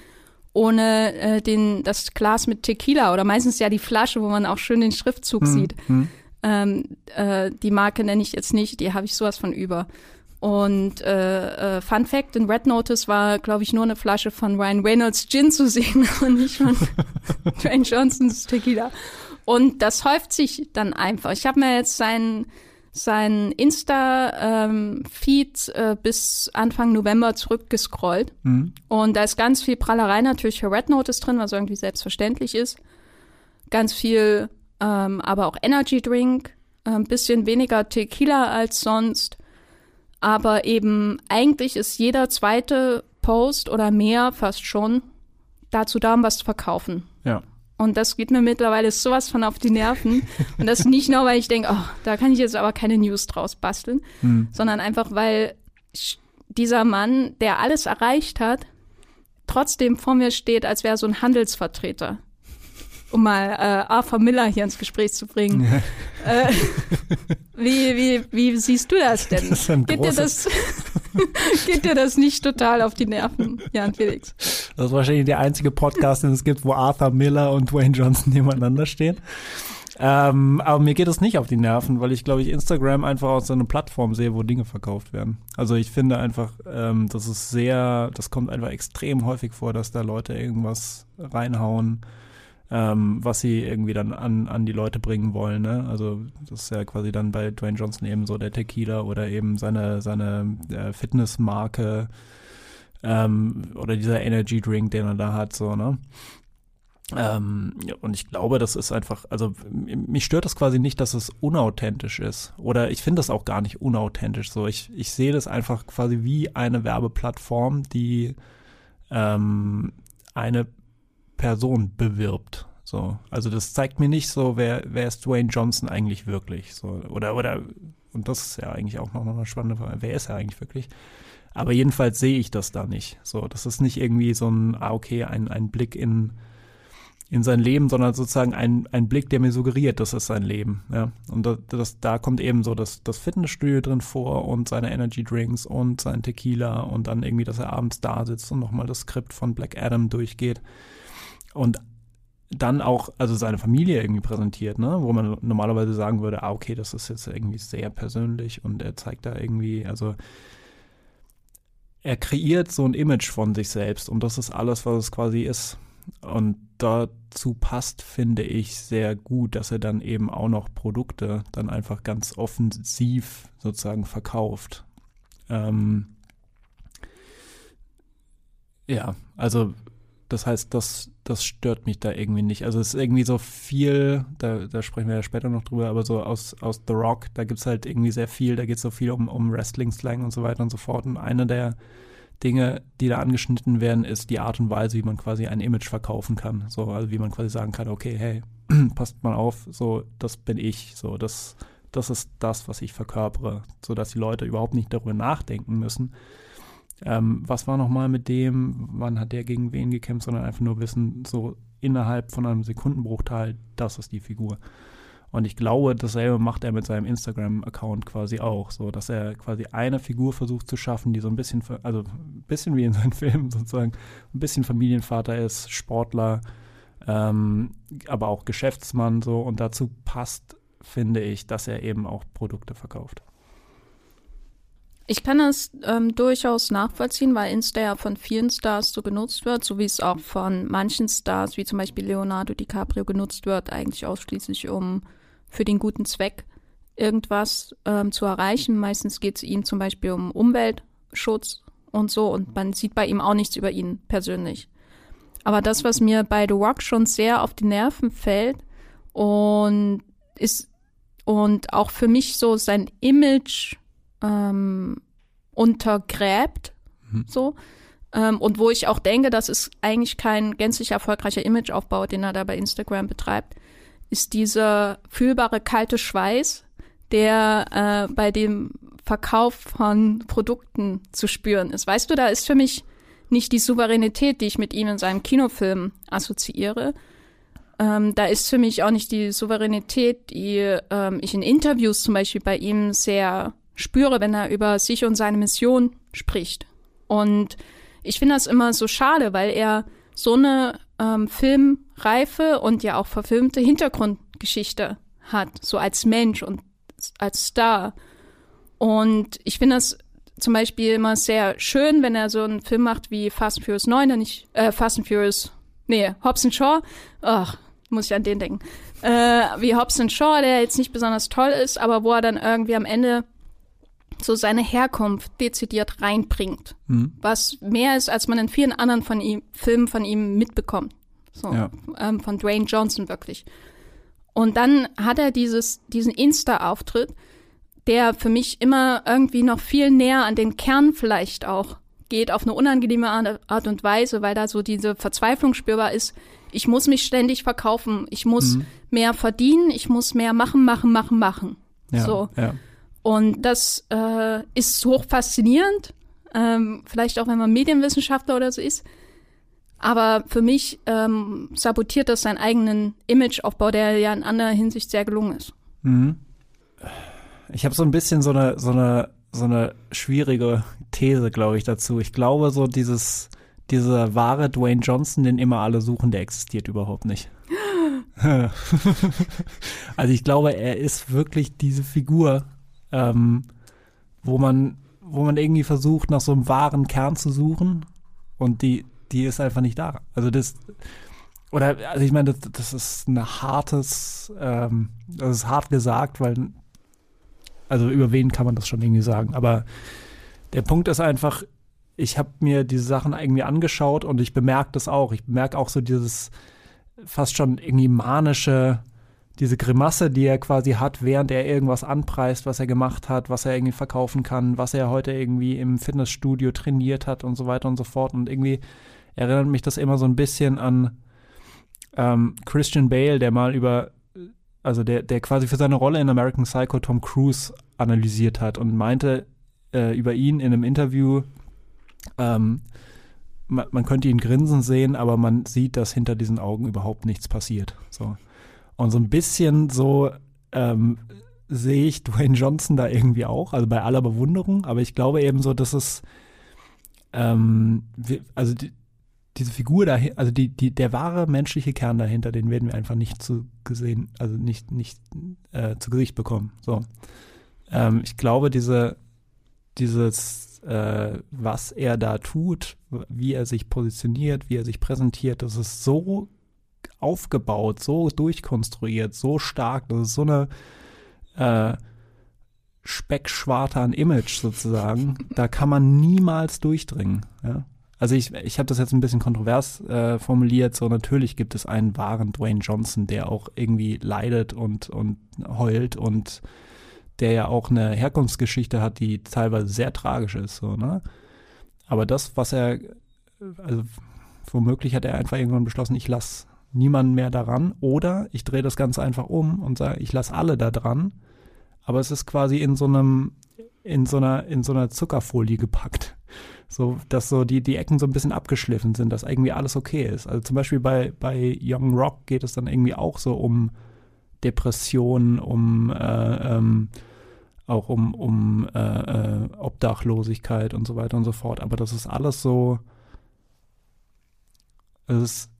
ohne äh, den, das Glas mit Tequila oder meistens ja die Flasche, wo man auch schön den Schriftzug hm, sieht. Hm. Ähm, äh, die Marke nenne ich jetzt nicht, die habe ich sowas von über. Und äh, äh, Fun Fact, in Red Notice war, glaube ich, nur eine Flasche von Ryan Reynolds Gin zu sehen und nicht von Dwayne Johnsons Tequila. Und das häuft sich dann einfach. Ich habe mir jetzt seinen sein Insta-Feed ähm, äh, bis Anfang November zurückgescrollt. Mhm. Und da ist ganz viel Prallerei natürlich für Red Notice drin, was irgendwie selbstverständlich ist. Ganz viel ähm, aber auch Energy Drink, ein äh, bisschen weniger Tequila als sonst. Aber eben eigentlich ist jeder zweite Post oder mehr fast schon dazu da, um was zu verkaufen. Ja. Und das geht mir mittlerweile sowas von auf die Nerven. Und das nicht nur, weil ich denke, oh, da kann ich jetzt aber keine News draus basteln, hm. sondern einfach, weil dieser Mann, der alles erreicht hat, trotzdem vor mir steht, als wäre so ein Handelsvertreter um mal äh, Arthur Miller hier ins Gespräch zu bringen. Ja. Äh, wie, wie, wie siehst du das denn? Das geht, dir das, geht dir das nicht total auf die Nerven, Jan Felix? Das ist wahrscheinlich der einzige Podcast, den es gibt, wo Arthur Miller und Dwayne Johnson nebeneinander stehen. Ähm, aber mir geht es nicht auf die Nerven, weil ich glaube ich Instagram einfach aus so einer Plattform sehe, wo Dinge verkauft werden. Also ich finde einfach, ähm, das ist sehr, das kommt einfach extrem häufig vor, dass da Leute irgendwas reinhauen ähm, was sie irgendwie dann an, an die Leute bringen wollen. Ne? Also das ist ja quasi dann bei Dwayne Johnson eben so der Tequila oder eben seine, seine äh, Fitnessmarke ähm, oder dieser Energy Drink, den er da hat, so, ne? Ähm, und ich glaube, das ist einfach, also mich stört das quasi nicht, dass es unauthentisch ist. Oder ich finde das auch gar nicht unauthentisch. So, ich, ich sehe das einfach quasi wie eine Werbeplattform, die ähm, eine Person bewirbt. So, also das zeigt mir nicht so, wer, wer ist Dwayne Johnson eigentlich wirklich? So, oder, oder, und das ist ja eigentlich auch noch eine spannende Frage, wer ist er eigentlich wirklich? Aber jedenfalls sehe ich das da nicht. So, das ist nicht irgendwie so ein, ah, okay, ein, ein Blick in, in sein Leben, sondern sozusagen ein, ein Blick, der mir suggeriert, das ist sein Leben. Ja. Und das, das, da kommt eben so das, das Fitnessstudio drin vor und seine Energy Drinks und sein Tequila und dann irgendwie, dass er abends da sitzt und nochmal das Skript von Black Adam durchgeht und dann auch, also seine Familie irgendwie präsentiert, ne? wo man normalerweise sagen würde, ah, okay, das ist jetzt irgendwie sehr persönlich und er zeigt da irgendwie, also er kreiert so ein Image von sich selbst und das ist alles, was es quasi ist. und dazu passt, finde ich, sehr gut, dass er dann eben auch noch Produkte dann einfach ganz offensiv sozusagen verkauft. Ähm, ja, also das heißt, das, das stört mich da irgendwie nicht. Also es ist irgendwie so viel, da, da sprechen wir ja später noch drüber, aber so aus, aus The Rock, da gibt es halt irgendwie sehr viel, da geht es so viel um, um Wrestling-Slang und so weiter und so fort. Und eine der Dinge, die da angeschnitten werden, ist die Art und Weise, wie man quasi ein Image verkaufen kann. So, also wie man quasi sagen kann, okay, hey, passt mal auf, so, das bin ich, so, das, das ist das, was ich verkörpere, sodass die Leute überhaupt nicht darüber nachdenken müssen. Ähm, was war nochmal mit dem, wann hat der gegen wen gekämpft, sondern einfach nur wissen, so innerhalb von einem Sekundenbruchteil, das ist die Figur. Und ich glaube, dasselbe macht er mit seinem Instagram-Account quasi auch, so dass er quasi eine Figur versucht zu schaffen, die so ein bisschen, also ein bisschen wie in seinen Filmen sozusagen, ein bisschen Familienvater ist, Sportler, ähm, aber auch Geschäftsmann so. Und dazu passt, finde ich, dass er eben auch Produkte verkauft. Ich kann das ähm, durchaus nachvollziehen, weil Insta ja von vielen Stars so genutzt wird, so wie es auch von manchen Stars, wie zum Beispiel Leonardo DiCaprio, genutzt wird, eigentlich ausschließlich um für den guten Zweck irgendwas ähm, zu erreichen. Meistens geht es ihm zum Beispiel um Umweltschutz und so und man sieht bei ihm auch nichts über ihn persönlich. Aber das, was mir bei The Rock schon sehr auf die Nerven fällt und ist und auch für mich so sein Image ähm, untergräbt, mhm. so. Ähm, und wo ich auch denke, das ist eigentlich kein gänzlich erfolgreicher Imageaufbau, den er da bei Instagram betreibt, ist dieser fühlbare kalte Schweiß, der äh, bei dem Verkauf von Produkten zu spüren ist. Weißt du, da ist für mich nicht die Souveränität, die ich mit ihm in seinem Kinofilm assoziiere. Ähm, da ist für mich auch nicht die Souveränität, die ähm, ich in Interviews zum Beispiel bei ihm sehr spüre, wenn er über sich und seine Mission spricht. Und ich finde das immer so schade, weil er so eine ähm, filmreife und ja auch verfilmte Hintergrundgeschichte hat, so als Mensch und als Star. Und ich finde das zum Beispiel immer sehr schön, wenn er so einen Film macht wie Fast and Furious 9, der nicht, äh, Fast and Furious, nee, Hobbs and Shaw, ach, muss ich an den denken, äh, wie Hobbs and Shaw, der jetzt nicht besonders toll ist, aber wo er dann irgendwie am Ende so seine Herkunft dezidiert reinbringt. Mhm. Was mehr ist, als man in vielen anderen von ihm, Filmen von ihm mitbekommt. So, ja. ähm, von Dwayne Johnson wirklich. Und dann hat er dieses, diesen Insta-Auftritt, der für mich immer irgendwie noch viel näher an den Kern vielleicht auch geht, auf eine unangenehme Art und Weise, weil da so diese Verzweiflung spürbar ist. Ich muss mich ständig verkaufen, ich muss mhm. mehr verdienen, ich muss mehr machen, machen, machen, machen. Ja, so. Ja. Und das äh, ist hoch faszinierend, ähm, vielleicht auch wenn man Medienwissenschaftler oder so ist. Aber für mich ähm, sabotiert das seinen eigenen Imageaufbau, der ja in anderer Hinsicht sehr gelungen ist. Mhm. Ich habe so ein bisschen so eine, so eine, so eine schwierige These, glaube ich, dazu. Ich glaube, so dieses, dieser wahre Dwayne Johnson, den immer alle suchen, der existiert überhaupt nicht. also ich glaube, er ist wirklich diese Figur, ähm, wo man, wo man irgendwie versucht, nach so einem wahren Kern zu suchen und die, die ist einfach nicht da. Also das, oder, also ich meine, das, das ist ein hartes, ähm, das ist hart gesagt, weil, also über wen kann man das schon irgendwie sagen, aber der Punkt ist einfach, ich habe mir diese Sachen irgendwie angeschaut und ich bemerke das auch. Ich bemerke auch so dieses fast schon irgendwie manische, diese Grimasse, die er quasi hat, während er irgendwas anpreist, was er gemacht hat, was er irgendwie verkaufen kann, was er heute irgendwie im Fitnessstudio trainiert hat und so weiter und so fort. Und irgendwie erinnert mich das immer so ein bisschen an ähm, Christian Bale, der mal über, also der, der quasi für seine Rolle in American Psycho Tom Cruise analysiert hat und meinte äh, über ihn in einem Interview, ähm, man, man könnte ihn grinsen sehen, aber man sieht, dass hinter diesen Augen überhaupt nichts passiert. So. Und so ein bisschen so ähm, sehe ich Dwayne Johnson da irgendwie auch, also bei aller Bewunderung, aber ich glaube eben so, dass es ähm, also die, diese Figur da, also die, die, der wahre menschliche Kern dahinter, den werden wir einfach nicht zu gesehen, also nicht, nicht äh, zu Gesicht bekommen. So. Ähm, ich glaube, diese, dieses äh, was er da tut, wie er sich positioniert, wie er sich präsentiert, das ist so aufgebaut, so durchkonstruiert, so stark, das ist so eine äh, Speckschwarte an Image sozusagen, da kann man niemals durchdringen. Ja? Also ich, ich habe das jetzt ein bisschen kontrovers äh, formuliert, so natürlich gibt es einen wahren Dwayne Johnson, der auch irgendwie leidet und, und heult und der ja auch eine Herkunftsgeschichte hat, die teilweise sehr tragisch ist, so, ne? Aber das, was er, also womöglich hat er einfach irgendwann beschlossen, ich lasse niemanden mehr daran oder ich drehe das Ganze einfach um und sage, ich lasse alle da dran, aber es ist quasi in so einem, in so einer, in so einer Zuckerfolie gepackt. So, dass so die, die Ecken so ein bisschen abgeschliffen sind, dass irgendwie alles okay ist. Also zum Beispiel bei, bei Young Rock geht es dann irgendwie auch so um Depressionen, um äh, ähm, auch um, um äh, äh, Obdachlosigkeit und so weiter und so fort. Aber das ist alles so, es ist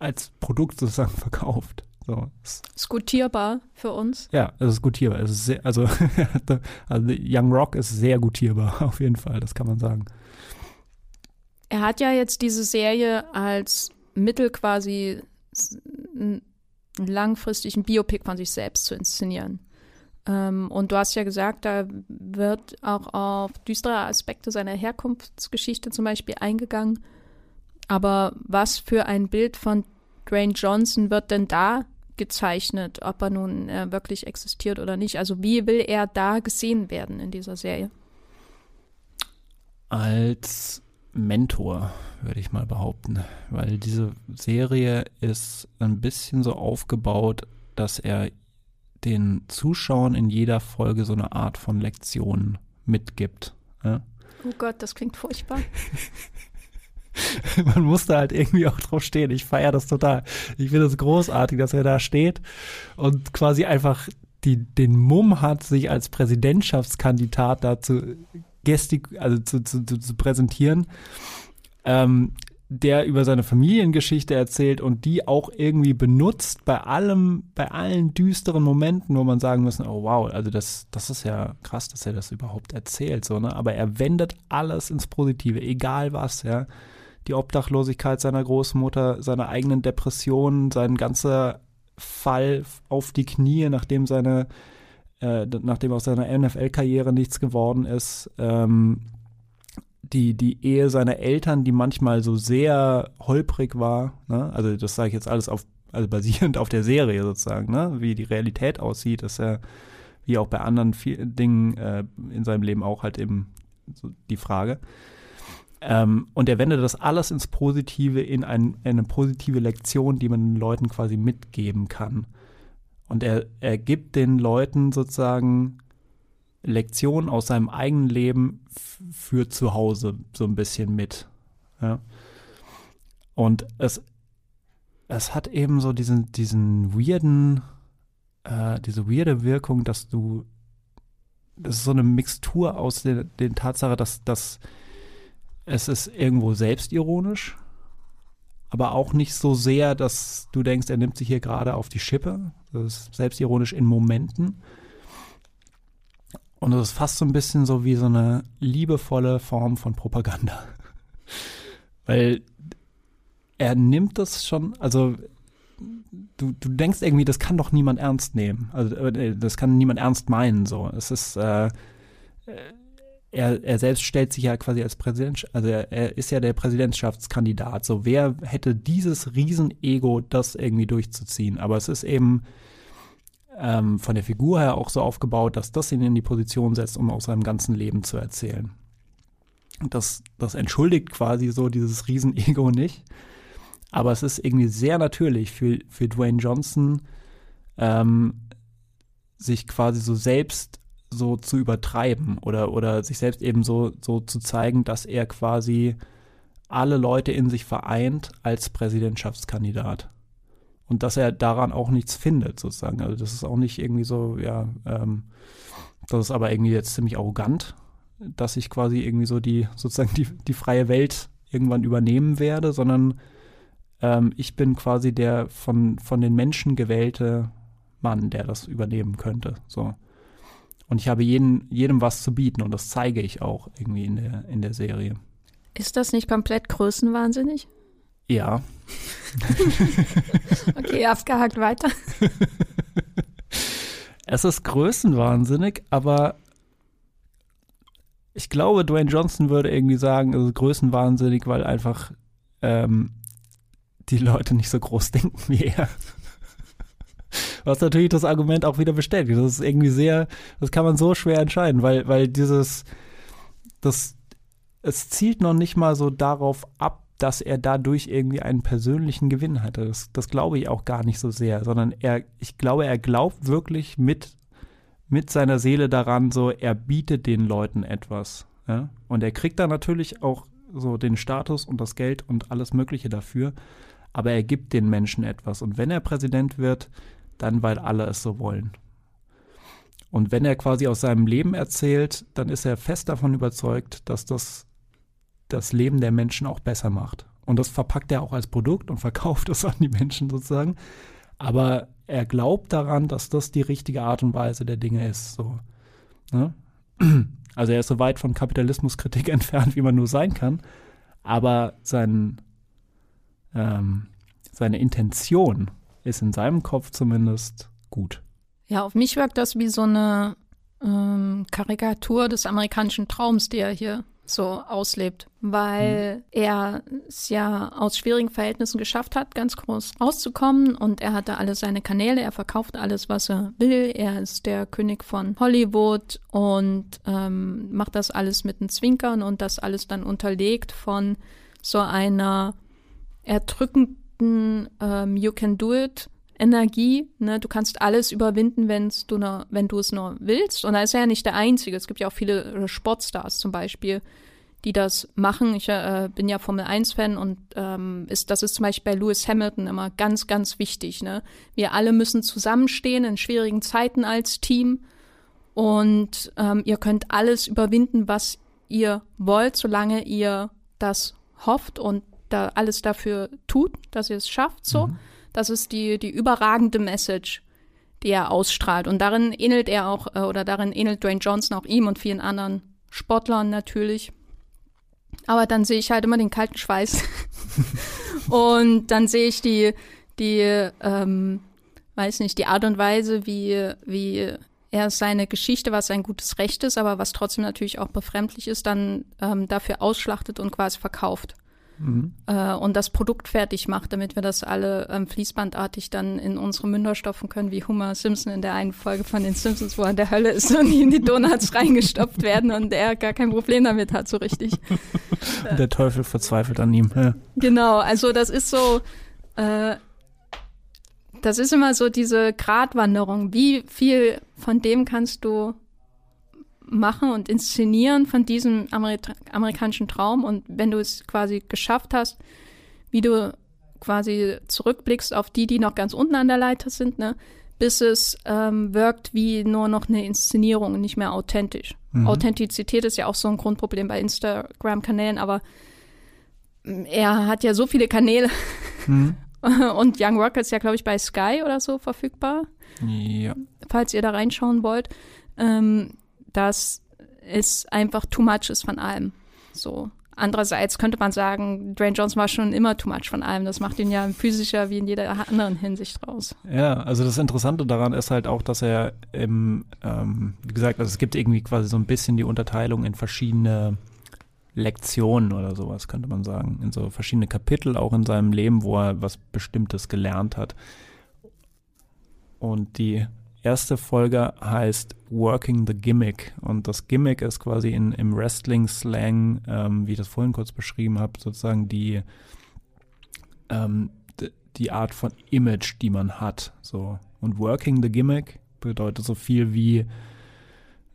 als Produkt sozusagen verkauft. So, Skutierbar für uns. Ja, es ist gutierbar. Es ist sehr, also, also Young Rock ist sehr gutierbar, auf jeden Fall, das kann man sagen. Er hat ja jetzt diese Serie als Mittel quasi einen langfristigen Biopic von sich selbst zu inszenieren. Ähm, und du hast ja gesagt, da wird auch auf düstere Aspekte seiner Herkunftsgeschichte zum Beispiel eingegangen. Aber was für ein Bild von Dwayne Johnson wird denn da gezeichnet, ob er nun äh, wirklich existiert oder nicht? Also wie will er da gesehen werden in dieser Serie? Als Mentor, würde ich mal behaupten, weil diese Serie ist ein bisschen so aufgebaut, dass er den Zuschauern in jeder Folge so eine Art von Lektion mitgibt. Ja? Oh Gott, das klingt furchtbar. Man muss da halt irgendwie auch drauf stehen. Ich feiere das total. Ich finde es großartig, dass er da steht und quasi einfach die, den Mumm hat, sich als Präsidentschaftskandidat dazu gestik also zu, zu, zu, zu präsentieren. Ähm, der über seine Familiengeschichte erzählt und die auch irgendwie benutzt bei allem, bei allen düsteren Momenten, wo man sagen müssen, oh wow, also das, das ist ja krass, dass er das überhaupt erzählt, so, ne? Aber er wendet alles ins Positive, egal was, ja. Die Obdachlosigkeit seiner Großmutter, seine eigenen Depressionen, sein ganzer Fall auf die Knie, nachdem seine, äh, nachdem aus seiner NFL-Karriere nichts geworden ist, ähm, die, die Ehe seiner Eltern, die manchmal so sehr holprig war, ne? also das sage ich jetzt alles auf, also basierend auf der Serie sozusagen, ne? wie die Realität aussieht, ist ja wie auch bei anderen Dingen äh, in seinem Leben auch halt eben so die Frage. Ähm, und er wendet das alles ins Positive, in ein, eine positive Lektion, die man den Leuten quasi mitgeben kann. Und er, er gibt den Leuten sozusagen Lektionen aus seinem eigenen Leben für zu Hause so ein bisschen mit. Ja. Und es, es hat eben so diesen, diesen weirden, äh, diese weirde Wirkung, dass du, das ist so eine Mixtur aus den, den Tatsache, dass, dass es ist irgendwo selbstironisch, aber auch nicht so sehr, dass du denkst, er nimmt sich hier gerade auf die Schippe. Das ist selbstironisch in Momenten und es ist fast so ein bisschen so wie so eine liebevolle Form von Propaganda. Weil er nimmt das schon, also du, du denkst irgendwie, das kann doch niemand ernst nehmen. Also äh, das kann niemand ernst meinen. So, es ist äh, er, er selbst stellt sich ja quasi als Präsident, also er, er ist ja der Präsidentschaftskandidat. So, wer hätte dieses Riesenego, das irgendwie durchzuziehen? Aber es ist eben ähm, von der Figur her auch so aufgebaut, dass das ihn in die Position setzt, um aus seinem ganzen Leben zu erzählen. Das, das entschuldigt quasi so dieses Riesenego nicht. Aber es ist irgendwie sehr natürlich für, für Dwayne Johnson, ähm, sich quasi so selbst so zu übertreiben oder, oder sich selbst eben so, so zu zeigen, dass er quasi alle Leute in sich vereint als Präsidentschaftskandidat und dass er daran auch nichts findet, sozusagen. Also das ist auch nicht irgendwie so, ja, ähm, das ist aber irgendwie jetzt ziemlich arrogant, dass ich quasi irgendwie so die, sozusagen die, die freie Welt irgendwann übernehmen werde, sondern ähm, ich bin quasi der von, von den Menschen gewählte Mann, der das übernehmen könnte. So. Und ich habe jeden, jedem was zu bieten und das zeige ich auch irgendwie in der, in der Serie. Ist das nicht komplett größenwahnsinnig? Ja. okay, abgehakt weiter. es ist größenwahnsinnig, aber ich glaube, Dwayne Johnson würde irgendwie sagen, es ist größenwahnsinnig, weil einfach ähm, die Leute nicht so groß denken wie er. Was natürlich das Argument auch wieder bestätigt. Das ist irgendwie sehr, das kann man so schwer entscheiden, weil, weil dieses, das, es zielt noch nicht mal so darauf ab, dass er dadurch irgendwie einen persönlichen Gewinn hatte. Das, das glaube ich auch gar nicht so sehr, sondern er, ich glaube, er glaubt wirklich mit, mit seiner Seele daran, so, er bietet den Leuten etwas. Ja? Und er kriegt da natürlich auch so den Status und das Geld und alles Mögliche dafür, aber er gibt den Menschen etwas. Und wenn er Präsident wird, dann weil alle es so wollen. Und wenn er quasi aus seinem Leben erzählt, dann ist er fest davon überzeugt, dass das das Leben der Menschen auch besser macht. Und das verpackt er auch als Produkt und verkauft es an die Menschen sozusagen. Aber er glaubt daran, dass das die richtige Art und Weise der Dinge ist. So. Ne? Also er ist so weit von Kapitalismuskritik entfernt, wie man nur sein kann. Aber sein, ähm, seine Intention ist in seinem Kopf zumindest gut. Ja, auf mich wirkt das wie so eine ähm, Karikatur des amerikanischen Traums, die er hier so auslebt, weil mhm. er es ja aus schwierigen Verhältnissen geschafft hat, ganz groß rauszukommen und er hatte alle seine Kanäle, er verkauft alles, was er will, er ist der König von Hollywood und ähm, macht das alles mit den Zwinkern und das alles dann unterlegt von so einer erdrückenden ähm, You can do it Energie, ne, du kannst alles überwinden, wenn's du nur, wenn du es nur willst. Und da ist er ja nicht der Einzige. Es gibt ja auch viele äh, Sportstars zum Beispiel, die das machen. Ich äh, bin ja Formel 1-Fan und ähm, ist, das ist zum Beispiel bei Lewis Hamilton immer ganz, ganz wichtig. Ne? Wir alle müssen zusammenstehen in schwierigen Zeiten als Team. Und ähm, ihr könnt alles überwinden, was ihr wollt, solange ihr das hofft und da alles dafür tut, dass ihr es schafft. So. Mhm. Das ist die, die überragende Message, die er ausstrahlt. Und darin ähnelt er auch, äh, oder darin ähnelt Dwayne Johnson auch ihm und vielen anderen Sportlern natürlich. Aber dann sehe ich halt immer den kalten Schweiß. und dann sehe ich die, die, ähm, weiß nicht, die Art und Weise, wie, wie er seine Geschichte, was ein gutes Recht ist, aber was trotzdem natürlich auch befremdlich ist, dann ähm, dafür ausschlachtet und quasi verkauft mhm. äh, und das Produkt fertig macht, damit wir das alle ähm, fließbandartig dann in unsere Münder stopfen können, wie Homer Simpson in der einen Folge von den Simpsons, wo er in der Hölle ist und in die Donuts reingestopft werden und er gar kein Problem damit hat, so richtig. der Teufel verzweifelt an ihm. Ja. Genau, also das ist so, äh, das ist immer so diese Gratwanderung. Wie viel von dem kannst du machen und inszenieren von diesem Amerika amerikanischen Traum. Und wenn du es quasi geschafft hast, wie du quasi zurückblickst auf die, die noch ganz unten an der Leiter sind, ne, bis es ähm, wirkt wie nur noch eine Inszenierung und nicht mehr authentisch. Mhm. Authentizität ist ja auch so ein Grundproblem bei Instagram-Kanälen, aber mm, er hat ja so viele Kanäle. Mhm. Und Young Rockets ist ja, glaube ich, bei Sky oder so verfügbar. Ja. Falls ihr da reinschauen wollt. Ähm, dass es einfach too much ist von allem. So. Andererseits könnte man sagen, Dwayne Johnson war schon immer too much von allem. Das macht ihn ja physischer wie in jeder anderen Hinsicht raus. Ja, also das Interessante daran ist halt auch, dass er im, ähm, wie gesagt, also es gibt irgendwie quasi so ein bisschen die Unterteilung in verschiedene Lektionen oder sowas, könnte man sagen. In so verschiedene Kapitel auch in seinem Leben, wo er was Bestimmtes gelernt hat. Und die erste Folge heißt Working the Gimmick. Und das Gimmick ist quasi in, im Wrestling-Slang, ähm, wie ich das vorhin kurz beschrieben habe, sozusagen die, ähm, die Art von Image, die man hat. So. Und Working the Gimmick bedeutet so viel wie,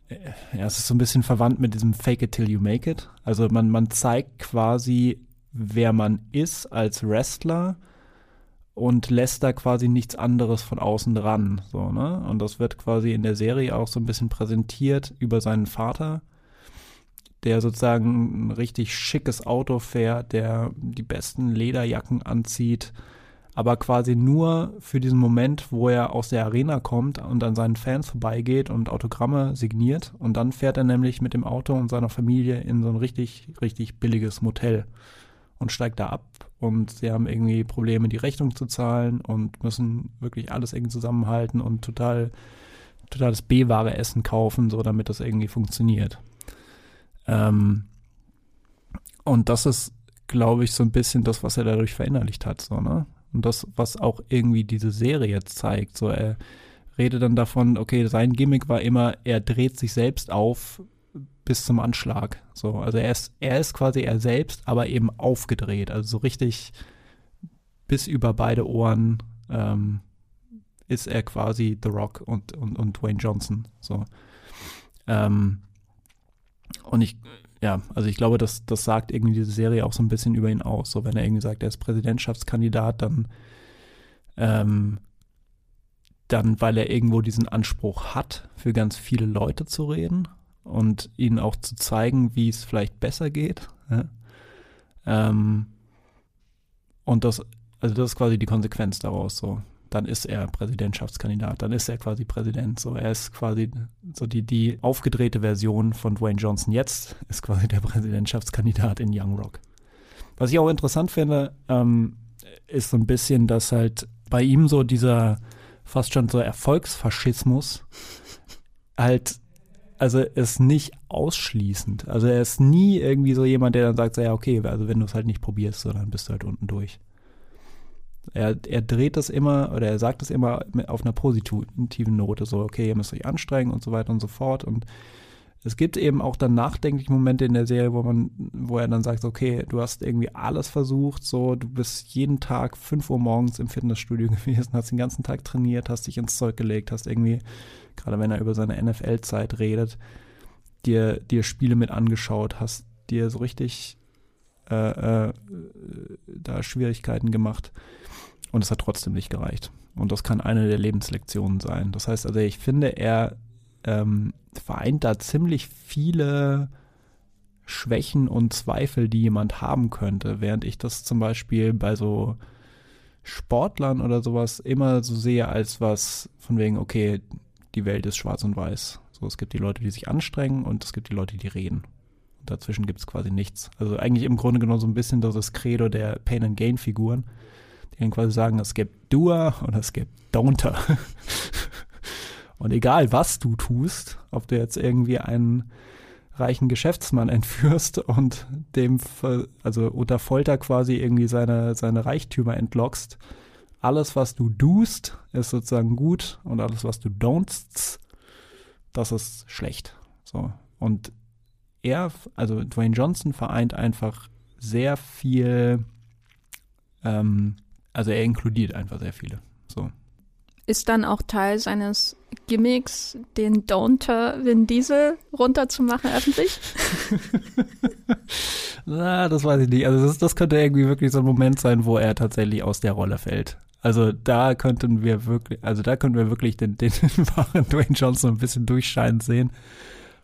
äh, ja, es ist so ein bisschen verwandt mit diesem Fake it till you make it. Also man, man zeigt quasi, wer man ist als Wrestler und lässt da quasi nichts anderes von außen dran. So, ne? Und das wird quasi in der Serie auch so ein bisschen präsentiert über seinen Vater, der sozusagen ein richtig schickes Auto fährt, der die besten Lederjacken anzieht, aber quasi nur für diesen Moment, wo er aus der Arena kommt und an seinen Fans vorbeigeht und Autogramme signiert. Und dann fährt er nämlich mit dem Auto und seiner Familie in so ein richtig, richtig billiges Motel und steigt da ab. Und sie haben irgendwie Probleme, die Rechnung zu zahlen und müssen wirklich alles irgendwie zusammenhalten und total, totales B-Ware Essen kaufen, so damit das irgendwie funktioniert. Ähm, und das ist, glaube ich, so ein bisschen das, was er dadurch verinnerlicht hat, so, ne? Und das, was auch irgendwie diese Serie jetzt zeigt. So, er redet dann davon, okay, sein Gimmick war immer, er dreht sich selbst auf bis zum Anschlag. So, also er ist, er ist quasi er selbst, aber eben aufgedreht. Also so richtig bis über beide Ohren ähm, ist er quasi The Rock und, und, und Dwayne Johnson. So. Ähm, und ich, ja, also ich glaube, das, das sagt irgendwie diese Serie auch so ein bisschen über ihn aus. So, wenn er irgendwie sagt, er ist Präsidentschaftskandidat, dann, ähm, dann, weil er irgendwo diesen Anspruch hat, für ganz viele Leute zu reden und ihnen auch zu zeigen, wie es vielleicht besser geht. Ja? Ähm, und das, also das ist quasi die Konsequenz daraus so dann ist er Präsidentschaftskandidat, dann ist er quasi Präsident. So, er ist quasi so die, die aufgedrehte Version von Dwayne Johnson jetzt, ist quasi der Präsidentschaftskandidat in Young Rock. Was ich auch interessant finde, ähm, ist so ein bisschen, dass halt bei ihm so dieser fast schon so Erfolgsfaschismus halt, also ist nicht ausschließend. Also er ist nie irgendwie so jemand, der dann sagt, so, ja, okay, also wenn du es halt nicht probierst, so, dann bist du halt unten durch. Er, er dreht das immer oder er sagt das immer auf einer positiven Note, so, okay, ihr müsst euch anstrengen und so weiter und so fort. Und es gibt eben auch dann nachdenkliche Momente in der Serie, wo man, wo er dann sagt, okay, du hast irgendwie alles versucht, so, du bist jeden Tag 5 Uhr morgens im Fitnessstudio gewesen, hast den ganzen Tag trainiert, hast dich ins Zeug gelegt, hast irgendwie, gerade wenn er über seine NFL-Zeit redet, dir, dir Spiele mit angeschaut, hast dir so richtig äh, äh, da Schwierigkeiten gemacht. Und es hat trotzdem nicht gereicht. Und das kann eine der Lebenslektionen sein. Das heißt also, ich finde, er ähm, vereint da ziemlich viele Schwächen und Zweifel, die jemand haben könnte, während ich das zum Beispiel bei so Sportlern oder sowas immer so sehe als was von wegen, okay, die Welt ist schwarz und weiß. So, es gibt die Leute, die sich anstrengen und es gibt die Leute, die reden. Und dazwischen gibt es quasi nichts. Also eigentlich im Grunde genommen so ein bisschen das Credo der Pain and Gain Figuren die dann quasi sagen, es gibt Doer und es gibt Don'ter. und egal was du tust, ob du jetzt irgendwie einen reichen Geschäftsmann entführst und dem, also unter Folter quasi irgendwie seine, seine Reichtümer entlockst, alles, was du dost, ist sozusagen gut und alles, was du don'tst, das ist schlecht. So. Und er, also Dwayne Johnson vereint einfach sehr viel ähm, also er inkludiert einfach sehr viele. So. Ist dann auch Teil seines Gimmicks, den Don'ter Vin Diesel runterzumachen öffentlich? Na, das weiß ich nicht. Also das, das könnte irgendwie wirklich so ein Moment sein, wo er tatsächlich aus der Rolle fällt. Also da könnten wir wirklich, also da könnten wir wirklich den, den wahren Dwayne Johnson ein bisschen durchscheinen sehen.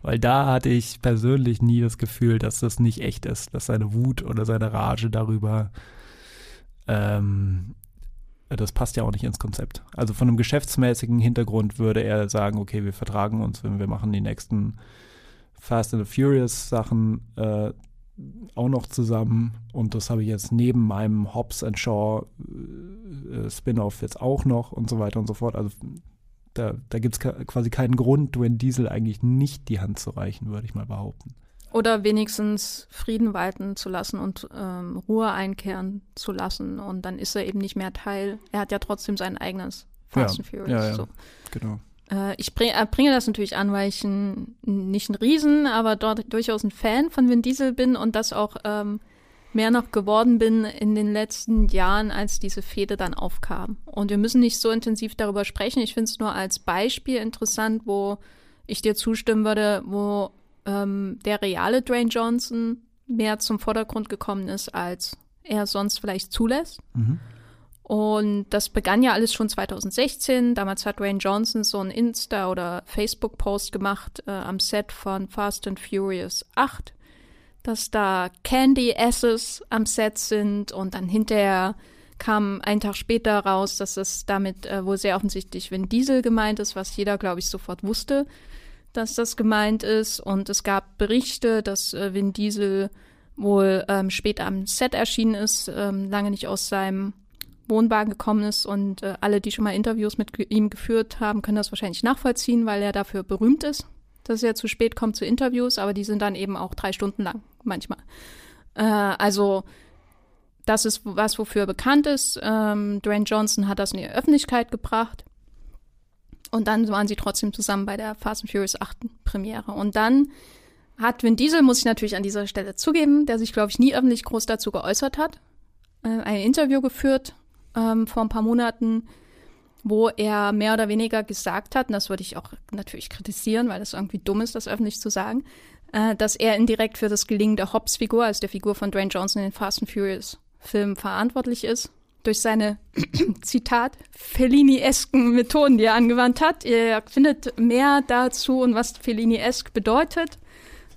Weil da hatte ich persönlich nie das Gefühl, dass das nicht echt ist, dass seine Wut oder seine Rage darüber ähm, das passt ja auch nicht ins Konzept. Also von einem geschäftsmäßigen Hintergrund würde er sagen, okay, wir vertragen uns, wenn wir machen die nächsten Fast and the Furious Sachen äh, auch noch zusammen und das habe ich jetzt neben meinem Hobbs and Shaw äh, Spin-off jetzt auch noch und so weiter und so fort. Also da, da gibt es quasi keinen Grund, Dwayne Diesel eigentlich nicht die Hand zu reichen, würde ich mal behaupten. Oder wenigstens Frieden walten zu lassen und ähm, Ruhe einkehren zu lassen. Und dann ist er eben nicht mehr Teil. Er hat ja trotzdem sein eigenes Fast ja, and Furious. Ja, ja, so. genau. Äh, ich bring, äh, bringe das natürlich an, weil ich ein, nicht ein Riesen, aber dort durchaus ein Fan von Vin Diesel bin und das auch ähm, mehr noch geworden bin in den letzten Jahren, als diese Fehde dann aufkam. Und wir müssen nicht so intensiv darüber sprechen. Ich finde es nur als Beispiel interessant, wo ich dir zustimmen würde, wo ähm, der reale Dwayne Johnson mehr zum Vordergrund gekommen ist, als er sonst vielleicht zulässt. Mhm. Und das begann ja alles schon 2016. Damals hat Dwayne Johnson so einen Insta- oder Facebook-Post gemacht äh, am Set von Fast and Furious 8, dass da Candy Asses am Set sind und dann hinterher kam einen Tag später raus, dass es damit äh, wohl sehr offensichtlich Vin Diesel gemeint ist, was jeder, glaube ich, sofort wusste, dass das gemeint ist. Und es gab Berichte, dass äh, Vin Diesel wohl ähm, spät am Set erschienen ist, ähm, lange nicht aus seinem Wohnwagen gekommen ist und äh, alle, die schon mal Interviews mit ihm geführt haben, können das wahrscheinlich nachvollziehen, weil er dafür berühmt ist, dass er zu spät kommt zu Interviews, aber die sind dann eben auch drei Stunden lang manchmal. Äh, also das ist was, wofür er bekannt ist. Ähm, Dwayne Johnson hat das in die Öffentlichkeit gebracht. Und dann waren sie trotzdem zusammen bei der Fast and Furious 8 Premiere. Und dann hat Vin Diesel, muss ich natürlich an dieser Stelle zugeben, der sich, glaube ich, nie öffentlich groß dazu geäußert hat, äh, ein Interview geführt ähm, vor ein paar Monaten, wo er mehr oder weniger gesagt hat, und das würde ich auch natürlich kritisieren, weil das irgendwie dumm ist, das öffentlich zu sagen, äh, dass er indirekt für das Gelingen der Hobbs-Figur, also der Figur von Dwayne Johnson in den Fast and Furious Film verantwortlich ist. Durch seine, Zitat, Fellini-esken Methoden, die er angewandt hat. Ihr findet mehr dazu und was Fellini-esk bedeutet,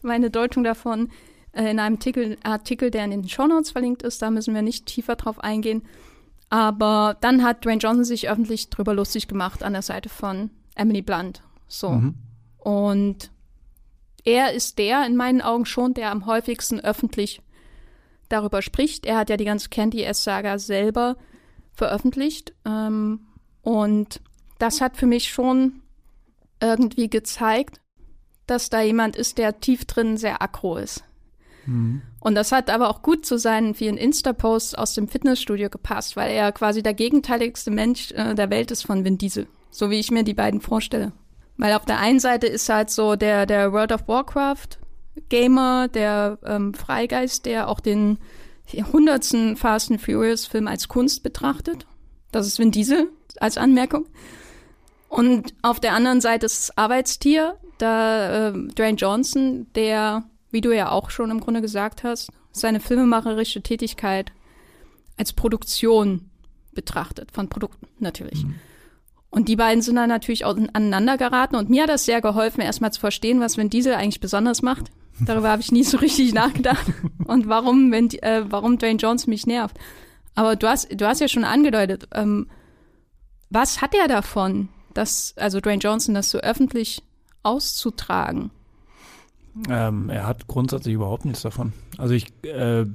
meine Deutung davon, äh, in einem Artikel, der in den Shownotes verlinkt ist. Da müssen wir nicht tiefer drauf eingehen. Aber dann hat Dwayne Johnson sich öffentlich drüber lustig gemacht an der Seite von Emily Blunt. So. Mhm. Und er ist der in meinen Augen schon, der am häufigsten öffentlich darüber spricht. Er hat ja die ganze Candy S-Saga selber veröffentlicht. Ähm, und das hat für mich schon irgendwie gezeigt, dass da jemand ist, der tief drin sehr aggro ist. Mhm. Und das hat aber auch gut zu seinen vielen Insta-Posts aus dem Fitnessstudio gepasst, weil er quasi der gegenteiligste Mensch äh, der Welt ist von Vin Diesel. So wie ich mir die beiden vorstelle. Weil auf der einen Seite ist halt so der, der World of Warcraft Gamer, der ähm, Freigeist, der auch den hundertsten Fast and Furious Film als Kunst betrachtet. Das ist Vin Diesel als Anmerkung. Und auf der anderen Seite ist das Arbeitstier, da äh, Dwayne Johnson, der, wie du ja auch schon im Grunde gesagt hast, seine filmemacherische Tätigkeit als Produktion betrachtet, von Produkten natürlich. Mhm. Und die beiden sind dann natürlich auch aneinander geraten und mir hat das sehr geholfen, erstmal zu verstehen, was Vin Diesel eigentlich besonders macht. Darüber habe ich nie so richtig nachgedacht. Und warum, wenn, äh, warum Dwayne Jones mich nervt. Aber du hast, du hast ja schon angedeutet, ähm, was hat er davon, dass, also Dwayne Johnson, das so öffentlich auszutragen? Ähm, er hat grundsätzlich überhaupt nichts davon. Also ich äh,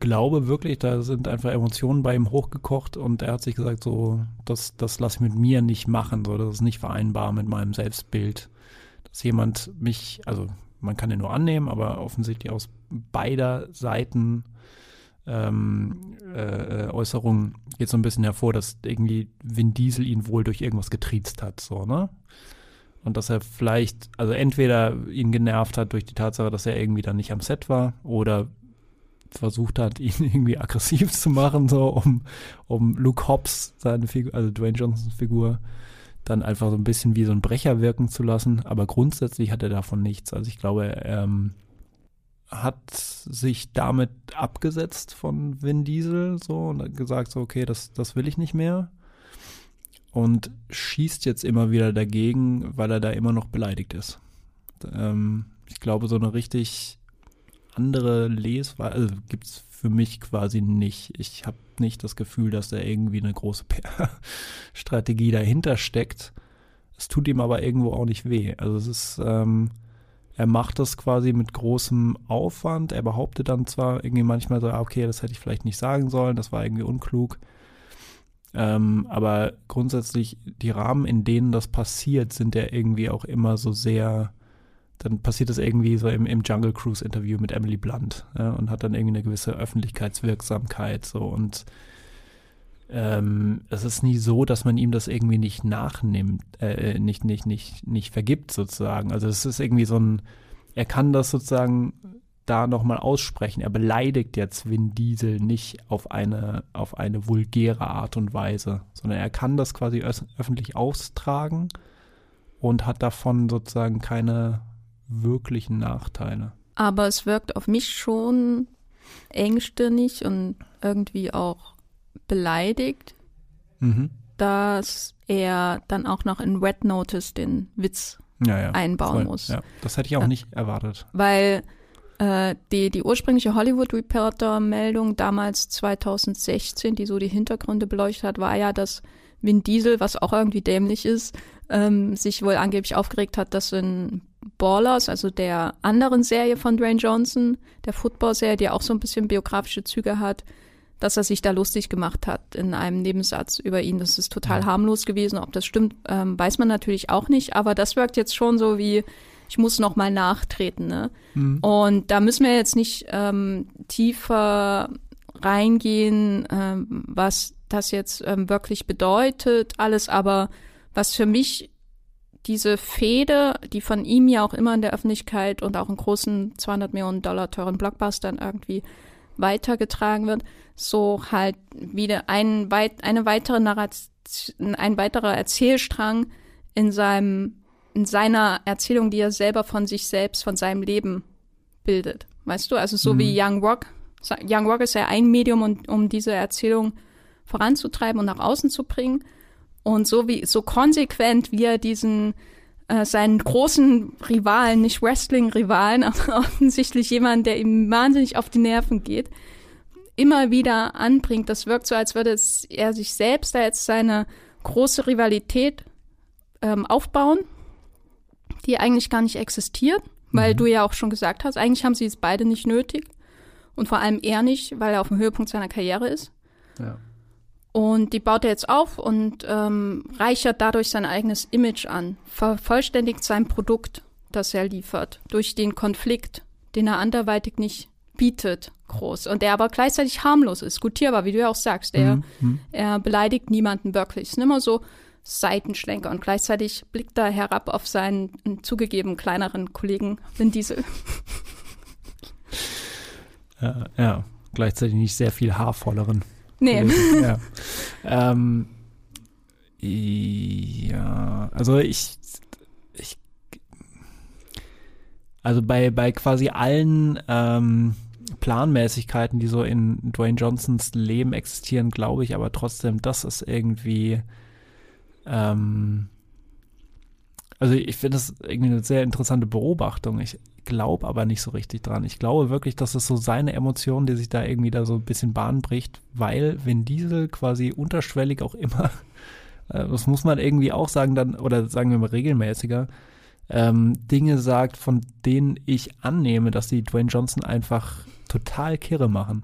glaube wirklich, da sind einfach Emotionen bei ihm hochgekocht und er hat sich gesagt, so, das, das lasse ich mit mir nicht machen, so, das ist nicht vereinbar mit meinem Selbstbild. Dass jemand mich, also man kann den nur annehmen, aber offensichtlich aus beider Seiten ähm, äh, Äußerungen geht so ein bisschen hervor, dass irgendwie Vin Diesel ihn wohl durch irgendwas getriezt hat, so, ne? Und dass er vielleicht, also entweder ihn genervt hat durch die Tatsache, dass er irgendwie dann nicht am Set war oder versucht hat, ihn irgendwie aggressiv zu machen, so um, um Luke Hobbs, seine Figur, also Dwayne Johnsons Figur, dann einfach so ein bisschen wie so ein Brecher wirken zu lassen. Aber grundsätzlich hat er davon nichts. Also ich glaube, er ähm, hat sich damit abgesetzt von Vin Diesel so und hat gesagt, so, okay, das, das will ich nicht mehr. Und schießt jetzt immer wieder dagegen, weil er da immer noch beleidigt ist. Ähm, ich glaube, so eine richtig andere Lesweise also gibt es für mich quasi nicht. Ich habe nicht das Gefühl, dass da irgendwie eine große PR-Strategie dahinter steckt. Es tut ihm aber irgendwo auch nicht weh. Also es ist, ähm, er macht das quasi mit großem Aufwand. Er behauptet dann zwar irgendwie manchmal so, ah, okay, das hätte ich vielleicht nicht sagen sollen, das war irgendwie unklug. Ähm, aber grundsätzlich die Rahmen, in denen das passiert, sind ja irgendwie auch immer so sehr dann passiert das irgendwie so im, im Jungle Cruise Interview mit Emily Blunt ja, und hat dann irgendwie eine gewisse Öffentlichkeitswirksamkeit so und ähm, es ist nie so, dass man ihm das irgendwie nicht nachnimmt, äh, äh, nicht, nicht, nicht, nicht vergibt sozusagen. Also es ist irgendwie so ein, er kann das sozusagen da nochmal aussprechen. Er beleidigt jetzt Vin Diesel nicht auf eine, auf eine vulgäre Art und Weise, sondern er kann das quasi öffentlich austragen und hat davon sozusagen keine wirklichen Nachteile. Aber es wirkt auf mich schon engstirnig und irgendwie auch beleidigt, mhm. dass er dann auch noch in Red Notice den Witz ja, ja, einbauen voll. muss. Ja, das hätte ich auch nicht erwartet. Weil Äh, die, die ursprüngliche Hollywood Reporter-Meldung damals 2016, die so die Hintergründe beleuchtet hat, war ja, dass Vin Diesel, was auch irgendwie dämlich ist, ähm, sich wohl angeblich aufgeregt hat, dass in Ballers, also der anderen Serie von Dwayne Johnson, der Football-Serie, die auch so ein bisschen biografische Züge hat, dass er sich da lustig gemacht hat in einem Nebensatz über ihn. Das ist total harmlos gewesen. Ob das stimmt, ähm, weiß man natürlich auch nicht. Aber das wirkt jetzt schon so wie, ich muss noch mal nachtreten. Ne? Mhm. Und da müssen wir jetzt nicht ähm, tiefer reingehen, ähm, was das jetzt ähm, wirklich bedeutet, alles. Aber was für mich diese Fehde, die von ihm ja auch immer in der Öffentlichkeit und auch in großen 200 Millionen Dollar teuren Blockbustern irgendwie weitergetragen wird, so halt wieder ein, eine weitere Narration, ein weiterer Erzählstrang in seinem, in seiner Erzählung, die er selber von sich selbst, von seinem Leben bildet. Weißt du? Also so mhm. wie Young Rock. Young Rock ist ja ein Medium, um, um diese Erzählung voranzutreiben und nach außen zu bringen. Und so wie, so konsequent, wie er diesen, äh, seinen großen Rivalen, nicht Wrestling-Rivalen, aber offensichtlich jemand, der ihm wahnsinnig auf die Nerven geht, immer wieder anbringt. Das wirkt so, als würde es, er sich selbst da jetzt seine große Rivalität ähm, aufbauen, die eigentlich gar nicht existiert, weil mhm. du ja auch schon gesagt hast, eigentlich haben sie es beide nicht nötig. Und vor allem er nicht, weil er auf dem Höhepunkt seiner Karriere ist. Ja. Und die baut er jetzt auf und ähm, reichert dadurch sein eigenes Image an, vervollständigt sein Produkt, das er liefert, durch den Konflikt, den er anderweitig nicht bietet, groß. Und der aber gleichzeitig harmlos ist, gutierbar, wie du ja auch sagst. Er, mhm, mhm. er beleidigt niemanden wirklich. Es ist immer so Seitenschlenker und gleichzeitig blickt er herab auf seinen zugegeben kleineren Kollegen Vin Diesel. Ja, ja, gleichzeitig nicht sehr viel haarvolleren. Nee. Ja. ähm, ja, also ich, ich also bei, bei quasi allen ähm, Planmäßigkeiten, die so in Dwayne Johnsons Leben existieren, glaube ich aber trotzdem, das ist irgendwie ähm, also ich finde das irgendwie eine sehr interessante Beobachtung. Ich glaube aber nicht so richtig dran. Ich glaube wirklich, dass es so seine Emotion, die sich da irgendwie da so ein bisschen Bahn bricht, weil wenn Diesel quasi unterschwellig auch immer, äh, das muss man irgendwie auch sagen dann, oder sagen wir mal regelmäßiger, ähm, Dinge sagt, von denen ich annehme, dass die Dwayne Johnson einfach total kirre machen.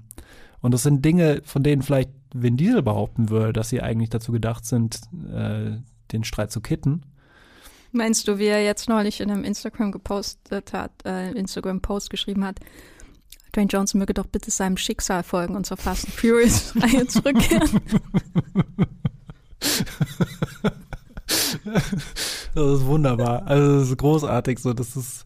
Und das sind Dinge, von denen vielleicht Vin Diesel behaupten würde, dass sie eigentlich dazu gedacht sind, äh, den Streit zu kitten. Meinst du, wie er jetzt neulich in einem Instagram gepostet hat, äh, Instagram-Post geschrieben hat, Dwayne Johnson möge doch bitte seinem Schicksal folgen und zur Fast and Furious-Reihe zurückkehren? das ist wunderbar. Also das ist großartig. So, das ist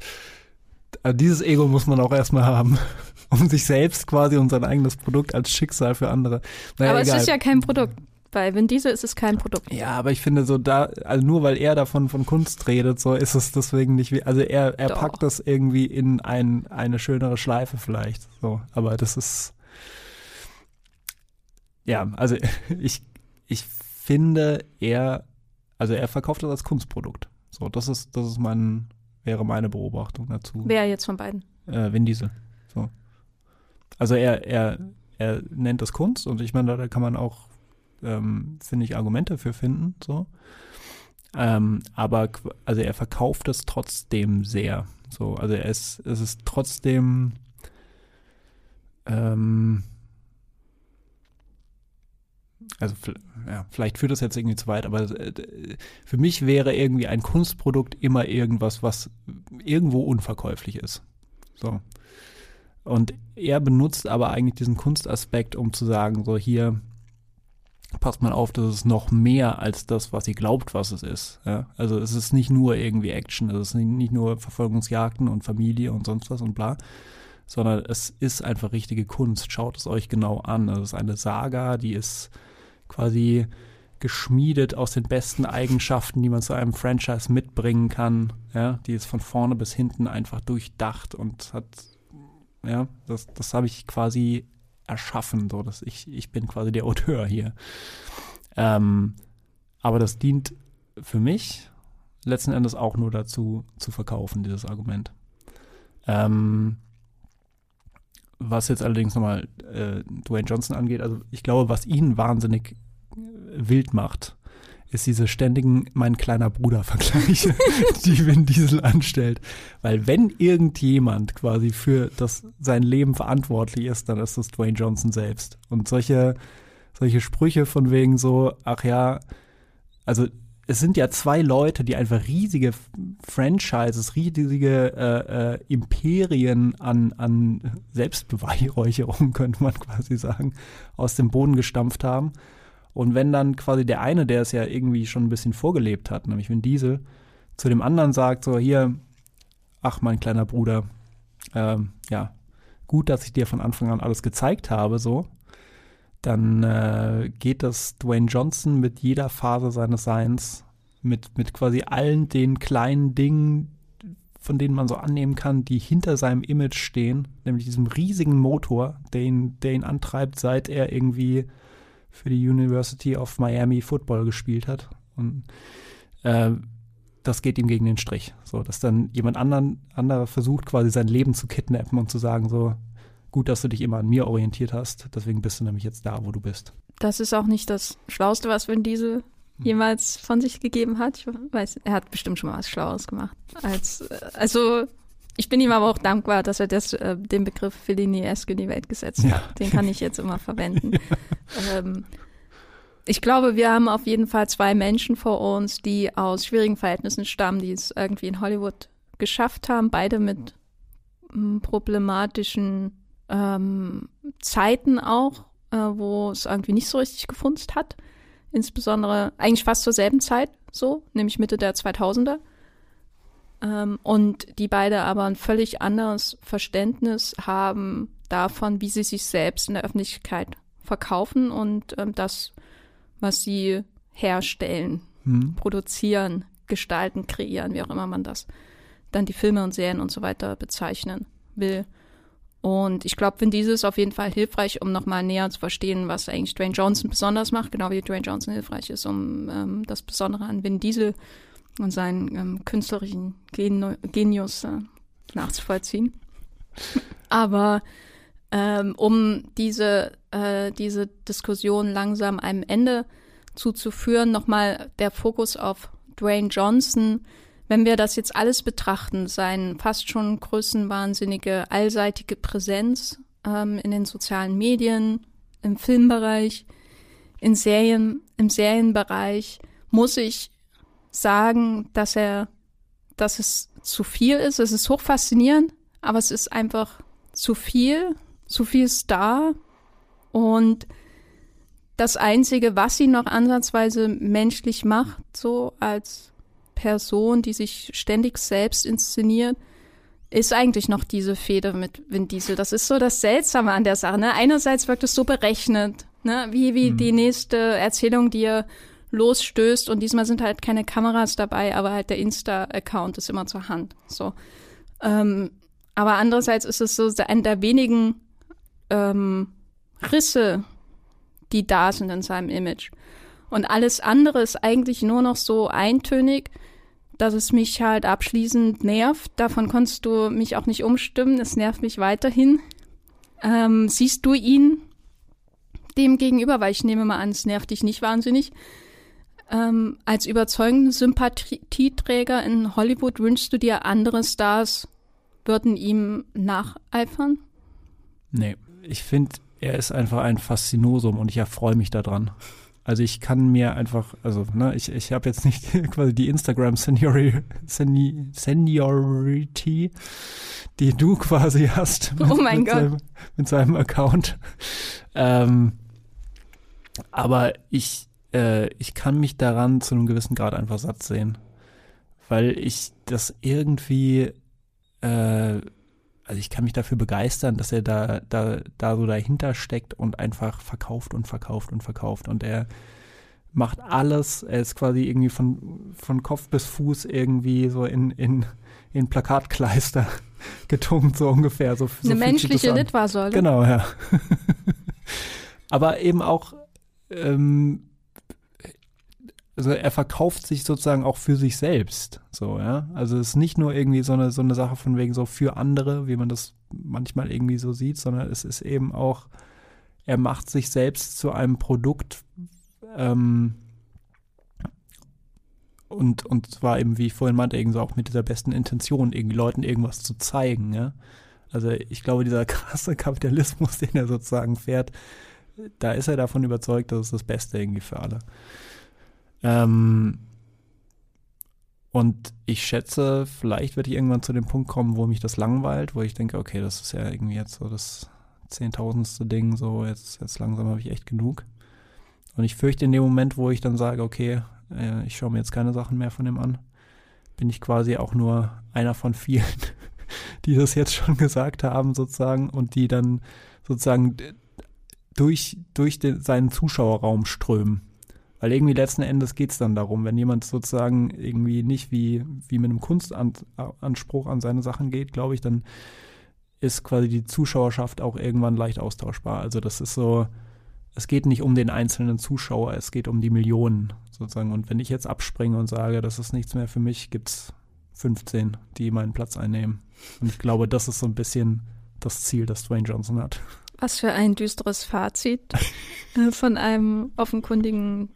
dieses Ego muss man auch erstmal haben, um sich selbst quasi und sein eigenes Produkt als Schicksal für andere. Naja, Aber egal. es ist ja kein Produkt. Bei Vin Diesel ist es kein Produkt. Ja, aber ich finde so da, also nur weil er davon von Kunst redet, so ist es deswegen nicht wie, also er, er packt das irgendwie in ein, eine schönere Schleife vielleicht, so, aber das ist, ja, also ich, ich finde er, also er verkauft das als Kunstprodukt. So, das ist, das ist mein, wäre meine Beobachtung dazu. Wer jetzt von beiden? Äh, Vin Diesel. So. Also er, er, er nennt das Kunst und ich meine, da kann man auch ähm, finde ich, Argumente für finden. So. Ähm, aber also er verkauft es trotzdem sehr. So, also er ist, es ist trotzdem ähm, also ja, vielleicht führt das jetzt irgendwie zu weit, aber äh, für mich wäre irgendwie ein Kunstprodukt immer irgendwas, was irgendwo unverkäuflich ist. So. Und er benutzt aber eigentlich diesen Kunstaspekt, um zu sagen, so hier, passt mal auf, das ist noch mehr als das, was ihr glaubt, was es ist. Ja? Also es ist nicht nur irgendwie Action, es ist nicht nur Verfolgungsjagden und Familie und sonst was und bla, sondern es ist einfach richtige Kunst. Schaut es euch genau an. Es ist eine Saga, die ist quasi geschmiedet aus den besten Eigenschaften, die man zu einem Franchise mitbringen kann. Ja, die ist von vorne bis hinten einfach durchdacht und hat, ja, das, das habe ich quasi erschaffen, so dass ich, ich bin quasi der Auteur hier. Ähm, aber das dient für mich letzten Endes auch nur dazu, zu verkaufen, dieses Argument. Ähm, was jetzt allerdings nochmal äh, Dwayne Johnson angeht, also ich glaube, was ihn wahnsinnig wild macht, ist diese ständigen mein kleiner Bruder Vergleiche, die Vin Diesel anstellt. Weil wenn irgendjemand quasi für das sein Leben verantwortlich ist, dann ist das Dwayne Johnson selbst. Und solche, solche Sprüche von wegen so, ach ja, also es sind ja zwei Leute, die einfach riesige Franchises, riesige äh, äh, Imperien an, an Selbstbeweihräucherung, könnte man quasi sagen, aus dem Boden gestampft haben. Und wenn dann quasi der eine, der es ja irgendwie schon ein bisschen vorgelebt hat, nämlich Vin Diesel, zu dem anderen sagt, so hier, ach mein kleiner Bruder, ähm, ja, gut, dass ich dir von Anfang an alles gezeigt habe, so, dann äh, geht das Dwayne Johnson mit jeder Phase seines Seins, mit, mit quasi allen den kleinen Dingen, von denen man so annehmen kann, die hinter seinem Image stehen, nämlich diesem riesigen Motor, der ihn, der ihn antreibt, seit er irgendwie für die University of Miami Football gespielt hat. Und äh, das geht ihm gegen den Strich. So, dass dann jemand anderer versucht, quasi sein Leben zu kidnappen und zu sagen, so, gut, dass du dich immer an mir orientiert hast, deswegen bist du nämlich jetzt da, wo du bist. Das ist auch nicht das Schlauste, was Vin Diesel hm. jemals von sich gegeben hat. Ich weiß, er hat bestimmt schon mal was Schlaues gemacht. Als, äh, also ich bin ihm aber auch dankbar, dass er das, äh, den Begriff Fellini-esque in die Welt gesetzt hat. Ja. Den kann ich jetzt immer verwenden. ja. ähm, ich glaube, wir haben auf jeden Fall zwei Menschen vor uns, die aus schwierigen Verhältnissen stammen, die es irgendwie in Hollywood geschafft haben, beide mit m, problematischen ähm, Zeiten auch, äh, wo es irgendwie nicht so richtig gefunzt hat. Insbesondere eigentlich fast zur selben Zeit, so, nämlich Mitte der 2000er. Ähm, und die beide aber ein völlig anderes Verständnis haben davon, wie sie sich selbst in der Öffentlichkeit verkaufen und ähm, das, was sie herstellen, hm. produzieren, gestalten, kreieren, wie auch immer man das dann die Filme und Serien und so weiter bezeichnen will. Und ich glaube, Vin Diesel ist auf jeden Fall hilfreich, um nochmal näher zu verstehen, was eigentlich Dwayne Johnson besonders macht, genau wie Dwayne Johnson hilfreich ist, um ähm, das Besondere an Vin Diesel und seinen ähm, künstlerischen Gen Genius äh, nachzuvollziehen. Aber ähm, um diese, äh, diese Diskussion langsam einem Ende zuzuführen, nochmal der Fokus auf Dwayne Johnson. Wenn wir das jetzt alles betrachten, sein fast schon größenwahnsinnige, allseitige Präsenz ähm, in den sozialen Medien, im Filmbereich, in Serien, im Serienbereich, muss ich sagen, dass er, dass es zu viel ist. Es ist hochfaszinierend, aber es ist einfach zu viel, zu viel Star und das einzige, was ihn noch ansatzweise menschlich macht, so als Person, die sich ständig selbst inszeniert, ist eigentlich noch diese Fehde mit Vin Diesel. Das ist so das Seltsame an der Sache. Ne? Einerseits wirkt es so berechnet, ne? wie, wie mhm. die nächste Erzählung, die er losstößt und diesmal sind halt keine Kameras dabei, aber halt der Insta-Account ist immer zur Hand. So. Ähm, aber andererseits ist es so einer der wenigen ähm, Risse, die da sind in seinem Image. Und alles andere ist eigentlich nur noch so eintönig, dass es mich halt abschließend nervt. Davon konntest du mich auch nicht umstimmen. Es nervt mich weiterhin. Ähm, siehst du ihn dem gegenüber? Weil ich nehme mal an, es nervt dich nicht wahnsinnig. Ähm, als überzeugenden Sympathieträger in Hollywood wünschst du dir andere Stars würden ihm nacheifern? Nee, ich finde, er ist einfach ein Faszinosum und ich erfreue mich daran. Also ich kann mir einfach, also ne, ich, ich habe jetzt nicht quasi die Instagram Seniori, Seni, Seniority, die du quasi hast. Mit, oh mein mit Gott. Seinem, mit seinem Account. Ähm, aber ich, äh, ich kann mich daran zu einem gewissen Grad einfach satt sehen. Weil ich das irgendwie, äh, also ich kann mich dafür begeistern, dass er da, da, da so dahinter steckt und einfach verkauft und verkauft und verkauft. Und er macht alles, er ist quasi irgendwie von, von Kopf bis Fuß irgendwie so in, in, in Plakatkleister getunkt, so ungefähr. So, so Eine menschliche Litfaßsäule. Genau, ja. Aber eben auch ähm, also er verkauft sich sozusagen auch für sich selbst. So, ja. Also es ist nicht nur irgendwie so eine, so eine Sache von wegen so für andere, wie man das manchmal irgendwie so sieht, sondern es ist eben auch, er macht sich selbst zu einem Produkt, ähm, und, und zwar eben, wie ich vorhin meinte, irgendwie so auch mit dieser besten Intention, irgendwie Leuten irgendwas zu zeigen, ja. Also ich glaube, dieser krasse Kapitalismus, den er sozusagen fährt, da ist er davon überzeugt, dass es das Beste irgendwie für alle. Ähm, und ich schätze, vielleicht werde ich irgendwann zu dem Punkt kommen, wo mich das langweilt, wo ich denke, okay, das ist ja irgendwie jetzt so das zehntausendste Ding, so jetzt, jetzt langsam habe ich echt genug. Und ich fürchte in dem Moment, wo ich dann sage, okay, äh, ich schaue mir jetzt keine Sachen mehr von dem an, bin ich quasi auch nur einer von vielen, die das jetzt schon gesagt haben, sozusagen, und die dann sozusagen durch, durch den, seinen Zuschauerraum strömen. Weil irgendwie letzten Endes geht es dann darum, wenn jemand sozusagen irgendwie nicht wie, wie mit einem Kunstanspruch an seine Sachen geht, glaube ich, dann ist quasi die Zuschauerschaft auch irgendwann leicht austauschbar. Also das ist so, es geht nicht um den einzelnen Zuschauer, es geht um die Millionen sozusagen. Und wenn ich jetzt abspringe und sage, das ist nichts mehr für mich, gibt es 15, die meinen Platz einnehmen. Und ich glaube, das ist so ein bisschen das Ziel, das Dwayne Johnson hat. Was für ein düsteres Fazit äh, von einem offenkundigen,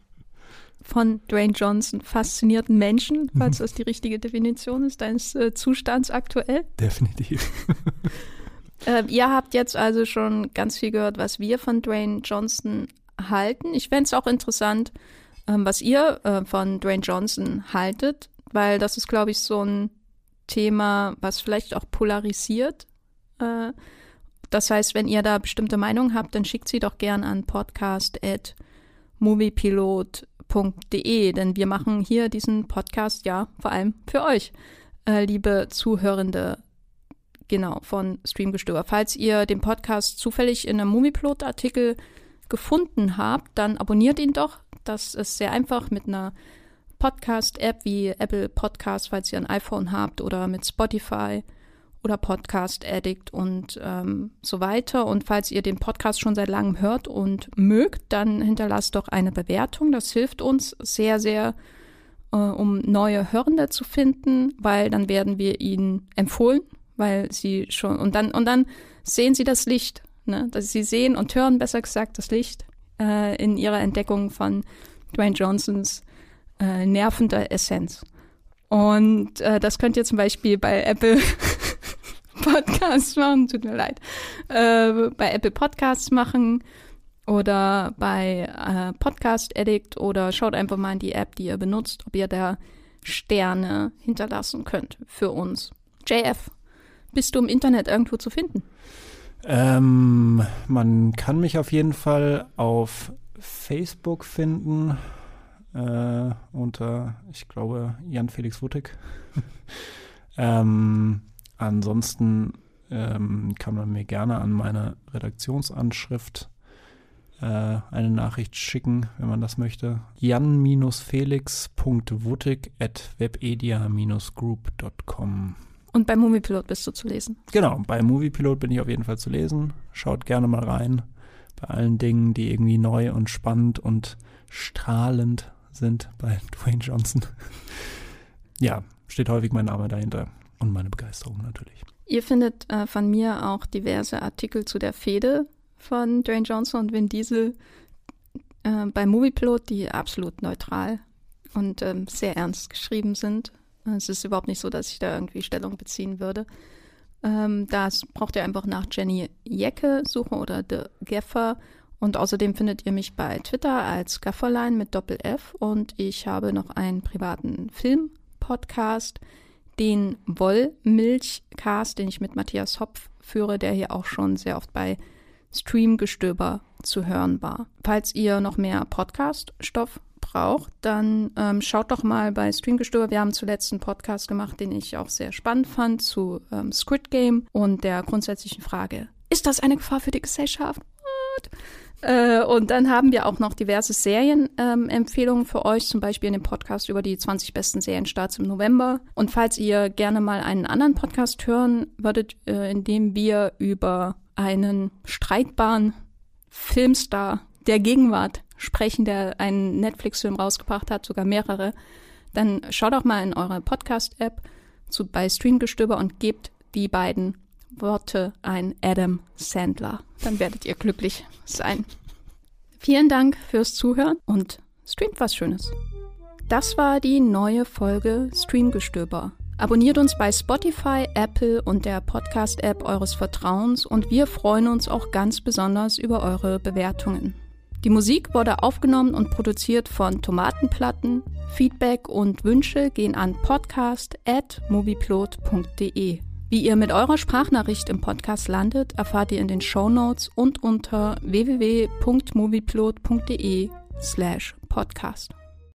von Dwayne Johnson faszinierten Menschen, falls mhm. das die richtige Definition ist, deines äh, Zustands aktuell. Definitiv. äh, ihr habt jetzt also schon ganz viel gehört, was wir von Dwayne Johnson halten. Ich fände es auch interessant, ähm, was ihr äh, von Dwayne Johnson haltet, weil das ist, glaube ich, so ein Thema, was vielleicht auch polarisiert. Äh, das heißt, wenn ihr da bestimmte Meinungen habt, dann schickt sie doch gern an podcast.moviepilot.de, denn wir machen hier diesen Podcast ja vor allem für euch, äh, liebe Zuhörende, genau, von Streamgestöber. Falls ihr den Podcast zufällig in einem Moviepilot-Artikel gefunden habt, dann abonniert ihn doch. Das ist sehr einfach mit einer Podcast-App wie Apple Podcast, falls ihr ein iPhone habt, oder mit Spotify oder Podcast Addict und ähm, so weiter. Und falls ihr den Podcast schon seit langem hört und mögt, dann hinterlasst doch eine Bewertung. Das hilft uns sehr, sehr, äh, um neue Hörende zu finden, weil dann werden wir ihnen empfohlen, weil sie schon und dann und dann sehen sie das Licht, ne? Dass sie sehen und hören, besser gesagt, das Licht äh, in ihrer Entdeckung von Dwayne Johnsons äh, nervender Essenz. Und äh, das könnt ihr zum Beispiel bei Apple Podcasts machen, tut mir leid, äh, bei Apple Podcasts machen oder bei äh, Podcast Addict oder schaut einfach mal in die App, die ihr benutzt, ob ihr da Sterne hinterlassen könnt für uns. JF, bist du im Internet irgendwo zu finden? Ähm, man kann mich auf jeden Fall auf Facebook finden äh, unter, ich glaube, Jan Felix Wuttig. ähm, Ansonsten ähm, kann man mir gerne an meine Redaktionsanschrift äh, eine Nachricht schicken, wenn man das möchte. jan-felix.wuttig at webedia-group.com Und bei Moviepilot bist du zu lesen? Genau, bei Moviepilot bin ich auf jeden Fall zu lesen. Schaut gerne mal rein. Bei allen Dingen, die irgendwie neu und spannend und strahlend sind bei Dwayne Johnson. ja, steht häufig mein Name dahinter und meine Begeisterung natürlich. Ihr findet äh, von mir auch diverse Artikel zu der Fehde von Dwayne Johnson und Vin Diesel äh, bei Moviepilot, die absolut neutral und ähm, sehr ernst geschrieben sind. Es ist überhaupt nicht so, dass ich da irgendwie Stellung beziehen würde. Ähm, das braucht ihr einfach nach Jenny Jecke suchen oder The Gaffer. Und außerdem findet ihr mich bei Twitter als Gafferline mit Doppel-F und ich habe noch einen privaten Film-Podcast, den Wollmilchcast, den ich mit Matthias Hopf führe, der hier auch schon sehr oft bei Streamgestöber zu hören war. Falls ihr noch mehr Podcast-Stoff braucht, dann ähm, schaut doch mal bei Streamgestöber. Wir haben zuletzt einen Podcast gemacht, den ich auch sehr spannend fand zu ähm, Squid Game und der grundsätzlichen Frage, ist das eine Gefahr für die Gesellschaft? What? Äh, und dann haben wir auch noch diverse Serienempfehlungen ähm, für euch, zum Beispiel in dem Podcast über die 20 besten Serienstarts im November. Und falls ihr gerne mal einen anderen Podcast hören würdet, äh, in dem wir über einen streitbaren Filmstar der Gegenwart sprechen, der einen Netflix-Film rausgebracht hat, sogar mehrere, dann schaut doch mal in eure Podcast-App zu, bei Streamgestöber und gebt die beiden Worte ein Adam Sandler. Dann werdet ihr glücklich sein. Vielen Dank fürs Zuhören und streamt was Schönes. Das war die neue Folge Streamgestöber. Abonniert uns bei Spotify, Apple und der Podcast-App eures Vertrauens und wir freuen uns auch ganz besonders über eure Bewertungen. Die Musik wurde aufgenommen und produziert von Tomatenplatten. Feedback und Wünsche gehen an podcast@movieplot.de. Wie ihr mit eurer Sprachnachricht im Podcast landet, erfahrt ihr in den Show Notes und unter www.movieplot.de slash podcast.